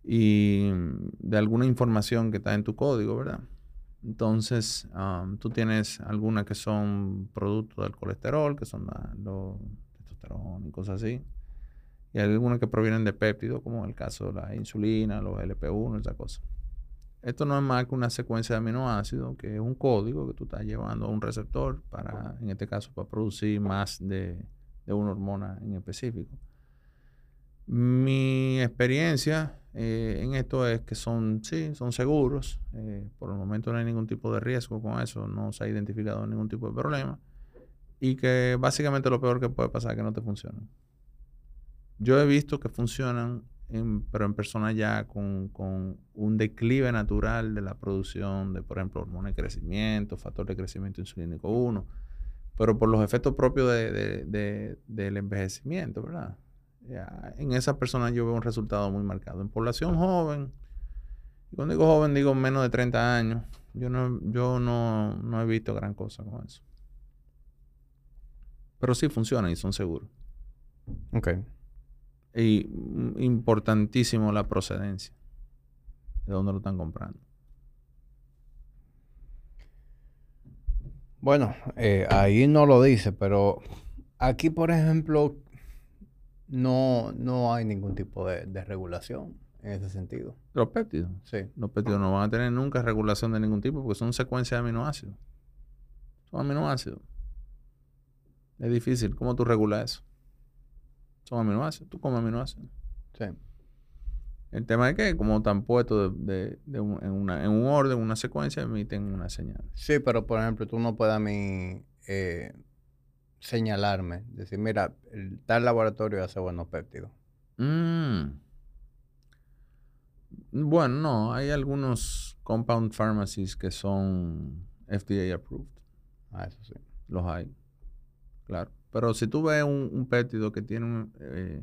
Speaker 2: Y de alguna información que está en tu código, ¿verdad? Entonces, am, tú tienes algunas que son producto del colesterol, que son los testosterona y cosas así. Y algunas que provienen de péptidos, como el caso de la insulina, los LP1, esa cosa. Esto no es más que una secuencia de aminoácidos, que es un código que tú estás llevando a un receptor para, en este caso, para producir más de, de una hormona en específico. Mi experiencia eh, en esto es que son, sí, son seguros. eh, por el momento no hay ningún tipo de riesgo con eso, no se ha identificado ningún tipo de problema. Y que básicamente lo peor que puede pasar es que no te funcionen. Yo he visto que funcionan, pero en personas ya con, con un declive natural de la producción de, por ejemplo, hormona de crecimiento, factor de crecimiento insulínico 1, pero por los efectos propios de- de- de- del envejecimiento, ¿verdad? Ya, en esas personas yo veo un resultado muy marcado. En población joven, cuando digo joven digo menos de 30 años, yo no, yo no, no he visto gran cosa con eso. Pero sí funcionan y son seguros.
Speaker 1: Ok.
Speaker 2: Y importantísimo la procedencia. De dónde lo están comprando.
Speaker 1: Bueno, eh, ahí no lo dice, pero aquí, por ejemplo, no, no hay ningún tipo de, de regulación en ese sentido.
Speaker 2: Los péptidos.
Speaker 1: Sí.
Speaker 2: Los péptidos no van a tener nunca regulación de ningún tipo porque son secuencias de aminoácidos. Son aminoácidos. Es difícil. ¿Cómo tú regulas eso? Son aminoácidos. Tú comes aminoácidos.
Speaker 1: Sí.
Speaker 2: El tema es que, como están puestos de, de- de un- en, una- en un orden, una secuencia, emiten una señal.
Speaker 1: Sí, pero por ejemplo, tú no puedes a mí eh, señalarme, decir, mira, el tal laboratorio hace buenos péptidos.
Speaker 2: Mm. Bueno, no, hay algunos compound pharmacies que son FDA approved.
Speaker 1: Ah, eso sí.
Speaker 2: Los hay. Claro. Pero si tú ves un, un péptido que tiene un, eh,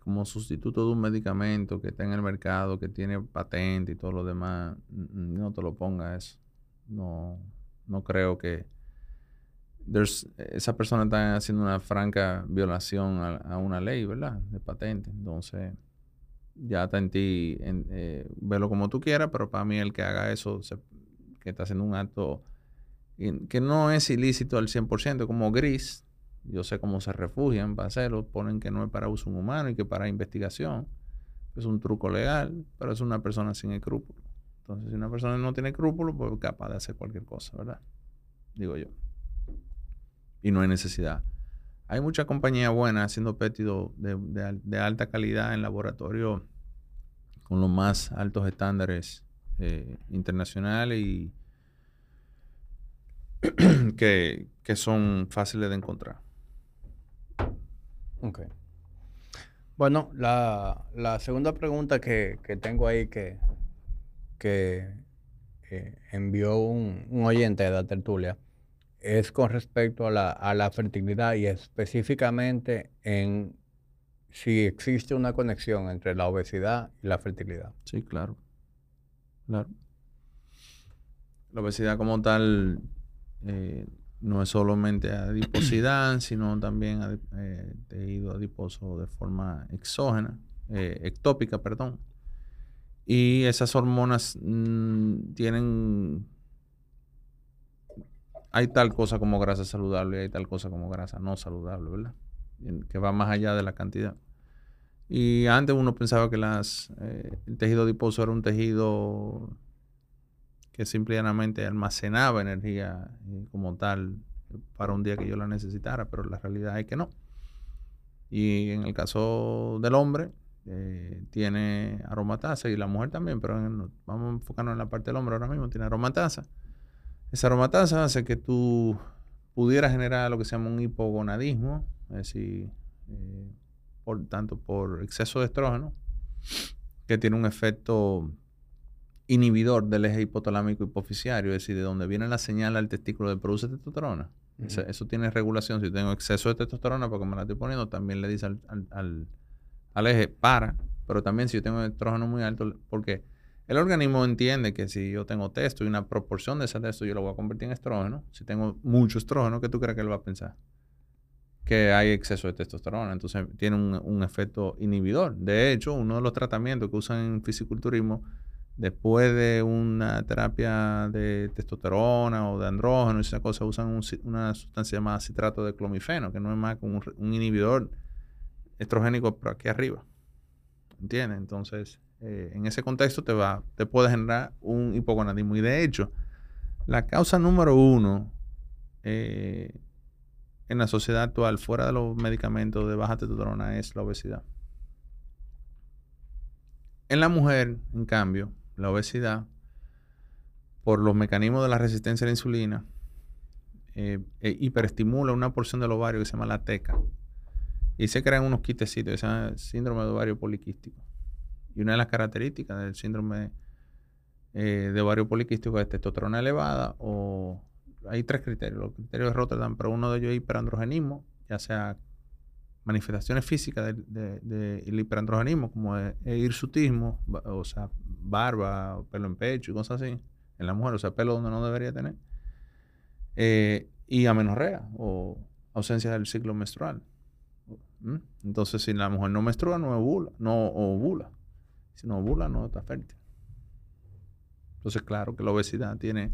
Speaker 2: como sustituto de un medicamento que está en el mercado, que tiene patente y todo lo demás, no te lo ponga eso. No, no creo que there's- esa persona está haciendo una franca violación a, a una ley, ¿verdad? De patente. Entonces, ya está en ti, en, eh, verlo como tú quieras, pero para mí el que haga eso, que está haciendo un acto que no es ilícito al 100%, como gris. Yo sé cómo se refugian para hacerlo, ponen que no es para uso humano y que para investigación. Es un truco legal, pero es una persona sin escrúpulos. Entonces, si una persona no tiene escrúpulos, pues es capaz de hacer cualquier cosa, ¿verdad? Digo yo. Y no hay necesidad. Hay muchas compañías buenas haciendo péptidos de, de al- de alta calidad en laboratorio con los más altos estándares eh, internacionales y (clears throat) que son fáciles de encontrar.
Speaker 1: Ok. Bueno, la, la segunda pregunta que, que tengo ahí que, que eh, envió un, oyente de la tertulia es con respecto a la, a la fertilidad y específicamente en si existe una conexión entre la obesidad y la fertilidad.
Speaker 2: Sí, claro. Claro. la obesidad como tal eh, no es solamente adiposidad, (clears throat) sino también eh, tejido adiposo de forma exógena, eh, ectópica, perdón. Y esas hormonas mm, tienen... Hay tal cosa como grasa saludable y hay tal cosa como grasa no saludable, ¿verdad? Que va más allá de la cantidad. Y antes uno pensaba que las, eh, el tejido adiposo era un tejido que simplemente almacenaba energía eh, como tal para un día que yo la necesitara, pero la realidad es que no. Y en el caso del hombre, eh, tiene aromatasa y la mujer también, pero vamos a enfocarnos en la parte del hombre ahora mismo, tiene aromatasa. Esa aromatasa hace que tú pudieras generar lo que se llama un hipogonadismo, es decir, eh, por tanto por exceso de estrógeno, que tiene un efecto inhibidor del eje hipotalámico hipofisiario, es decir, de donde viene la señal al testículo de produce testosterona. eso, tiene regulación. Si tengo exceso de testosterona, porque me la estoy poniendo, también le dice al, eje para. Pero también si yo tengo estrógeno muy alto, porque el organismo entiende que si yo tengo testo y una proporción de ese testo, yo lo voy a convertir en estrógeno. Si tengo mucho estrógeno, ¿qué tú crees que él va a pensar? Que hay exceso de testosterona. Entonces tiene un, un efecto inhibidor. De hecho, uno de los tratamientos que usan en fisiculturismo Después de una terapia de testosterona o de andrógeno y esa cosa, usan una sustancia llamada citrato de clomifeno, que no es más que un, inhibidor estrogénico por aquí arriba. ¿Entiendes? Entonces, eh, en ese contexto te va, te puede generar un hipogonadismo. Y de hecho, la causa número uno eh, en la sociedad actual, fuera de los medicamentos de baja testosterona, es la obesidad. En la mujer, en cambio, la obesidad, por los mecanismos de la resistencia a la insulina, eh, e hiperestimula una porción del ovario que se llama la teca. Y se crean unos quitecitos, ese síndrome de ovario poliquístico. Y una de las características del síndrome eh, de ovario poliquístico es testosterona elevada o hay tres criterios. Los criterios de Rotterdam, pero uno de ellos es hiperandrogenismo, ya sea manifestaciones físicas del de, hiperandrogenismo, como el hirsutismo, o sea, barba, pelo en pecho y cosas así, en la mujer, o sea, pelo donde no debería tener, eh, y amenorrea o ausencia del ciclo menstrual. ¿Mm? Entonces, si la mujer no menstrua, no ovula, no ovula. Si no ovula, no está fértil. Entonces, claro que la obesidad tiene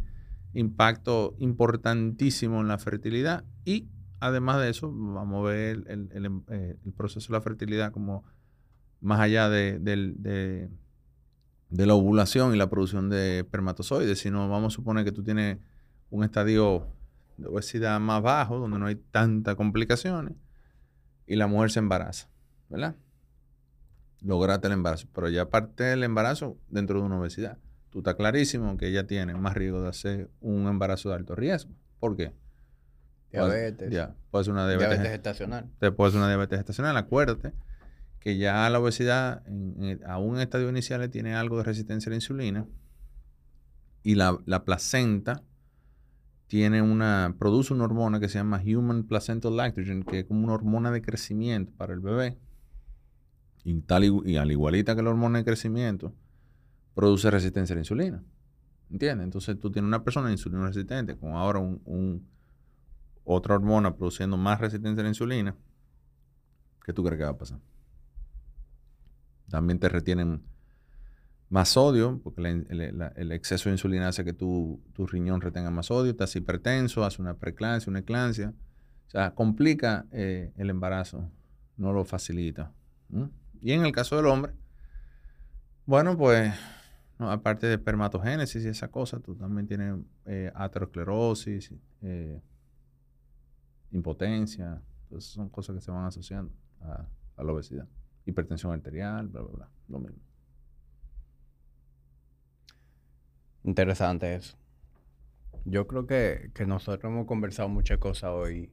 Speaker 2: impacto importantísimo en la fertilidad y además de eso, vamos a ver el, eh, proceso de la fertilidad como más allá de, la ovulación y la producción de espermatozoides, sino vamos a suponer que tú tienes un estadio de obesidad más bajo, donde no hay tantas complicaciones, y la mujer se embaraza, ¿verdad? Lograste el embarazo, pero ya parte del embarazo dentro de una obesidad. Tú estás clarísimo que ella tiene más riesgo de hacer un embarazo de alto riesgo. ¿Por qué?
Speaker 1: Diabetes.
Speaker 2: ya, puede ser una diabetes,
Speaker 1: gestacional.
Speaker 2: Puede ser una diabetes gestacional. Acuérdate que ya la obesidad, en, aún en estadio iniciales, tiene algo de resistencia a la insulina. Y la, placenta tiene una, produce una hormona que se llama Human Placental Lactogen, que es como una hormona de crecimiento para el bebé. Y, tal, y, al igualita que la hormona de crecimiento, produce resistencia a la insulina. ¿Entiendes? Entonces tú tienes una persona insulina resistente con ahora un otra hormona produciendo más resistencia a la insulina, ¿qué tú crees que va a pasar? También te retienen más sodio, porque el, exceso de insulina hace que tu, riñón retenga más sodio, estás hipertenso, hace una preclancia, una eclancia. O sea, complica eh, el embarazo, no lo facilita. Y en el caso del hombre, bueno, pues, aparte de espermatogénesis y esa cosa, tú también tienes eh, aterosclerosis, eh, impotencia. Entonces son cosas que se van asociando a, la obesidad. Hipertensión arterial, bla, bla, bla. Lo mismo.
Speaker 1: Interesante eso. Yo creo que, nosotros hemos conversado muchas cosas hoy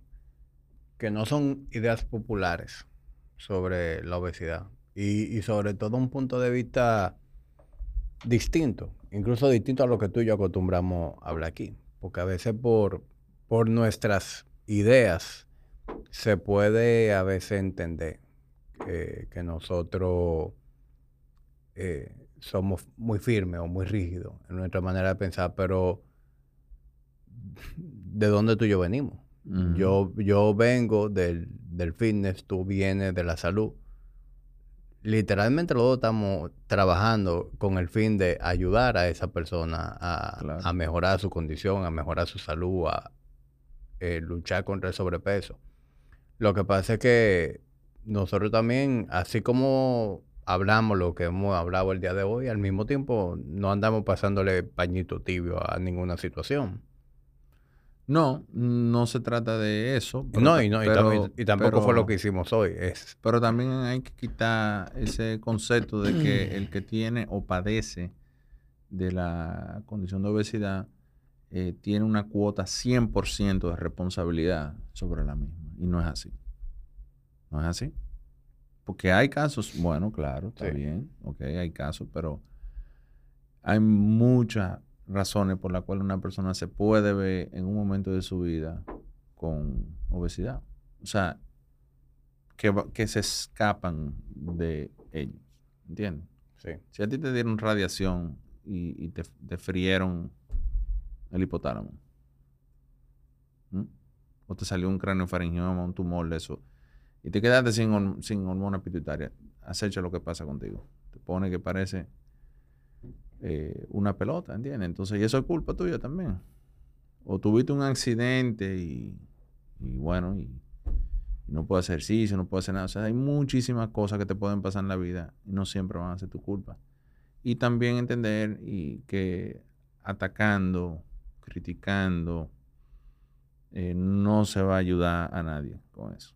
Speaker 1: que no son ideas populares sobre la obesidad y, y, sobre todo un punto de vista distinto, incluso distinto a lo que tú y yo acostumbramos a hablar aquí, porque a veces por, por nuestras ideas, se puede a veces entender que nosotros eh, somos muy firmes o muy rígidos en nuestra manera de pensar, pero de dónde tú y yo venimos. Yo, yo vengo del, del fitness, tú vienes de la salud. Literalmente los dos estamos trabajando con el fin de ayudar a esa persona a,
Speaker 2: Claro.
Speaker 1: a mejorar su condición, a mejorar su salud, a eh, luchar contra el sobrepeso. Lo que pasa es que nosotros también, así como hablamos lo que hemos hablado el día de hoy, al mismo tiempo no andamos pasándole pañito tibio a ninguna situación.
Speaker 2: No, no se trata de eso. pero
Speaker 1: No, y, no, y,
Speaker 2: pero-
Speaker 1: también- y tampoco fue lo que hicimos hoy. Es,
Speaker 2: Pero también hay que quitar ese concepto de que el que tiene o padece de la condición de obesidad eh, tiene una cuota 100% de responsabilidad sobre la misma. Y no es así. No es así. Porque hay casos, bueno, claro, está
Speaker 1: Sí.
Speaker 2: bien, ok, hay casos, pero hay muchas razones por las cuales una persona se puede ver en un momento de su vida con obesidad. O sea, que, que se escapan de ellos. ¿Entiendes?
Speaker 1: sí.
Speaker 2: Si a ti te dieron radiación y, y te, te frieron el hipotálamo, ¿m? o te salió un cráneo faringioma, un tumor eso, y te quedaste sin, sin hormona pituitaria, acecha lo que pasa contigo. Te pone que parece eh, una pelota, ¿entiendes? Entonces, y eso es culpa tuya también. O tuviste un accidente y, y bueno, y, no puedes hacer ejercicio, no puedes hacer nada. O sea, hay muchísimas cosas que te pueden pasar en la vida y no siempre van a ser tu culpa. Y también entender y que atacando, criticando, eh, no se va a ayudar a nadie con eso.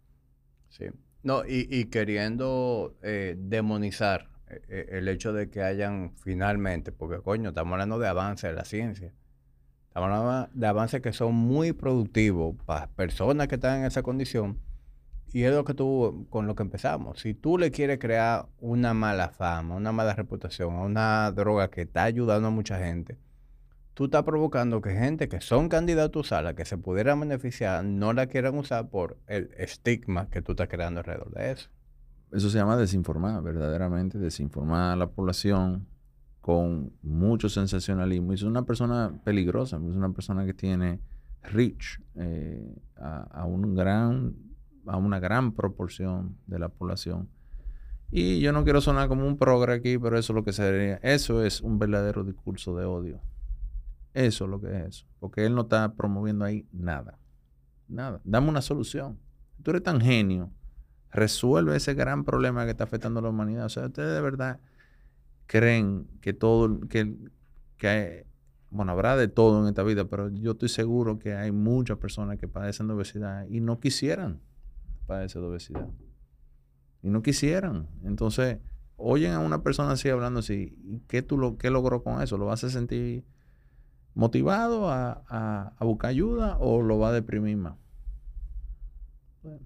Speaker 1: Sí. No, y, y queriendo eh, demonizar eh, el hecho de que hayan finalmente, porque coño, estamos hablando de avance de la ciencia. Estamos hablando de avances que son muy productivos para personas que están en esa condición. Y es lo que tú, con lo que empezamos. Si tú le quieres crear una mala fama, una mala reputación a una droga que está ayudando a mucha gente, tú estás provocando que gente que son candidatos a la que se pudieran beneficiar no la quieran usar por el estigma que tú estás creando alrededor de eso.
Speaker 2: Eso se llama desinformar, verdaderamente, desinformar a la población con mucho sensacionalismo. Es una persona peligrosa, es una persona que tiene reach eh, a, a un gran, a una gran proporción de la población. Y yo no quiero sonar como un progre aquí, pero eso es lo que sería. Eso es un verdadero discurso de odio. Eso es lo que es eso. Porque él no está promoviendo ahí nada. Nada. Dame una solución. Tú eres tan genio resuelve ese gran problema que está afectando a la humanidad. O sea, ustedes de verdad creen que todo, que, que hay- bueno, habrá de todo en esta vida, pero yo estoy seguro que hay muchas personas que padecen de obesidad y no quisieran padecer de obesidad. Y no quisieran. Entonces, oyen a una persona así hablando así, ¿y qué, tú lo, qué logró con eso? ¿Lo a sentir motivado a, a- a buscar ayuda o lo va a deprimir más? Bueno,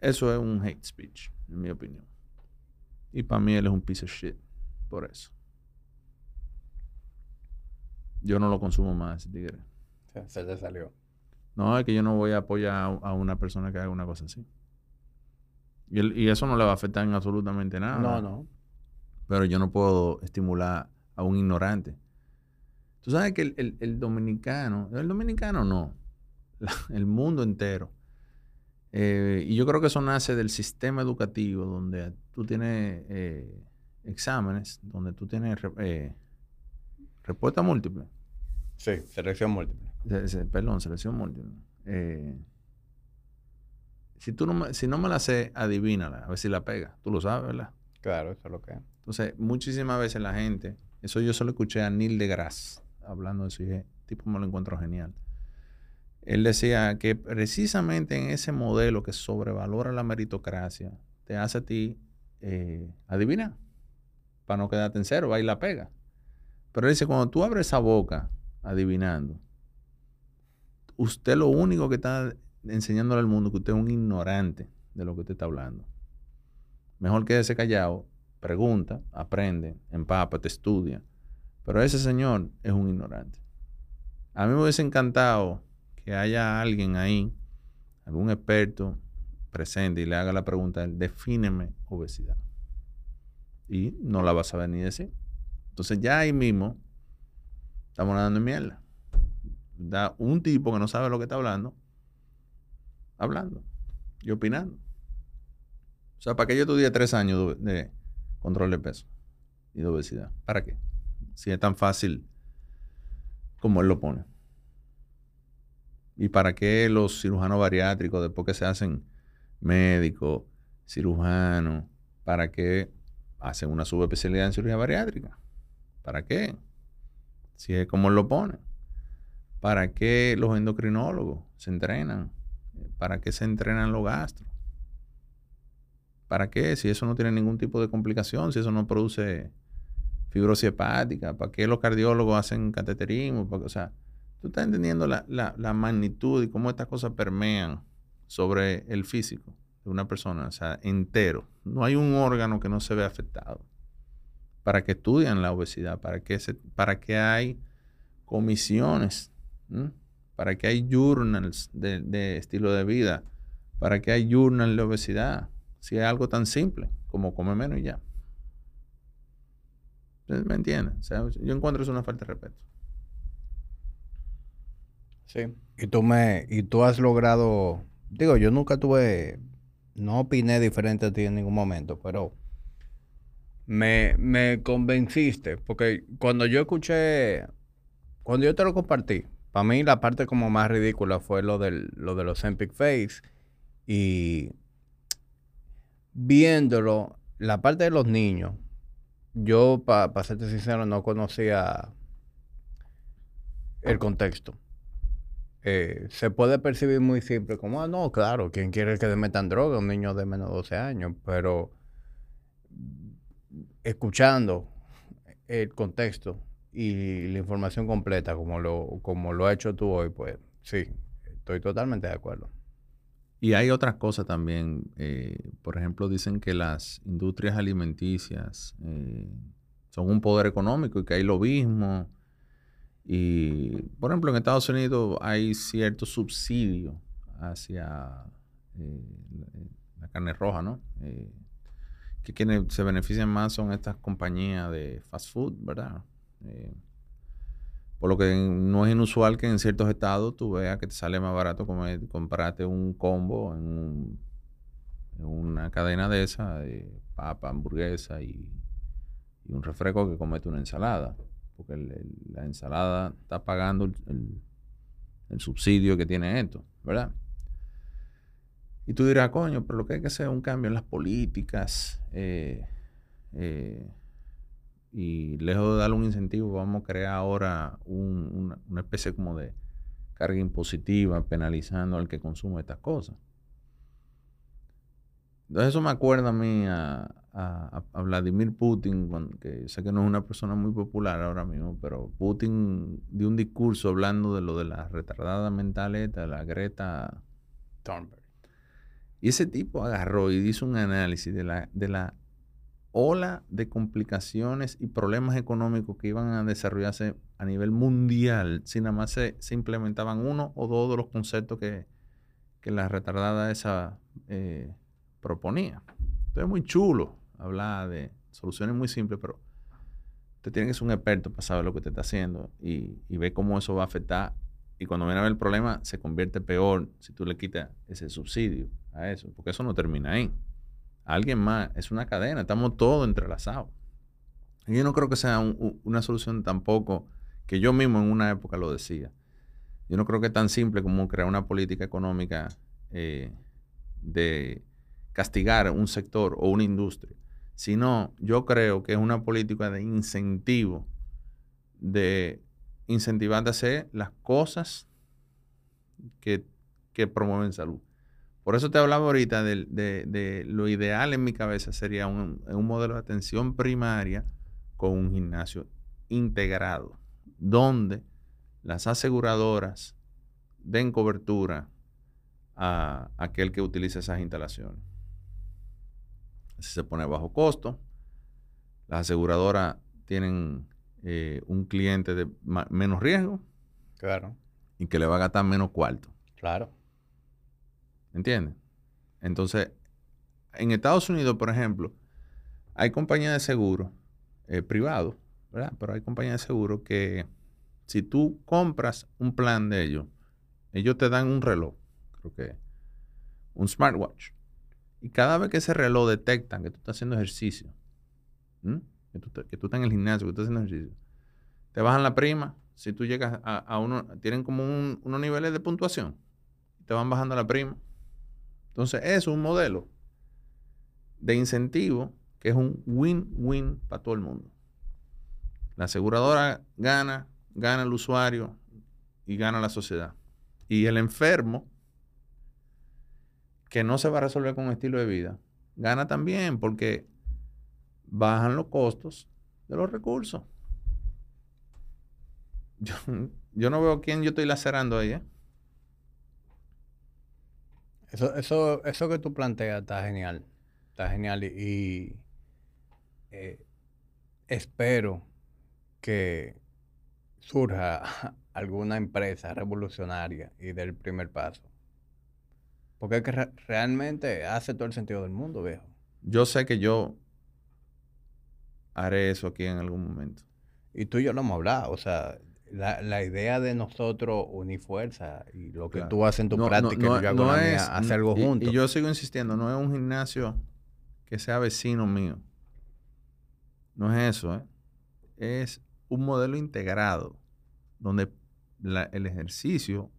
Speaker 2: eso es un hate speech, en mi opinión. Y para mí él es un piece of shit por eso. Yo no lo consumo más, ese tigre.
Speaker 1: Se, te salió.
Speaker 2: No, es que yo no voy a apoyar a, una persona que haga una cosa así. Y, él- y eso no le va a afectar en absolutamente nada.
Speaker 1: No, no.
Speaker 2: Pero yo no puedo estimular a un ignorante. Tú sabes que el, el- el dominicano, el dominicano no, la- el mundo entero. eh, y yo creo que eso nace del sistema educativo donde tú tienes eh, exámenes, donde tú tienes eh, respuesta múltiple.
Speaker 1: Sí, selección múltiple.
Speaker 2: Se- se- perdón, selección múltiple. Si, tú no me, si no me la sé, adivínala, a ver si la pega. Tú lo sabes, ¿verdad?
Speaker 1: Claro, eso es lo que es.
Speaker 2: Entonces, muchísimas veces la gente, eso yo solo escuché a Neil deGrasse hablando de eso y tipo me lo encuentro genial. Él decía que precisamente en ese modelo que sobrevalora la meritocracia, te hace a ti eh, adivinar, para no quedarte en cero, va y la pega. Pero él dice, cuando tú abres esa boca adivinando, usted lo único que está enseñándole al mundo es que usted es un ignorante de lo que usted está hablando. Mejor quédese callado, pregunta, aprende, empápate, estudia. Pero ese señor es un ignorante. A mí me hubiese encantado que haya alguien ahí, algún experto presente y le haga la pregunta, defíneme obesidad. Y no la vas a saber ni decir. Entonces ya ahí mismo estamos dando mierda. Da un tipo que no sabe lo que está hablando, hablando y opinando. O sea, ¿para qué yo estudié tres años de control de peso y de obesidad? ¿Para qué? Si es tan fácil como él lo pone. ¿Y para qué los cirujanos bariátricos, después que se hacen médicos, cirujanos, para qué hacen una subespecialidad en cirugía bariátrica? ¿Para qué? Si es como él lo pone. ¿Para qué los endocrinólogos se entrenan? ¿Para qué se entrenan los gastros? ¿Para qué? Si eso no tiene ningún tipo de complicación, si eso no produce fibrosis hepática, ¿para qué los cardiólogos hacen cateterismo? o sea, tú estás entendiendo la, la, magnitud y cómo estas cosas permean sobre el físico de una persona, o sea, entero. No hay un órgano que no se vea afectado. Para que estudian la obesidad, para que, se, para que hay comisiones, para que hay journals de, estilo de vida, para que hay journals de obesidad si es algo tan simple como comer menos y ya. ¿Me entiendes? yo encuentro eso una falta de respeto.
Speaker 1: Sí. Y tú me, y tú has logrado, digo, yo nunca tuve, no opiné diferente a ti en ningún momento, pero me, me convenciste, porque cuando yo escuché, cuando yo te lo compartí, para mí la parte como más ridícula fue lo, del, lo de los Empic Face y viéndolo, la parte de los niños, yo, para serte sincero, no conocía el contexto. Eh, se puede percibir muy simple, como, ah, no, claro, ¿quién quiere que le metan droga? Un niño de menos de 12 años, pero escuchando el contexto y la información completa, como lo, como lo has hecho tú hoy, pues sí, estoy totalmente de acuerdo.
Speaker 2: Y hay otras cosas también. Eh, por ejemplo, dicen que las industrias alimenticias eh, son un poder económico y que hay lobismo. Y, por ejemplo, en Estados Unidos hay cierto subsidio hacia eh, la, carne roja, ¿no? que quienes se benefician más son estas compañías de fast food, ¿verdad? Por lo que no es inusual que en ciertos estados tú veas que te sale más barato comer, comprarte un combo en, una cadena de esa, de papa, hamburguesa y, un refresco que comete una ensalada. Porque la ensalada está pagando el, subsidio que tiene esto, ¿verdad? Y tú dirás, coño, pero lo que hay que hacer es un cambio en las políticas. Eh, eh, y lejos de darle un incentivo, vamos a crear ahora una, especie como de carga impositiva penalizando al que consume estas cosas. Entonces eso me acuerda a mí a, Vladimir Putin, que sé que no es una persona muy popular ahora mismo, pero Putin dio un discurso hablando de lo de la retardada mental de la Greta Thunberg. Y ese tipo agarró y hizo un análisis de la, de la ola de complicaciones y problemas económicos que iban a desarrollarse a nivel mundial si nada más se, implementaban uno o dos de los conceptos que, la retardada esa eh, proponía. Entonces es muy chulo hablar de soluciones muy simples, pero usted tiene que ser un experto para saber lo que usted está haciendo y, y ver cómo eso va a afectar. Y cuando viene a ver el problema, se convierte peor si tú le quitas ese subsidio a eso, porque eso no termina ahí alguien más. Es una cadena, estamos todos entrelazados. Y yo no creo que sea una solución tampoco, que yo mismo en una época lo decía. Yo no creo que es tan simple como crear una política económica eh, de castigar un sector o una industria, sino yo creo que es una política de incentivo, de incentivar a hacer las cosas que, que promueven salud. Por eso te hablaba ahorita de, lo ideal en mi cabeza sería un, modelo de atención primaria con un gimnasio integrado, donde las aseguradoras den cobertura a aquel que utiliza esas instalaciones. Así se pone bajo costo. Las aseguradoras tienen eh, un cliente de menos riesgo.
Speaker 1: Claro.
Speaker 2: Y que le va a gastar menos cuarto.
Speaker 1: Claro.
Speaker 2: ¿Entiendes? Entonces, en Estados Unidos, por ejemplo, hay compañías de seguro eh, ¿verdad? Pero hay compañías de seguro que Si tú compras un plan de ellos, ellos te dan un reloj, creo que un smartwatch. Y cada vez que ese reloj detecta que tú estás haciendo ejercicio, que, tú, que, tú, estás en el gimnasio, que tú estás haciendo ejercicio, te bajan la prima. Si tú llegas a, uno, tienen como unos niveles de puntuación, te van bajando la prima. Entonces, es un modelo de incentivo que es un win-win para todo el mundo. La aseguradora gana, gana el usuario y gana la sociedad. Y el enfermo, que no se va a resolver con un estilo de vida, gana también porque bajan los costos de los recursos. (laughs) Yo, no veo quién yo estoy lacerando ahí. ¿eh?
Speaker 1: Eso, eso, eso que tú planteas está genial. Está genial y, eh, espero que surja (laughs) alguna empresa revolucionaria y dé el primer paso. Porque es que realmente hace todo el sentido del mundo, viejo.
Speaker 2: Yo sé que yo haré eso aquí en algún momento.
Speaker 1: Y tú y yo lo hemos hablado, o sea, la, idea de nosotros unir fuerza y lo que tú haces en tu práctica y yo hago es, hacer algo juntos.
Speaker 2: Y yo sigo insistiendo, no es un gimnasio que sea vecino mío. No es eso, ¿eh? Es un modelo integrado donde el ejercicio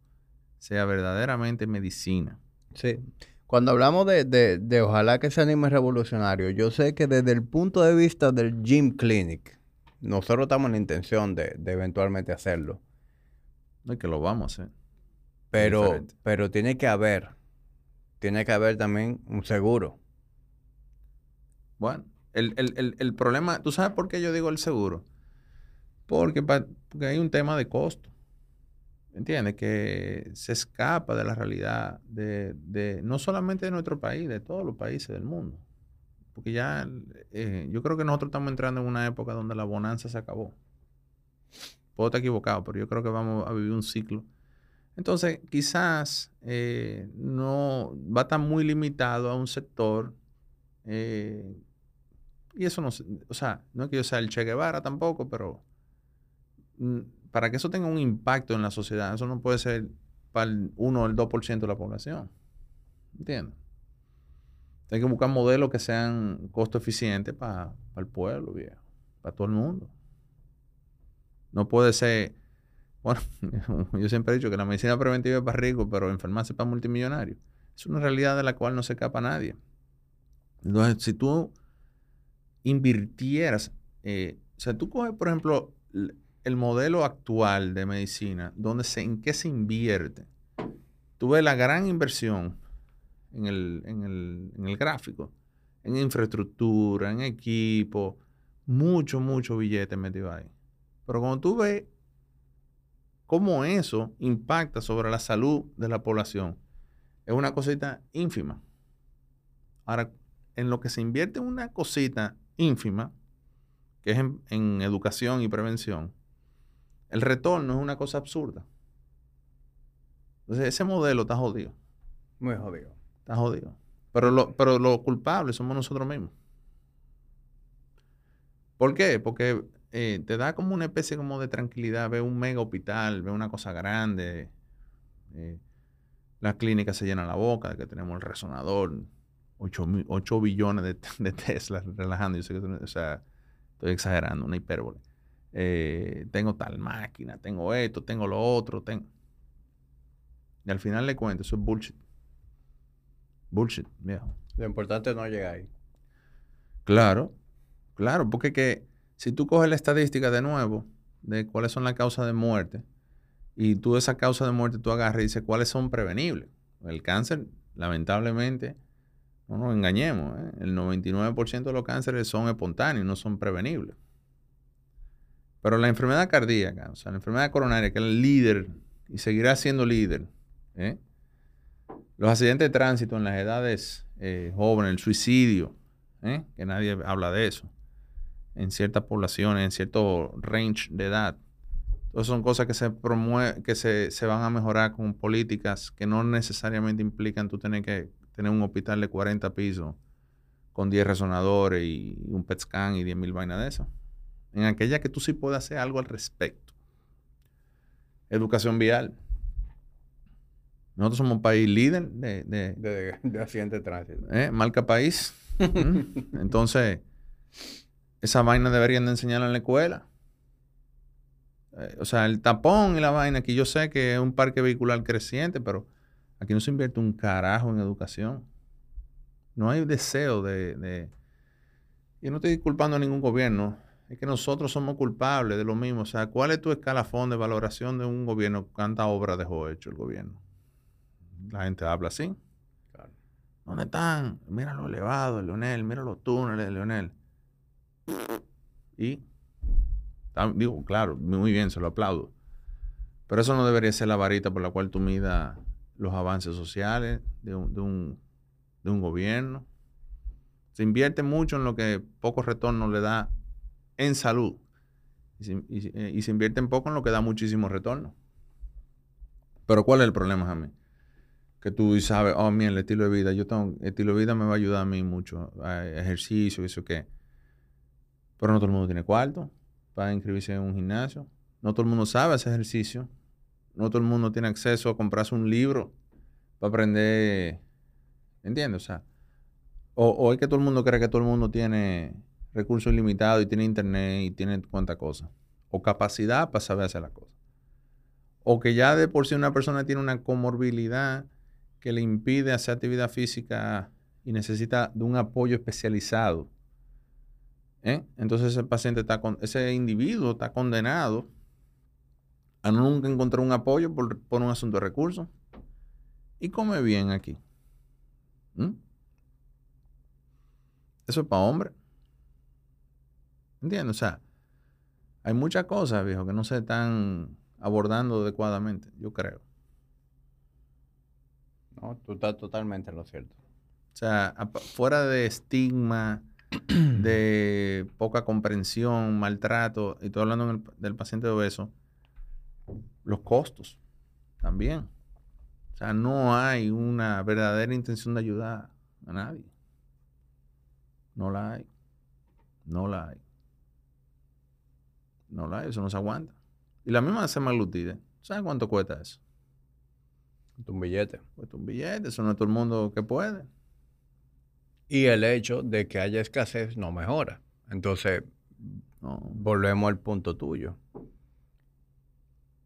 Speaker 2: sea verdaderamente medicina.
Speaker 1: Sí. Cuando hablamos de, de, ojalá que se anime revolucionario, yo sé que desde el punto de vista del Gym Clinic, nosotros estamos en la intención de, eventualmente hacerlo.
Speaker 2: No es que lo vamos a hacer.
Speaker 1: Pero, pero tiene que haber, tiene que haber también un seguro.
Speaker 2: Bueno, el, problema, ¿tú sabes por qué yo digo el seguro? Porque, porque hay un tema de costo. ¿Entiendes? Que se escapa de la realidad de, no solamente de nuestro país, de todos los países del mundo. Porque ya eh, yo creo que nosotros estamos entrando en una época donde la bonanza se acabó. Puedo estar equivocado, pero yo creo que vamos a vivir un ciclo. Entonces, quizás eh, no va a estar muy limitado a un sector. Eh, y eso no, o sea, no es que yo sea el Che Guevara tampoco, pero mm, para que eso tenga un impacto en la sociedad, eso no puede ser para el 1 o el 2% de la población. ¿Entiendes? Hay que buscar modelos que sean costo eficientes para el pueblo, viejo, para todo el mundo. No puede ser, bueno, (laughs) yo siempre he dicho que la medicina preventiva es para ricos, pero enfermarse para multimillonarios. Es una realidad de la cual no se escapa nadie. Entonces, si tú invirtieras, eh, o sea, tú coges, por ejemplo, el modelo actual de medicina, donde ¿en qué se invierte? Tú ves la gran inversión en el, en el, gráfico, en infraestructura, en equipo, mucho, mucho billete metido ahí. Pero cuando tú ves cómo eso impacta sobre la salud de la población, es una cosita ínfima. Ahora, en lo que se invierte una cosita ínfima, que es en educación y prevención, el retorno es una cosa absurda. Entonces, ese modelo está jodido.
Speaker 1: Muy jodido.
Speaker 2: Está jodido. Pero lo, pero los culpables somos nosotros mismos. ¿Por qué? Porque eh, te da como una especie como de tranquilidad. Ve un mega hospital, ve una cosa grande. Eh, las clínicas se llenan la boca que tenemos el resonador. 8, billones de, (laughs) de Tesla relajando. Yo sé que, o sea, estoy exagerando, una hipérbole. Eh, tengo tal máquina, tengo esto, tengo lo otro, tengo... Y al final le cuento, eso es bullshit. Bullshit, viejo.
Speaker 1: Lo importante es no llegar ahí.
Speaker 2: Claro, claro, porque que si tú coges la estadística de nuevo de cuáles son las causas de muerte y tú esa causa de muerte tú agarras y dices cuáles son prevenibles. El cáncer, lamentablemente, no nos engañemos, ¿eh? el 99% de los cánceres son espontáneos, no son prevenibles. Pero la enfermedad cardíaca, o sea, la enfermedad coronaria, que es el líder y seguirá siendo líder, ¿eh? Los accidentes de tránsito en las edades eh, jóvenes, el suicidio, ¿eh? que nadie habla de eso, en ciertas poblaciones, en cierto range de edad. Entonces son cosas que se que se, se, van a mejorar con políticas que no necesariamente implican tú tener que tener un hospital de 40 pisos con 10 resonadores y un PET scan y 10 mil vainas de eso en aquella que tú sí puedes hacer algo al respecto. educación vial. Nosotros somos un país líder de, de,
Speaker 1: De, de accidente de tránsito.
Speaker 2: ¿eh? marca país. ¿Mm? (laughs) Entonces, esa vaina deberían de enseñarla en la escuela. Eh, o sea, el tapón y la vaina, que yo sé que es un parque vehicular creciente, pero aquí no se invierte un carajo en educación. No hay deseo de... de... Y no estoy culpando a ningún gobierno. Es que nosotros somos culpables de lo mismo. O sea, ¿cuál es tu escalafón de valoración de un gobierno? ¿Cuánta obra dejó hecho el gobierno? La gente habla así.
Speaker 1: Claro.
Speaker 2: ¿Dónde están? Mira lo elevado, Leonel. Mira los túneles, Leonel. Y, digo, claro, muy bien, se lo aplaudo. Pero eso no debería ser la varita por la cual tú midas los avances sociales de un, de un, de un gobierno. Se invierte mucho en lo que poco retorno le da en salud. Y se, y se- eh, y se invierte en poco en lo que da muchísimo retorno. Pero ¿cuál es el problema, Jamie? Que tú sabes, oh, mira, el estilo de vida, yo tengo, el estilo de vida me va a ayudar a mí mucho, a ejercicio, eso qué. Pero no todo el mundo tiene cuarto para inscribirse en un gimnasio. No todo el mundo sabe hacer ejercicio. No todo el mundo tiene acceso a comprarse un libro para aprender. ¿Entiendes? O sea, o, o es que todo el mundo cree que todo el mundo tiene recursos ilimitados y tiene internet y tiene cuánta cosa. O capacidad para saber hacer las cosas. O que ya de por sí una persona tiene una comorbilidad que le impide hacer actividad física y necesita de un apoyo especializado. ¿eh? Entonces ese paciente está con, ese individuo está condenado a nunca encontrar un apoyo por, por un asunto de recursos. Y come bien aquí. Eso es para hombre. ¿Entiendes? O sea, hay muchas cosas, viejo, que no se están abordando adecuadamente, yo creo.
Speaker 1: No, tú estás totalmente en lo cierto.
Speaker 2: O sea, fuera de estigma, (clears throat) de poca comprensión, maltrato, y estoy hablando el- del paciente obeso, los costos también. O sea, no hay una verdadera intención de ayudar a nadie. No la hay. No la hay. No la hay, eso no se aguanta. Y la misma semaglutide, ¿sabes cuánto cuesta eso?
Speaker 1: Un billete.
Speaker 2: Cuesta un billete, eso no es todo el mundo que puede.
Speaker 1: Y el hecho de que haya escasez no mejora. Entonces,
Speaker 2: No.
Speaker 1: volvemos al punto tuyo.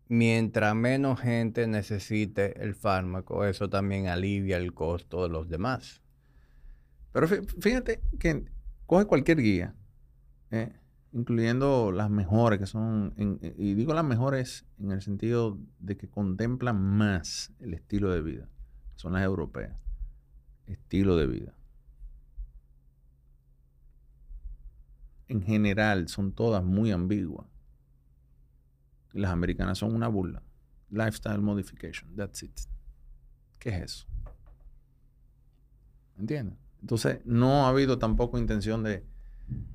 Speaker 1: Mientras menos gente necesite el fármaco, eso también alivia el costo de los demás.
Speaker 2: Pero fí- fíjate que coge cualquier guía, ¿eh? Incluyendo las mejores, que son, en- y digo las mejores en el sentido de que contemplan más el estilo de vida, son las europeas. Estilo de vida. En general son todas muy ambiguas. Y las americanas son una burla. Lifestyle modification, that's it. ¿Qué es eso? ¿Entiendes? Entonces, no ha habido tampoco intención de,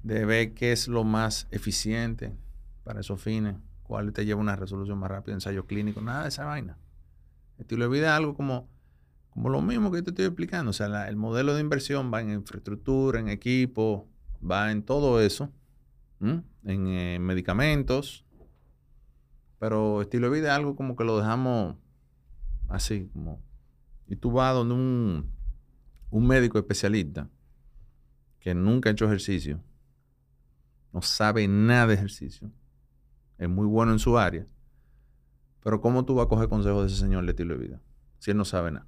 Speaker 2: de ver qué es lo más eficiente para esos fines, cuál te lleva una resolución más rápida, ensayo clínico, nada de esa vaina. Estilo de vida algo como, como lo mismo que te estoy explicando. O sea, el modelo de inversión va en infraestructura, en equipo, va en todo eso, en eh, medicamentos. Pero estilo de vida algo como que lo dejamos así, como... Y tú vas donde un, un médico especialista que nunca ha hecho ejercicio, no sabe nada de ejercicio, es muy bueno en su área, pero ¿cómo tú vas a coger consejos de ese señor de estilo de vida si él no sabe nada?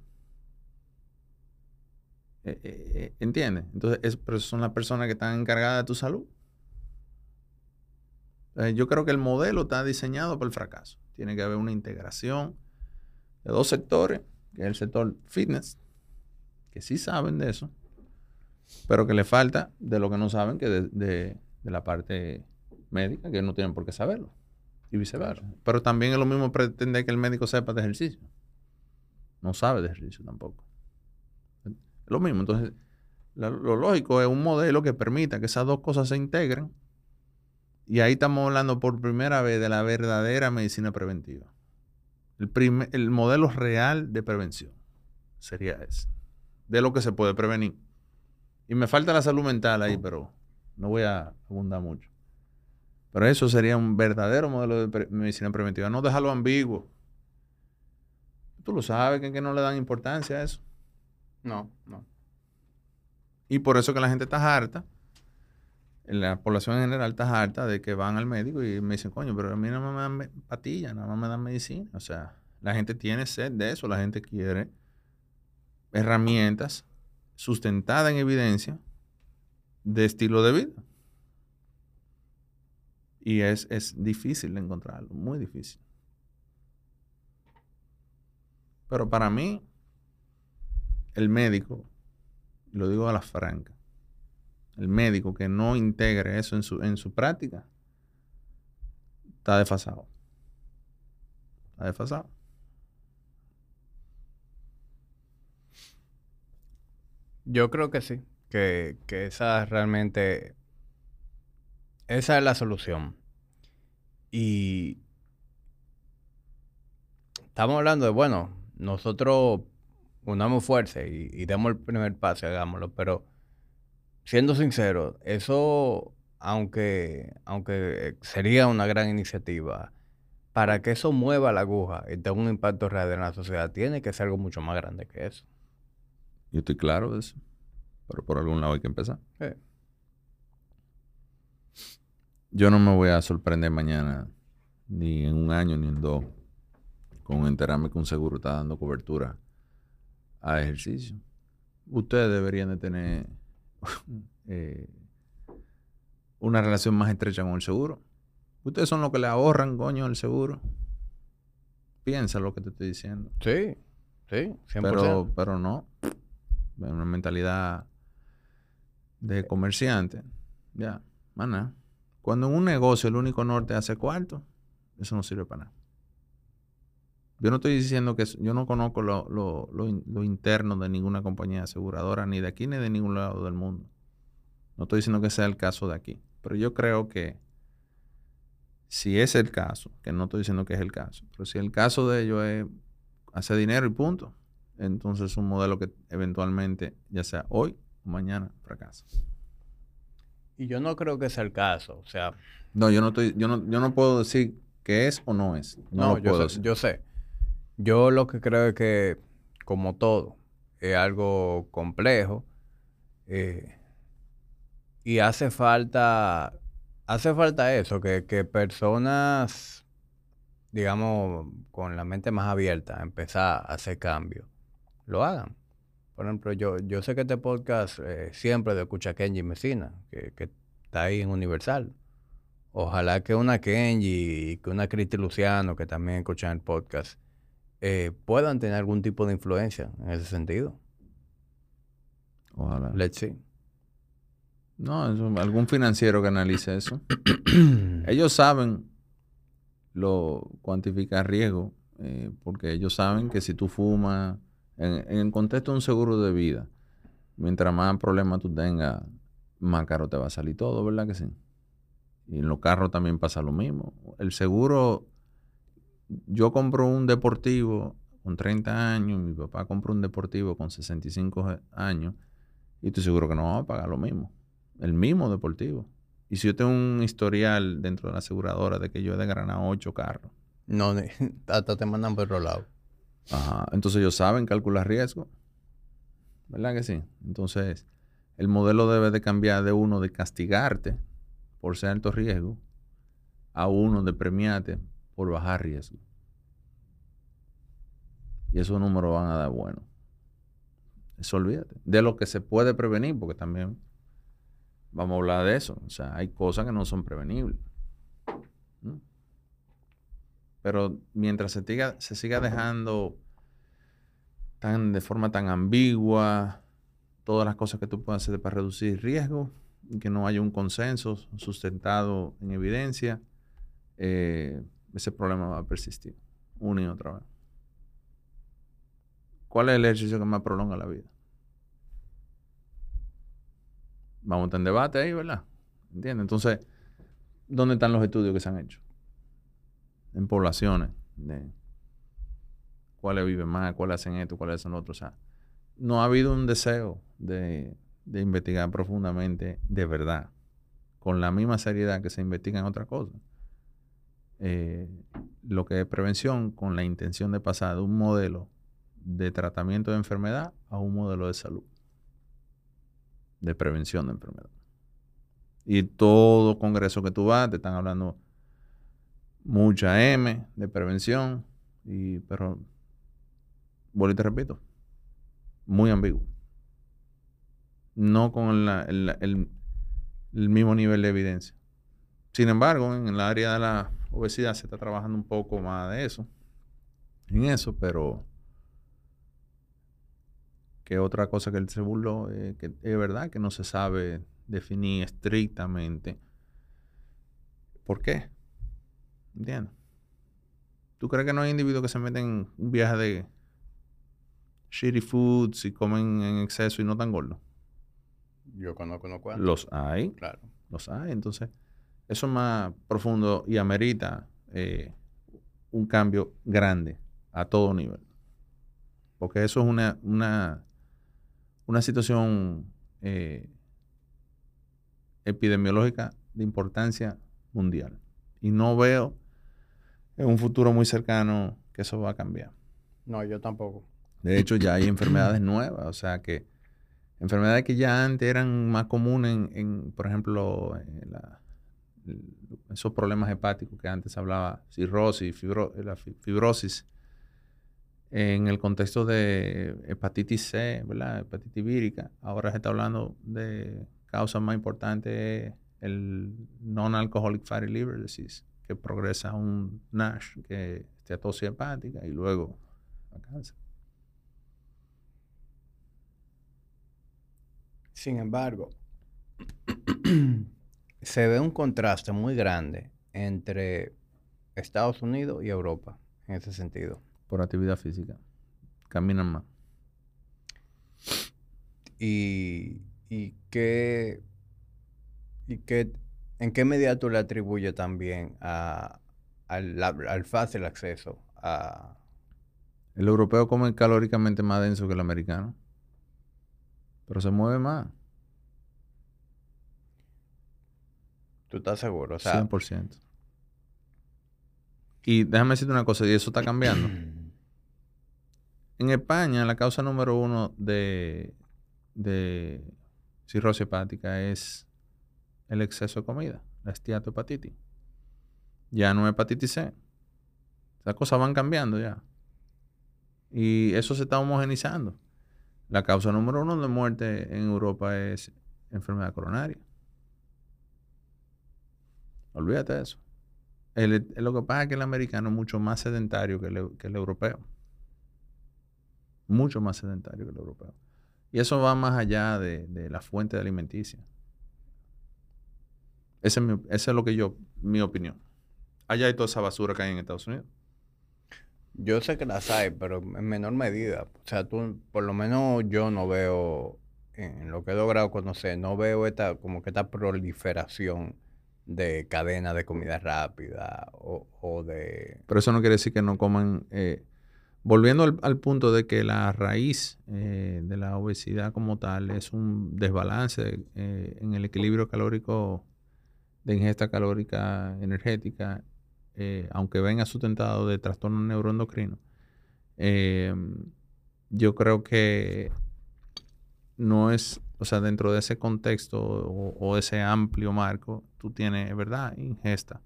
Speaker 2: Eh, eh, eh, ¿Entiendes? Entonces, es, son las personas que están encargadas de tu salud. Eh, yo creo que el modelo está diseñado para el fracaso. Tiene que haber una integración de dos sectores, que es el sector fitness, que sí saben de eso, pero que le falta de lo que no saben, que de, de- de la parte médica, que no tienen por qué saberlo, y viceversa. Pero también es lo mismo pretender que el médico sepa de ejercicio. No sabe de ejercicio tampoco. Es lo mismo. Entonces, la- lo lógico es un modelo que permita que esas dos cosas se integren. Y ahí estamos hablando por primera vez de la verdadera medicina preventiva. El, prime- el modelo real de prevención sería ese. De lo que se puede prevenir. Y me falta la salud mental ahí, pero no voy a abundar mucho. Pero eso sería un verdadero modelo de medicina preventiva. No dejarlo ambiguo. Tú lo sabes que, que no le dan importancia a eso.
Speaker 1: No, no.
Speaker 2: Y por eso que la gente está harta, la población en general está harta de que van al médico y me dicen, coño, pero a mí no me dan nada más me dan medicina. O sea, la gente tiene sed de eso, la gente quiere herramientas sustentadas en evidencia de estilo de vida. Y es, es difícil de encontrarlo, muy difícil. Pero para mí, el médico, lo digo a la franca, el médico que no integre eso en su, en su práctica, está desfasado. Está desfasado.
Speaker 1: Yo creo que sí, que, que esa realmente, esa es la solución. Y estamos hablando de, bueno, nosotros unamos fuerza y, demos el primer paso, hagámoslo, pero siendo sincero, eso, aunque, aunque sería una gran iniciativa, para que eso mueva la aguja y tenga un impacto real en la sociedad, tiene que ser algo mucho más grande que eso.
Speaker 2: Yo estoy claro de eso. Pero por algún lado hay que empezar. Yo no me voy a sorprender mañana, ni en un año, ni en dos, con enterarme que un seguro está dando cobertura a ejercicio. Ustedes deberían de tener (laughs) eh, una relación más estrecha con el seguro. Ustedes son los que le ahorran, coño, el seguro. Piensa lo que te estoy diciendo.
Speaker 1: Sí, sí, 100%.
Speaker 2: Pero, pero no. Una mentalidad de comerciante. Ya, nada. Cuando en un negocio el único norte hace cuarto, eso no sirve para nada. Yo no estoy diciendo que yo no conozco lo, lo- lo lo interno de ninguna compañía aseguradora, ni de aquí ni de ningún lado del mundo. No estoy diciendo que sea el caso de aquí. Pero yo creo que si es el caso, que no estoy diciendo que es el caso, pero si el caso de ellos es hacer dinero y punto, entonces es un modelo que eventualmente, ya sea hoy o mañana, fracasa.
Speaker 1: Y yo no creo que sea el caso. O sea,
Speaker 2: No, yo no estoy, yo no, yo no puedo decir que es o no es. No,
Speaker 1: yo,
Speaker 2: puedo
Speaker 1: sé,
Speaker 2: decir.
Speaker 1: yo sé. Yo lo que creo es que, como todo, es algo complejo. eh, y hace falta, hace falta eso, que, que personas, digamos, con la mente más abierta, empezar a hacer cambios, lo hagan. Por ejemplo, yo, yo sé que este podcast eh, siempre lo escucha Kenji Messina, que, que está ahí en Universal. Ojalá que una Kenji y que una Cristi Luciano, que también escuchan el podcast, eh, puedan tener algún tipo de influencia en ese sentido.
Speaker 2: Ojalá.
Speaker 1: Let's see.
Speaker 2: No, eso- algún financiero que analice eso. (clears throat) Ellos saben lo cuantificar riesgo, eh, porque ellos saben que si tú fumas, en, el contexto de un seguro de vida, mientras más problemas tú tengas, más caro te va a salir todo, ¿verdad que sí? Y en los carros también pasa lo mismo. El seguro, yo compro un deportivo con 30 años, mi papá compró un deportivo con 65 años, y estoy seguro que no vamos a pagar lo mismo. El mismo deportivo. Y si yo tengo un historial dentro de la aseguradora de que yo he desgranado ocho carros,
Speaker 1: No, (laughs) hasta te mandan por otro lado.
Speaker 2: Entonces ellos saben calcular riesgo. ¿Verdad que sí? Entonces, el modelo debe de cambiar de uno de castigarte por ser alto riesgo a uno de premiarte por bajar riesgo. Y esos números van a dar bueno. Eso olvídate. De lo que se puede prevenir, porque también vamos a hablar de eso. O sea, hay cosas que no son prevenibles. Pero mientras se, siga- dejando tan, de forma tan ambigua todas las cosas que tú puedes hacer para reducir riesgo y que no haya un consenso sustentado en evidencia, eh, ese problema va a persistir una y otra vez. ¿Cuál es el ejercicio que más prolonga la vida? Vamos a en debate ahí, ¿verdad? ¿Entiendes? Entonces, ¿dónde están los estudios que se han hecho? En poblaciones. De cuáles viven más, cuáles hacen esto, cuáles hacen lo otro. O sea, no ha habido un deseo de, de investigar profundamente de verdad, con la misma seriedad que se investiga en otras cosas. Eh, lo que es prevención con la intención de pasar de un modelo de tratamiento de enfermedad a un modelo de salud, de prevención de enfermedad. Y todo congreso que tú vas, te están hablando mucha M de prevención, y, pero, vuelvo y te repito, muy ambiguo. No con el, el mismo nivel de evidencia. Sin embargo, en el área de la obesidad se está trabajando un poco más de eso, en eso, pero que otra cosa que él se eh, que es verdad que no se sabe definir estrictamente por qué. ¿Entiendes? ¿Tú crees que no hay individuos que se meten en un viaje de shitty foods y comen en exceso y no tan gordos?
Speaker 1: Yo conozco unos
Speaker 2: Los hay.
Speaker 1: Claro.
Speaker 2: Los hay. Entonces, eso es más profundo y amerita eh, un cambio grande a todo nivel. Porque eso es una, una una situación eh, epidemiológica de importancia mundial. Y no veo en un futuro muy cercano que eso va a cambiar.
Speaker 1: No, yo tampoco.
Speaker 2: De hecho, ya hay enfermedades nuevas, o sea que enfermedades que ya antes eran más comunes en, por ejemplo, esos problemas hepáticos que antes hablaba, cirrosis, la fibrosis, en el contexto de hepatitis C, ¿verdad? Hepatitis vírica. Ahora se está hablando de causas más importantes, el non-alcoholic fatty liver disease, que progresa a un NASH, que es esteatosis hepática, y luego a cáncer.
Speaker 1: Sin embargo, (clears throat) se ve un contraste muy grande entre Estados Unidos y Europa en ese sentido
Speaker 2: por actividad física. Caminan más.
Speaker 1: ¿Y, y qué, y qué, en qué medida tú le atribuyes también a, al, fácil acceso a...
Speaker 2: El europeo come calóricamente más denso que el americano, pero se mueve más.
Speaker 1: ¿Tú estás seguro? O sea,
Speaker 2: 100%. Y déjame decirte una cosa, y eso está cambiando. (clears throat) En España, la causa número uno de, de cirrosis hepática es el exceso de comida, la esteatohepatitis. Ya no hepatitis C. Las cosas van cambiando ya. Y eso se está homogenizando. La causa número uno de muerte en Europa es enfermedad coronaria. Olvídate de eso. lo que pasa es que el americano es mucho más sedentario que el europeo mucho más sedentario que el europeo. Y eso va más allá de, la fuente alimenticia. Esa es, es lo que yo, mi opinión. Allá hay toda esa basura que hay en Estados Unidos.
Speaker 1: Yo sé que las hay, pero en menor medida. O sea, tú, por lo menos yo no veo, en lo que he logrado conocer, no veo esta, como que esta proliferación de cadenas de comida rápida o, de...
Speaker 2: Pero eso no quiere decir que no coman eh, Volviendo al, punto de que la raíz eh, de la obesidad como tal es un desbalance eh, en el equilibrio calórico de ingesta calórica energética, eh, aunque venga sustentado de trastorno neuroendocrino, yo creo que no es, o sea, dentro de ese contexto o, ese amplio marco, tú tienes, ¿verdad?, ingesta,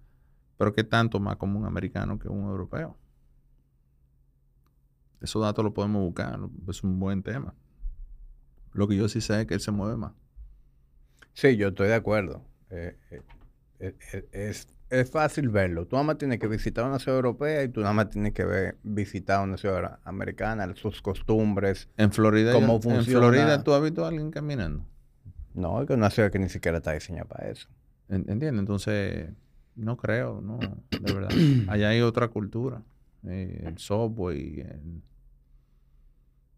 Speaker 2: pero que tanto más como un americano que un europeo. Esos datos los podemos buscar, es un buen tema. Lo que yo sí sé es que él se mueve más.
Speaker 1: Sí, yo estoy de acuerdo. Eh, eh, eh, es, fácil verlo. Tú nada más tienes que visitar una ciudad europea y tú nada más tienes que ver, visitar una ciudad americana, sus costumbres.
Speaker 2: En Florida, cómo funciona. ¿En Florida tú has visto a alguien caminando?
Speaker 1: No, es que es una ciudad que ni siquiera está diseñada para eso.
Speaker 2: Entiendo, entonces no creo, no, de verdad. (clears throat) Allá hay otra cultura. el subway, el,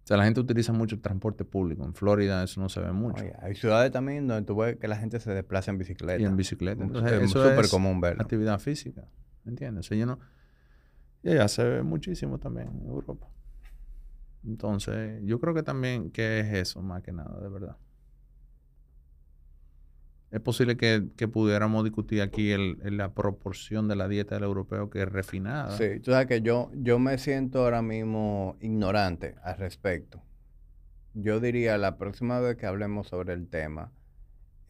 Speaker 2: o sea, la gente utiliza mucho el transporte público. En Florida eso no se ve mucho.
Speaker 1: hay ciudades también donde tú ves que la gente se desplaza en bicicleta.
Speaker 2: Y en bicicleta. Entonces, es súper común verlo. Actividad física. ¿Entiendes? O sea, Y allá se ve muchísimo también en Europa. Entonces, yo creo que también que es eso, más que nada, de verdad. Es posible que, que pudiéramos discutir aquí el, la proporción de la dieta del europeo que es refinada.
Speaker 1: Sí, tú sabes que yo, yo me siento ahora mismo ignorante al respecto. Yo diría la próxima vez que hablemos sobre el tema,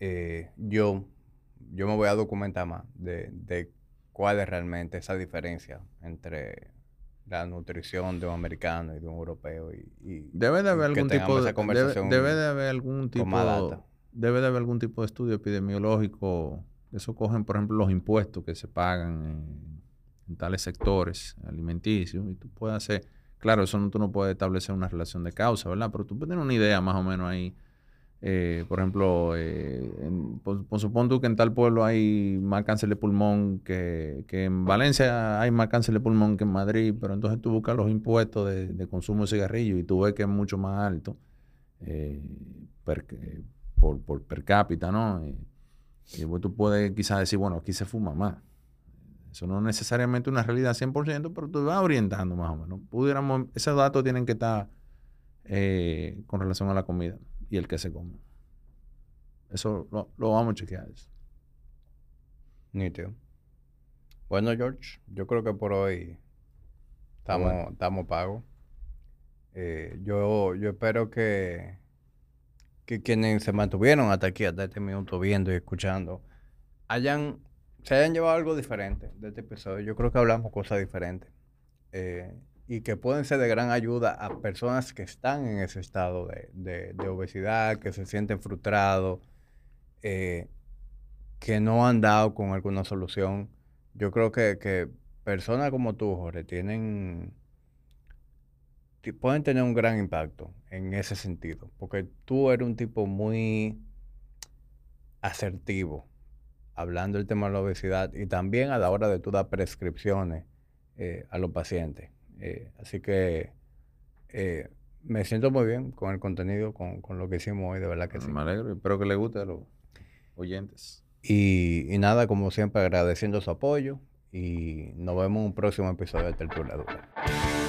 Speaker 1: eh, yo, yo me voy a documentar más de, de cuál es realmente esa diferencia entre la nutrición de un americano y de un europeo y,
Speaker 2: debe de haber algún tipo de debe, de haber algún tipo debe de haber algún tipo de estudio epidemiológico. Eso cogen por ejemplo los impuestos que se pagan en, tales sectores alimenticios y tú puedes hacer claro eso no, tú no puedes establecer una relación de causa verdad pero tú puedes tener una idea más o menos ahí. Eh, por ejemplo, eh, por, supongo tú que en tal pueblo hay más cáncer de pulmón que, en Valencia hay más cáncer de pulmón que en Madrid, pero entonces tú buscas los impuestos de, consumo de cigarrillos y tú ves que es mucho más alto eh, por, per cápita, ¿no? Y, después tú puedes quizás decir, bueno, aquí se fuma más. Eso no es necesariamente una realidad 100%, pero tú vas orientando más o menos. Pudiéramos, esos datos tienen que estar con relación a la comida y el que se come. Eso lo, vamos a chequear.
Speaker 1: Nítido. Bueno, George, yo creo que por hoy estamos, estamos pagos. Eh, yo, yo espero que, que quienes se mantuvieron hasta aquí, hasta este minuto, viendo y escuchando, hayan, se hayan llevado algo diferente de este episodio. Yo creo que hablamos cosas diferentes. Eh, y que pueden ser de gran ayuda a personas que están en ese estado de, obesidad, que se sienten frustrados, eh, que no han dado con alguna solución. Yo creo que, personas como tú, Jorge, tienen pueden tener un gran impacto en ese sentido, porque tú eres un tipo muy asertivo, hablando del tema de la obesidad y también a la hora de tú dar prescripciones eh, a los pacientes. Eh, así que eh, me siento muy bien con el contenido, con, lo que hicimos hoy, de verdad que sí.
Speaker 2: Me alegro, espero que les guste a los oyentes.
Speaker 1: Y, y nada, como siempre, agradeciendo su apoyo y nos vemos en un próximo episodio de Tertulia Dura.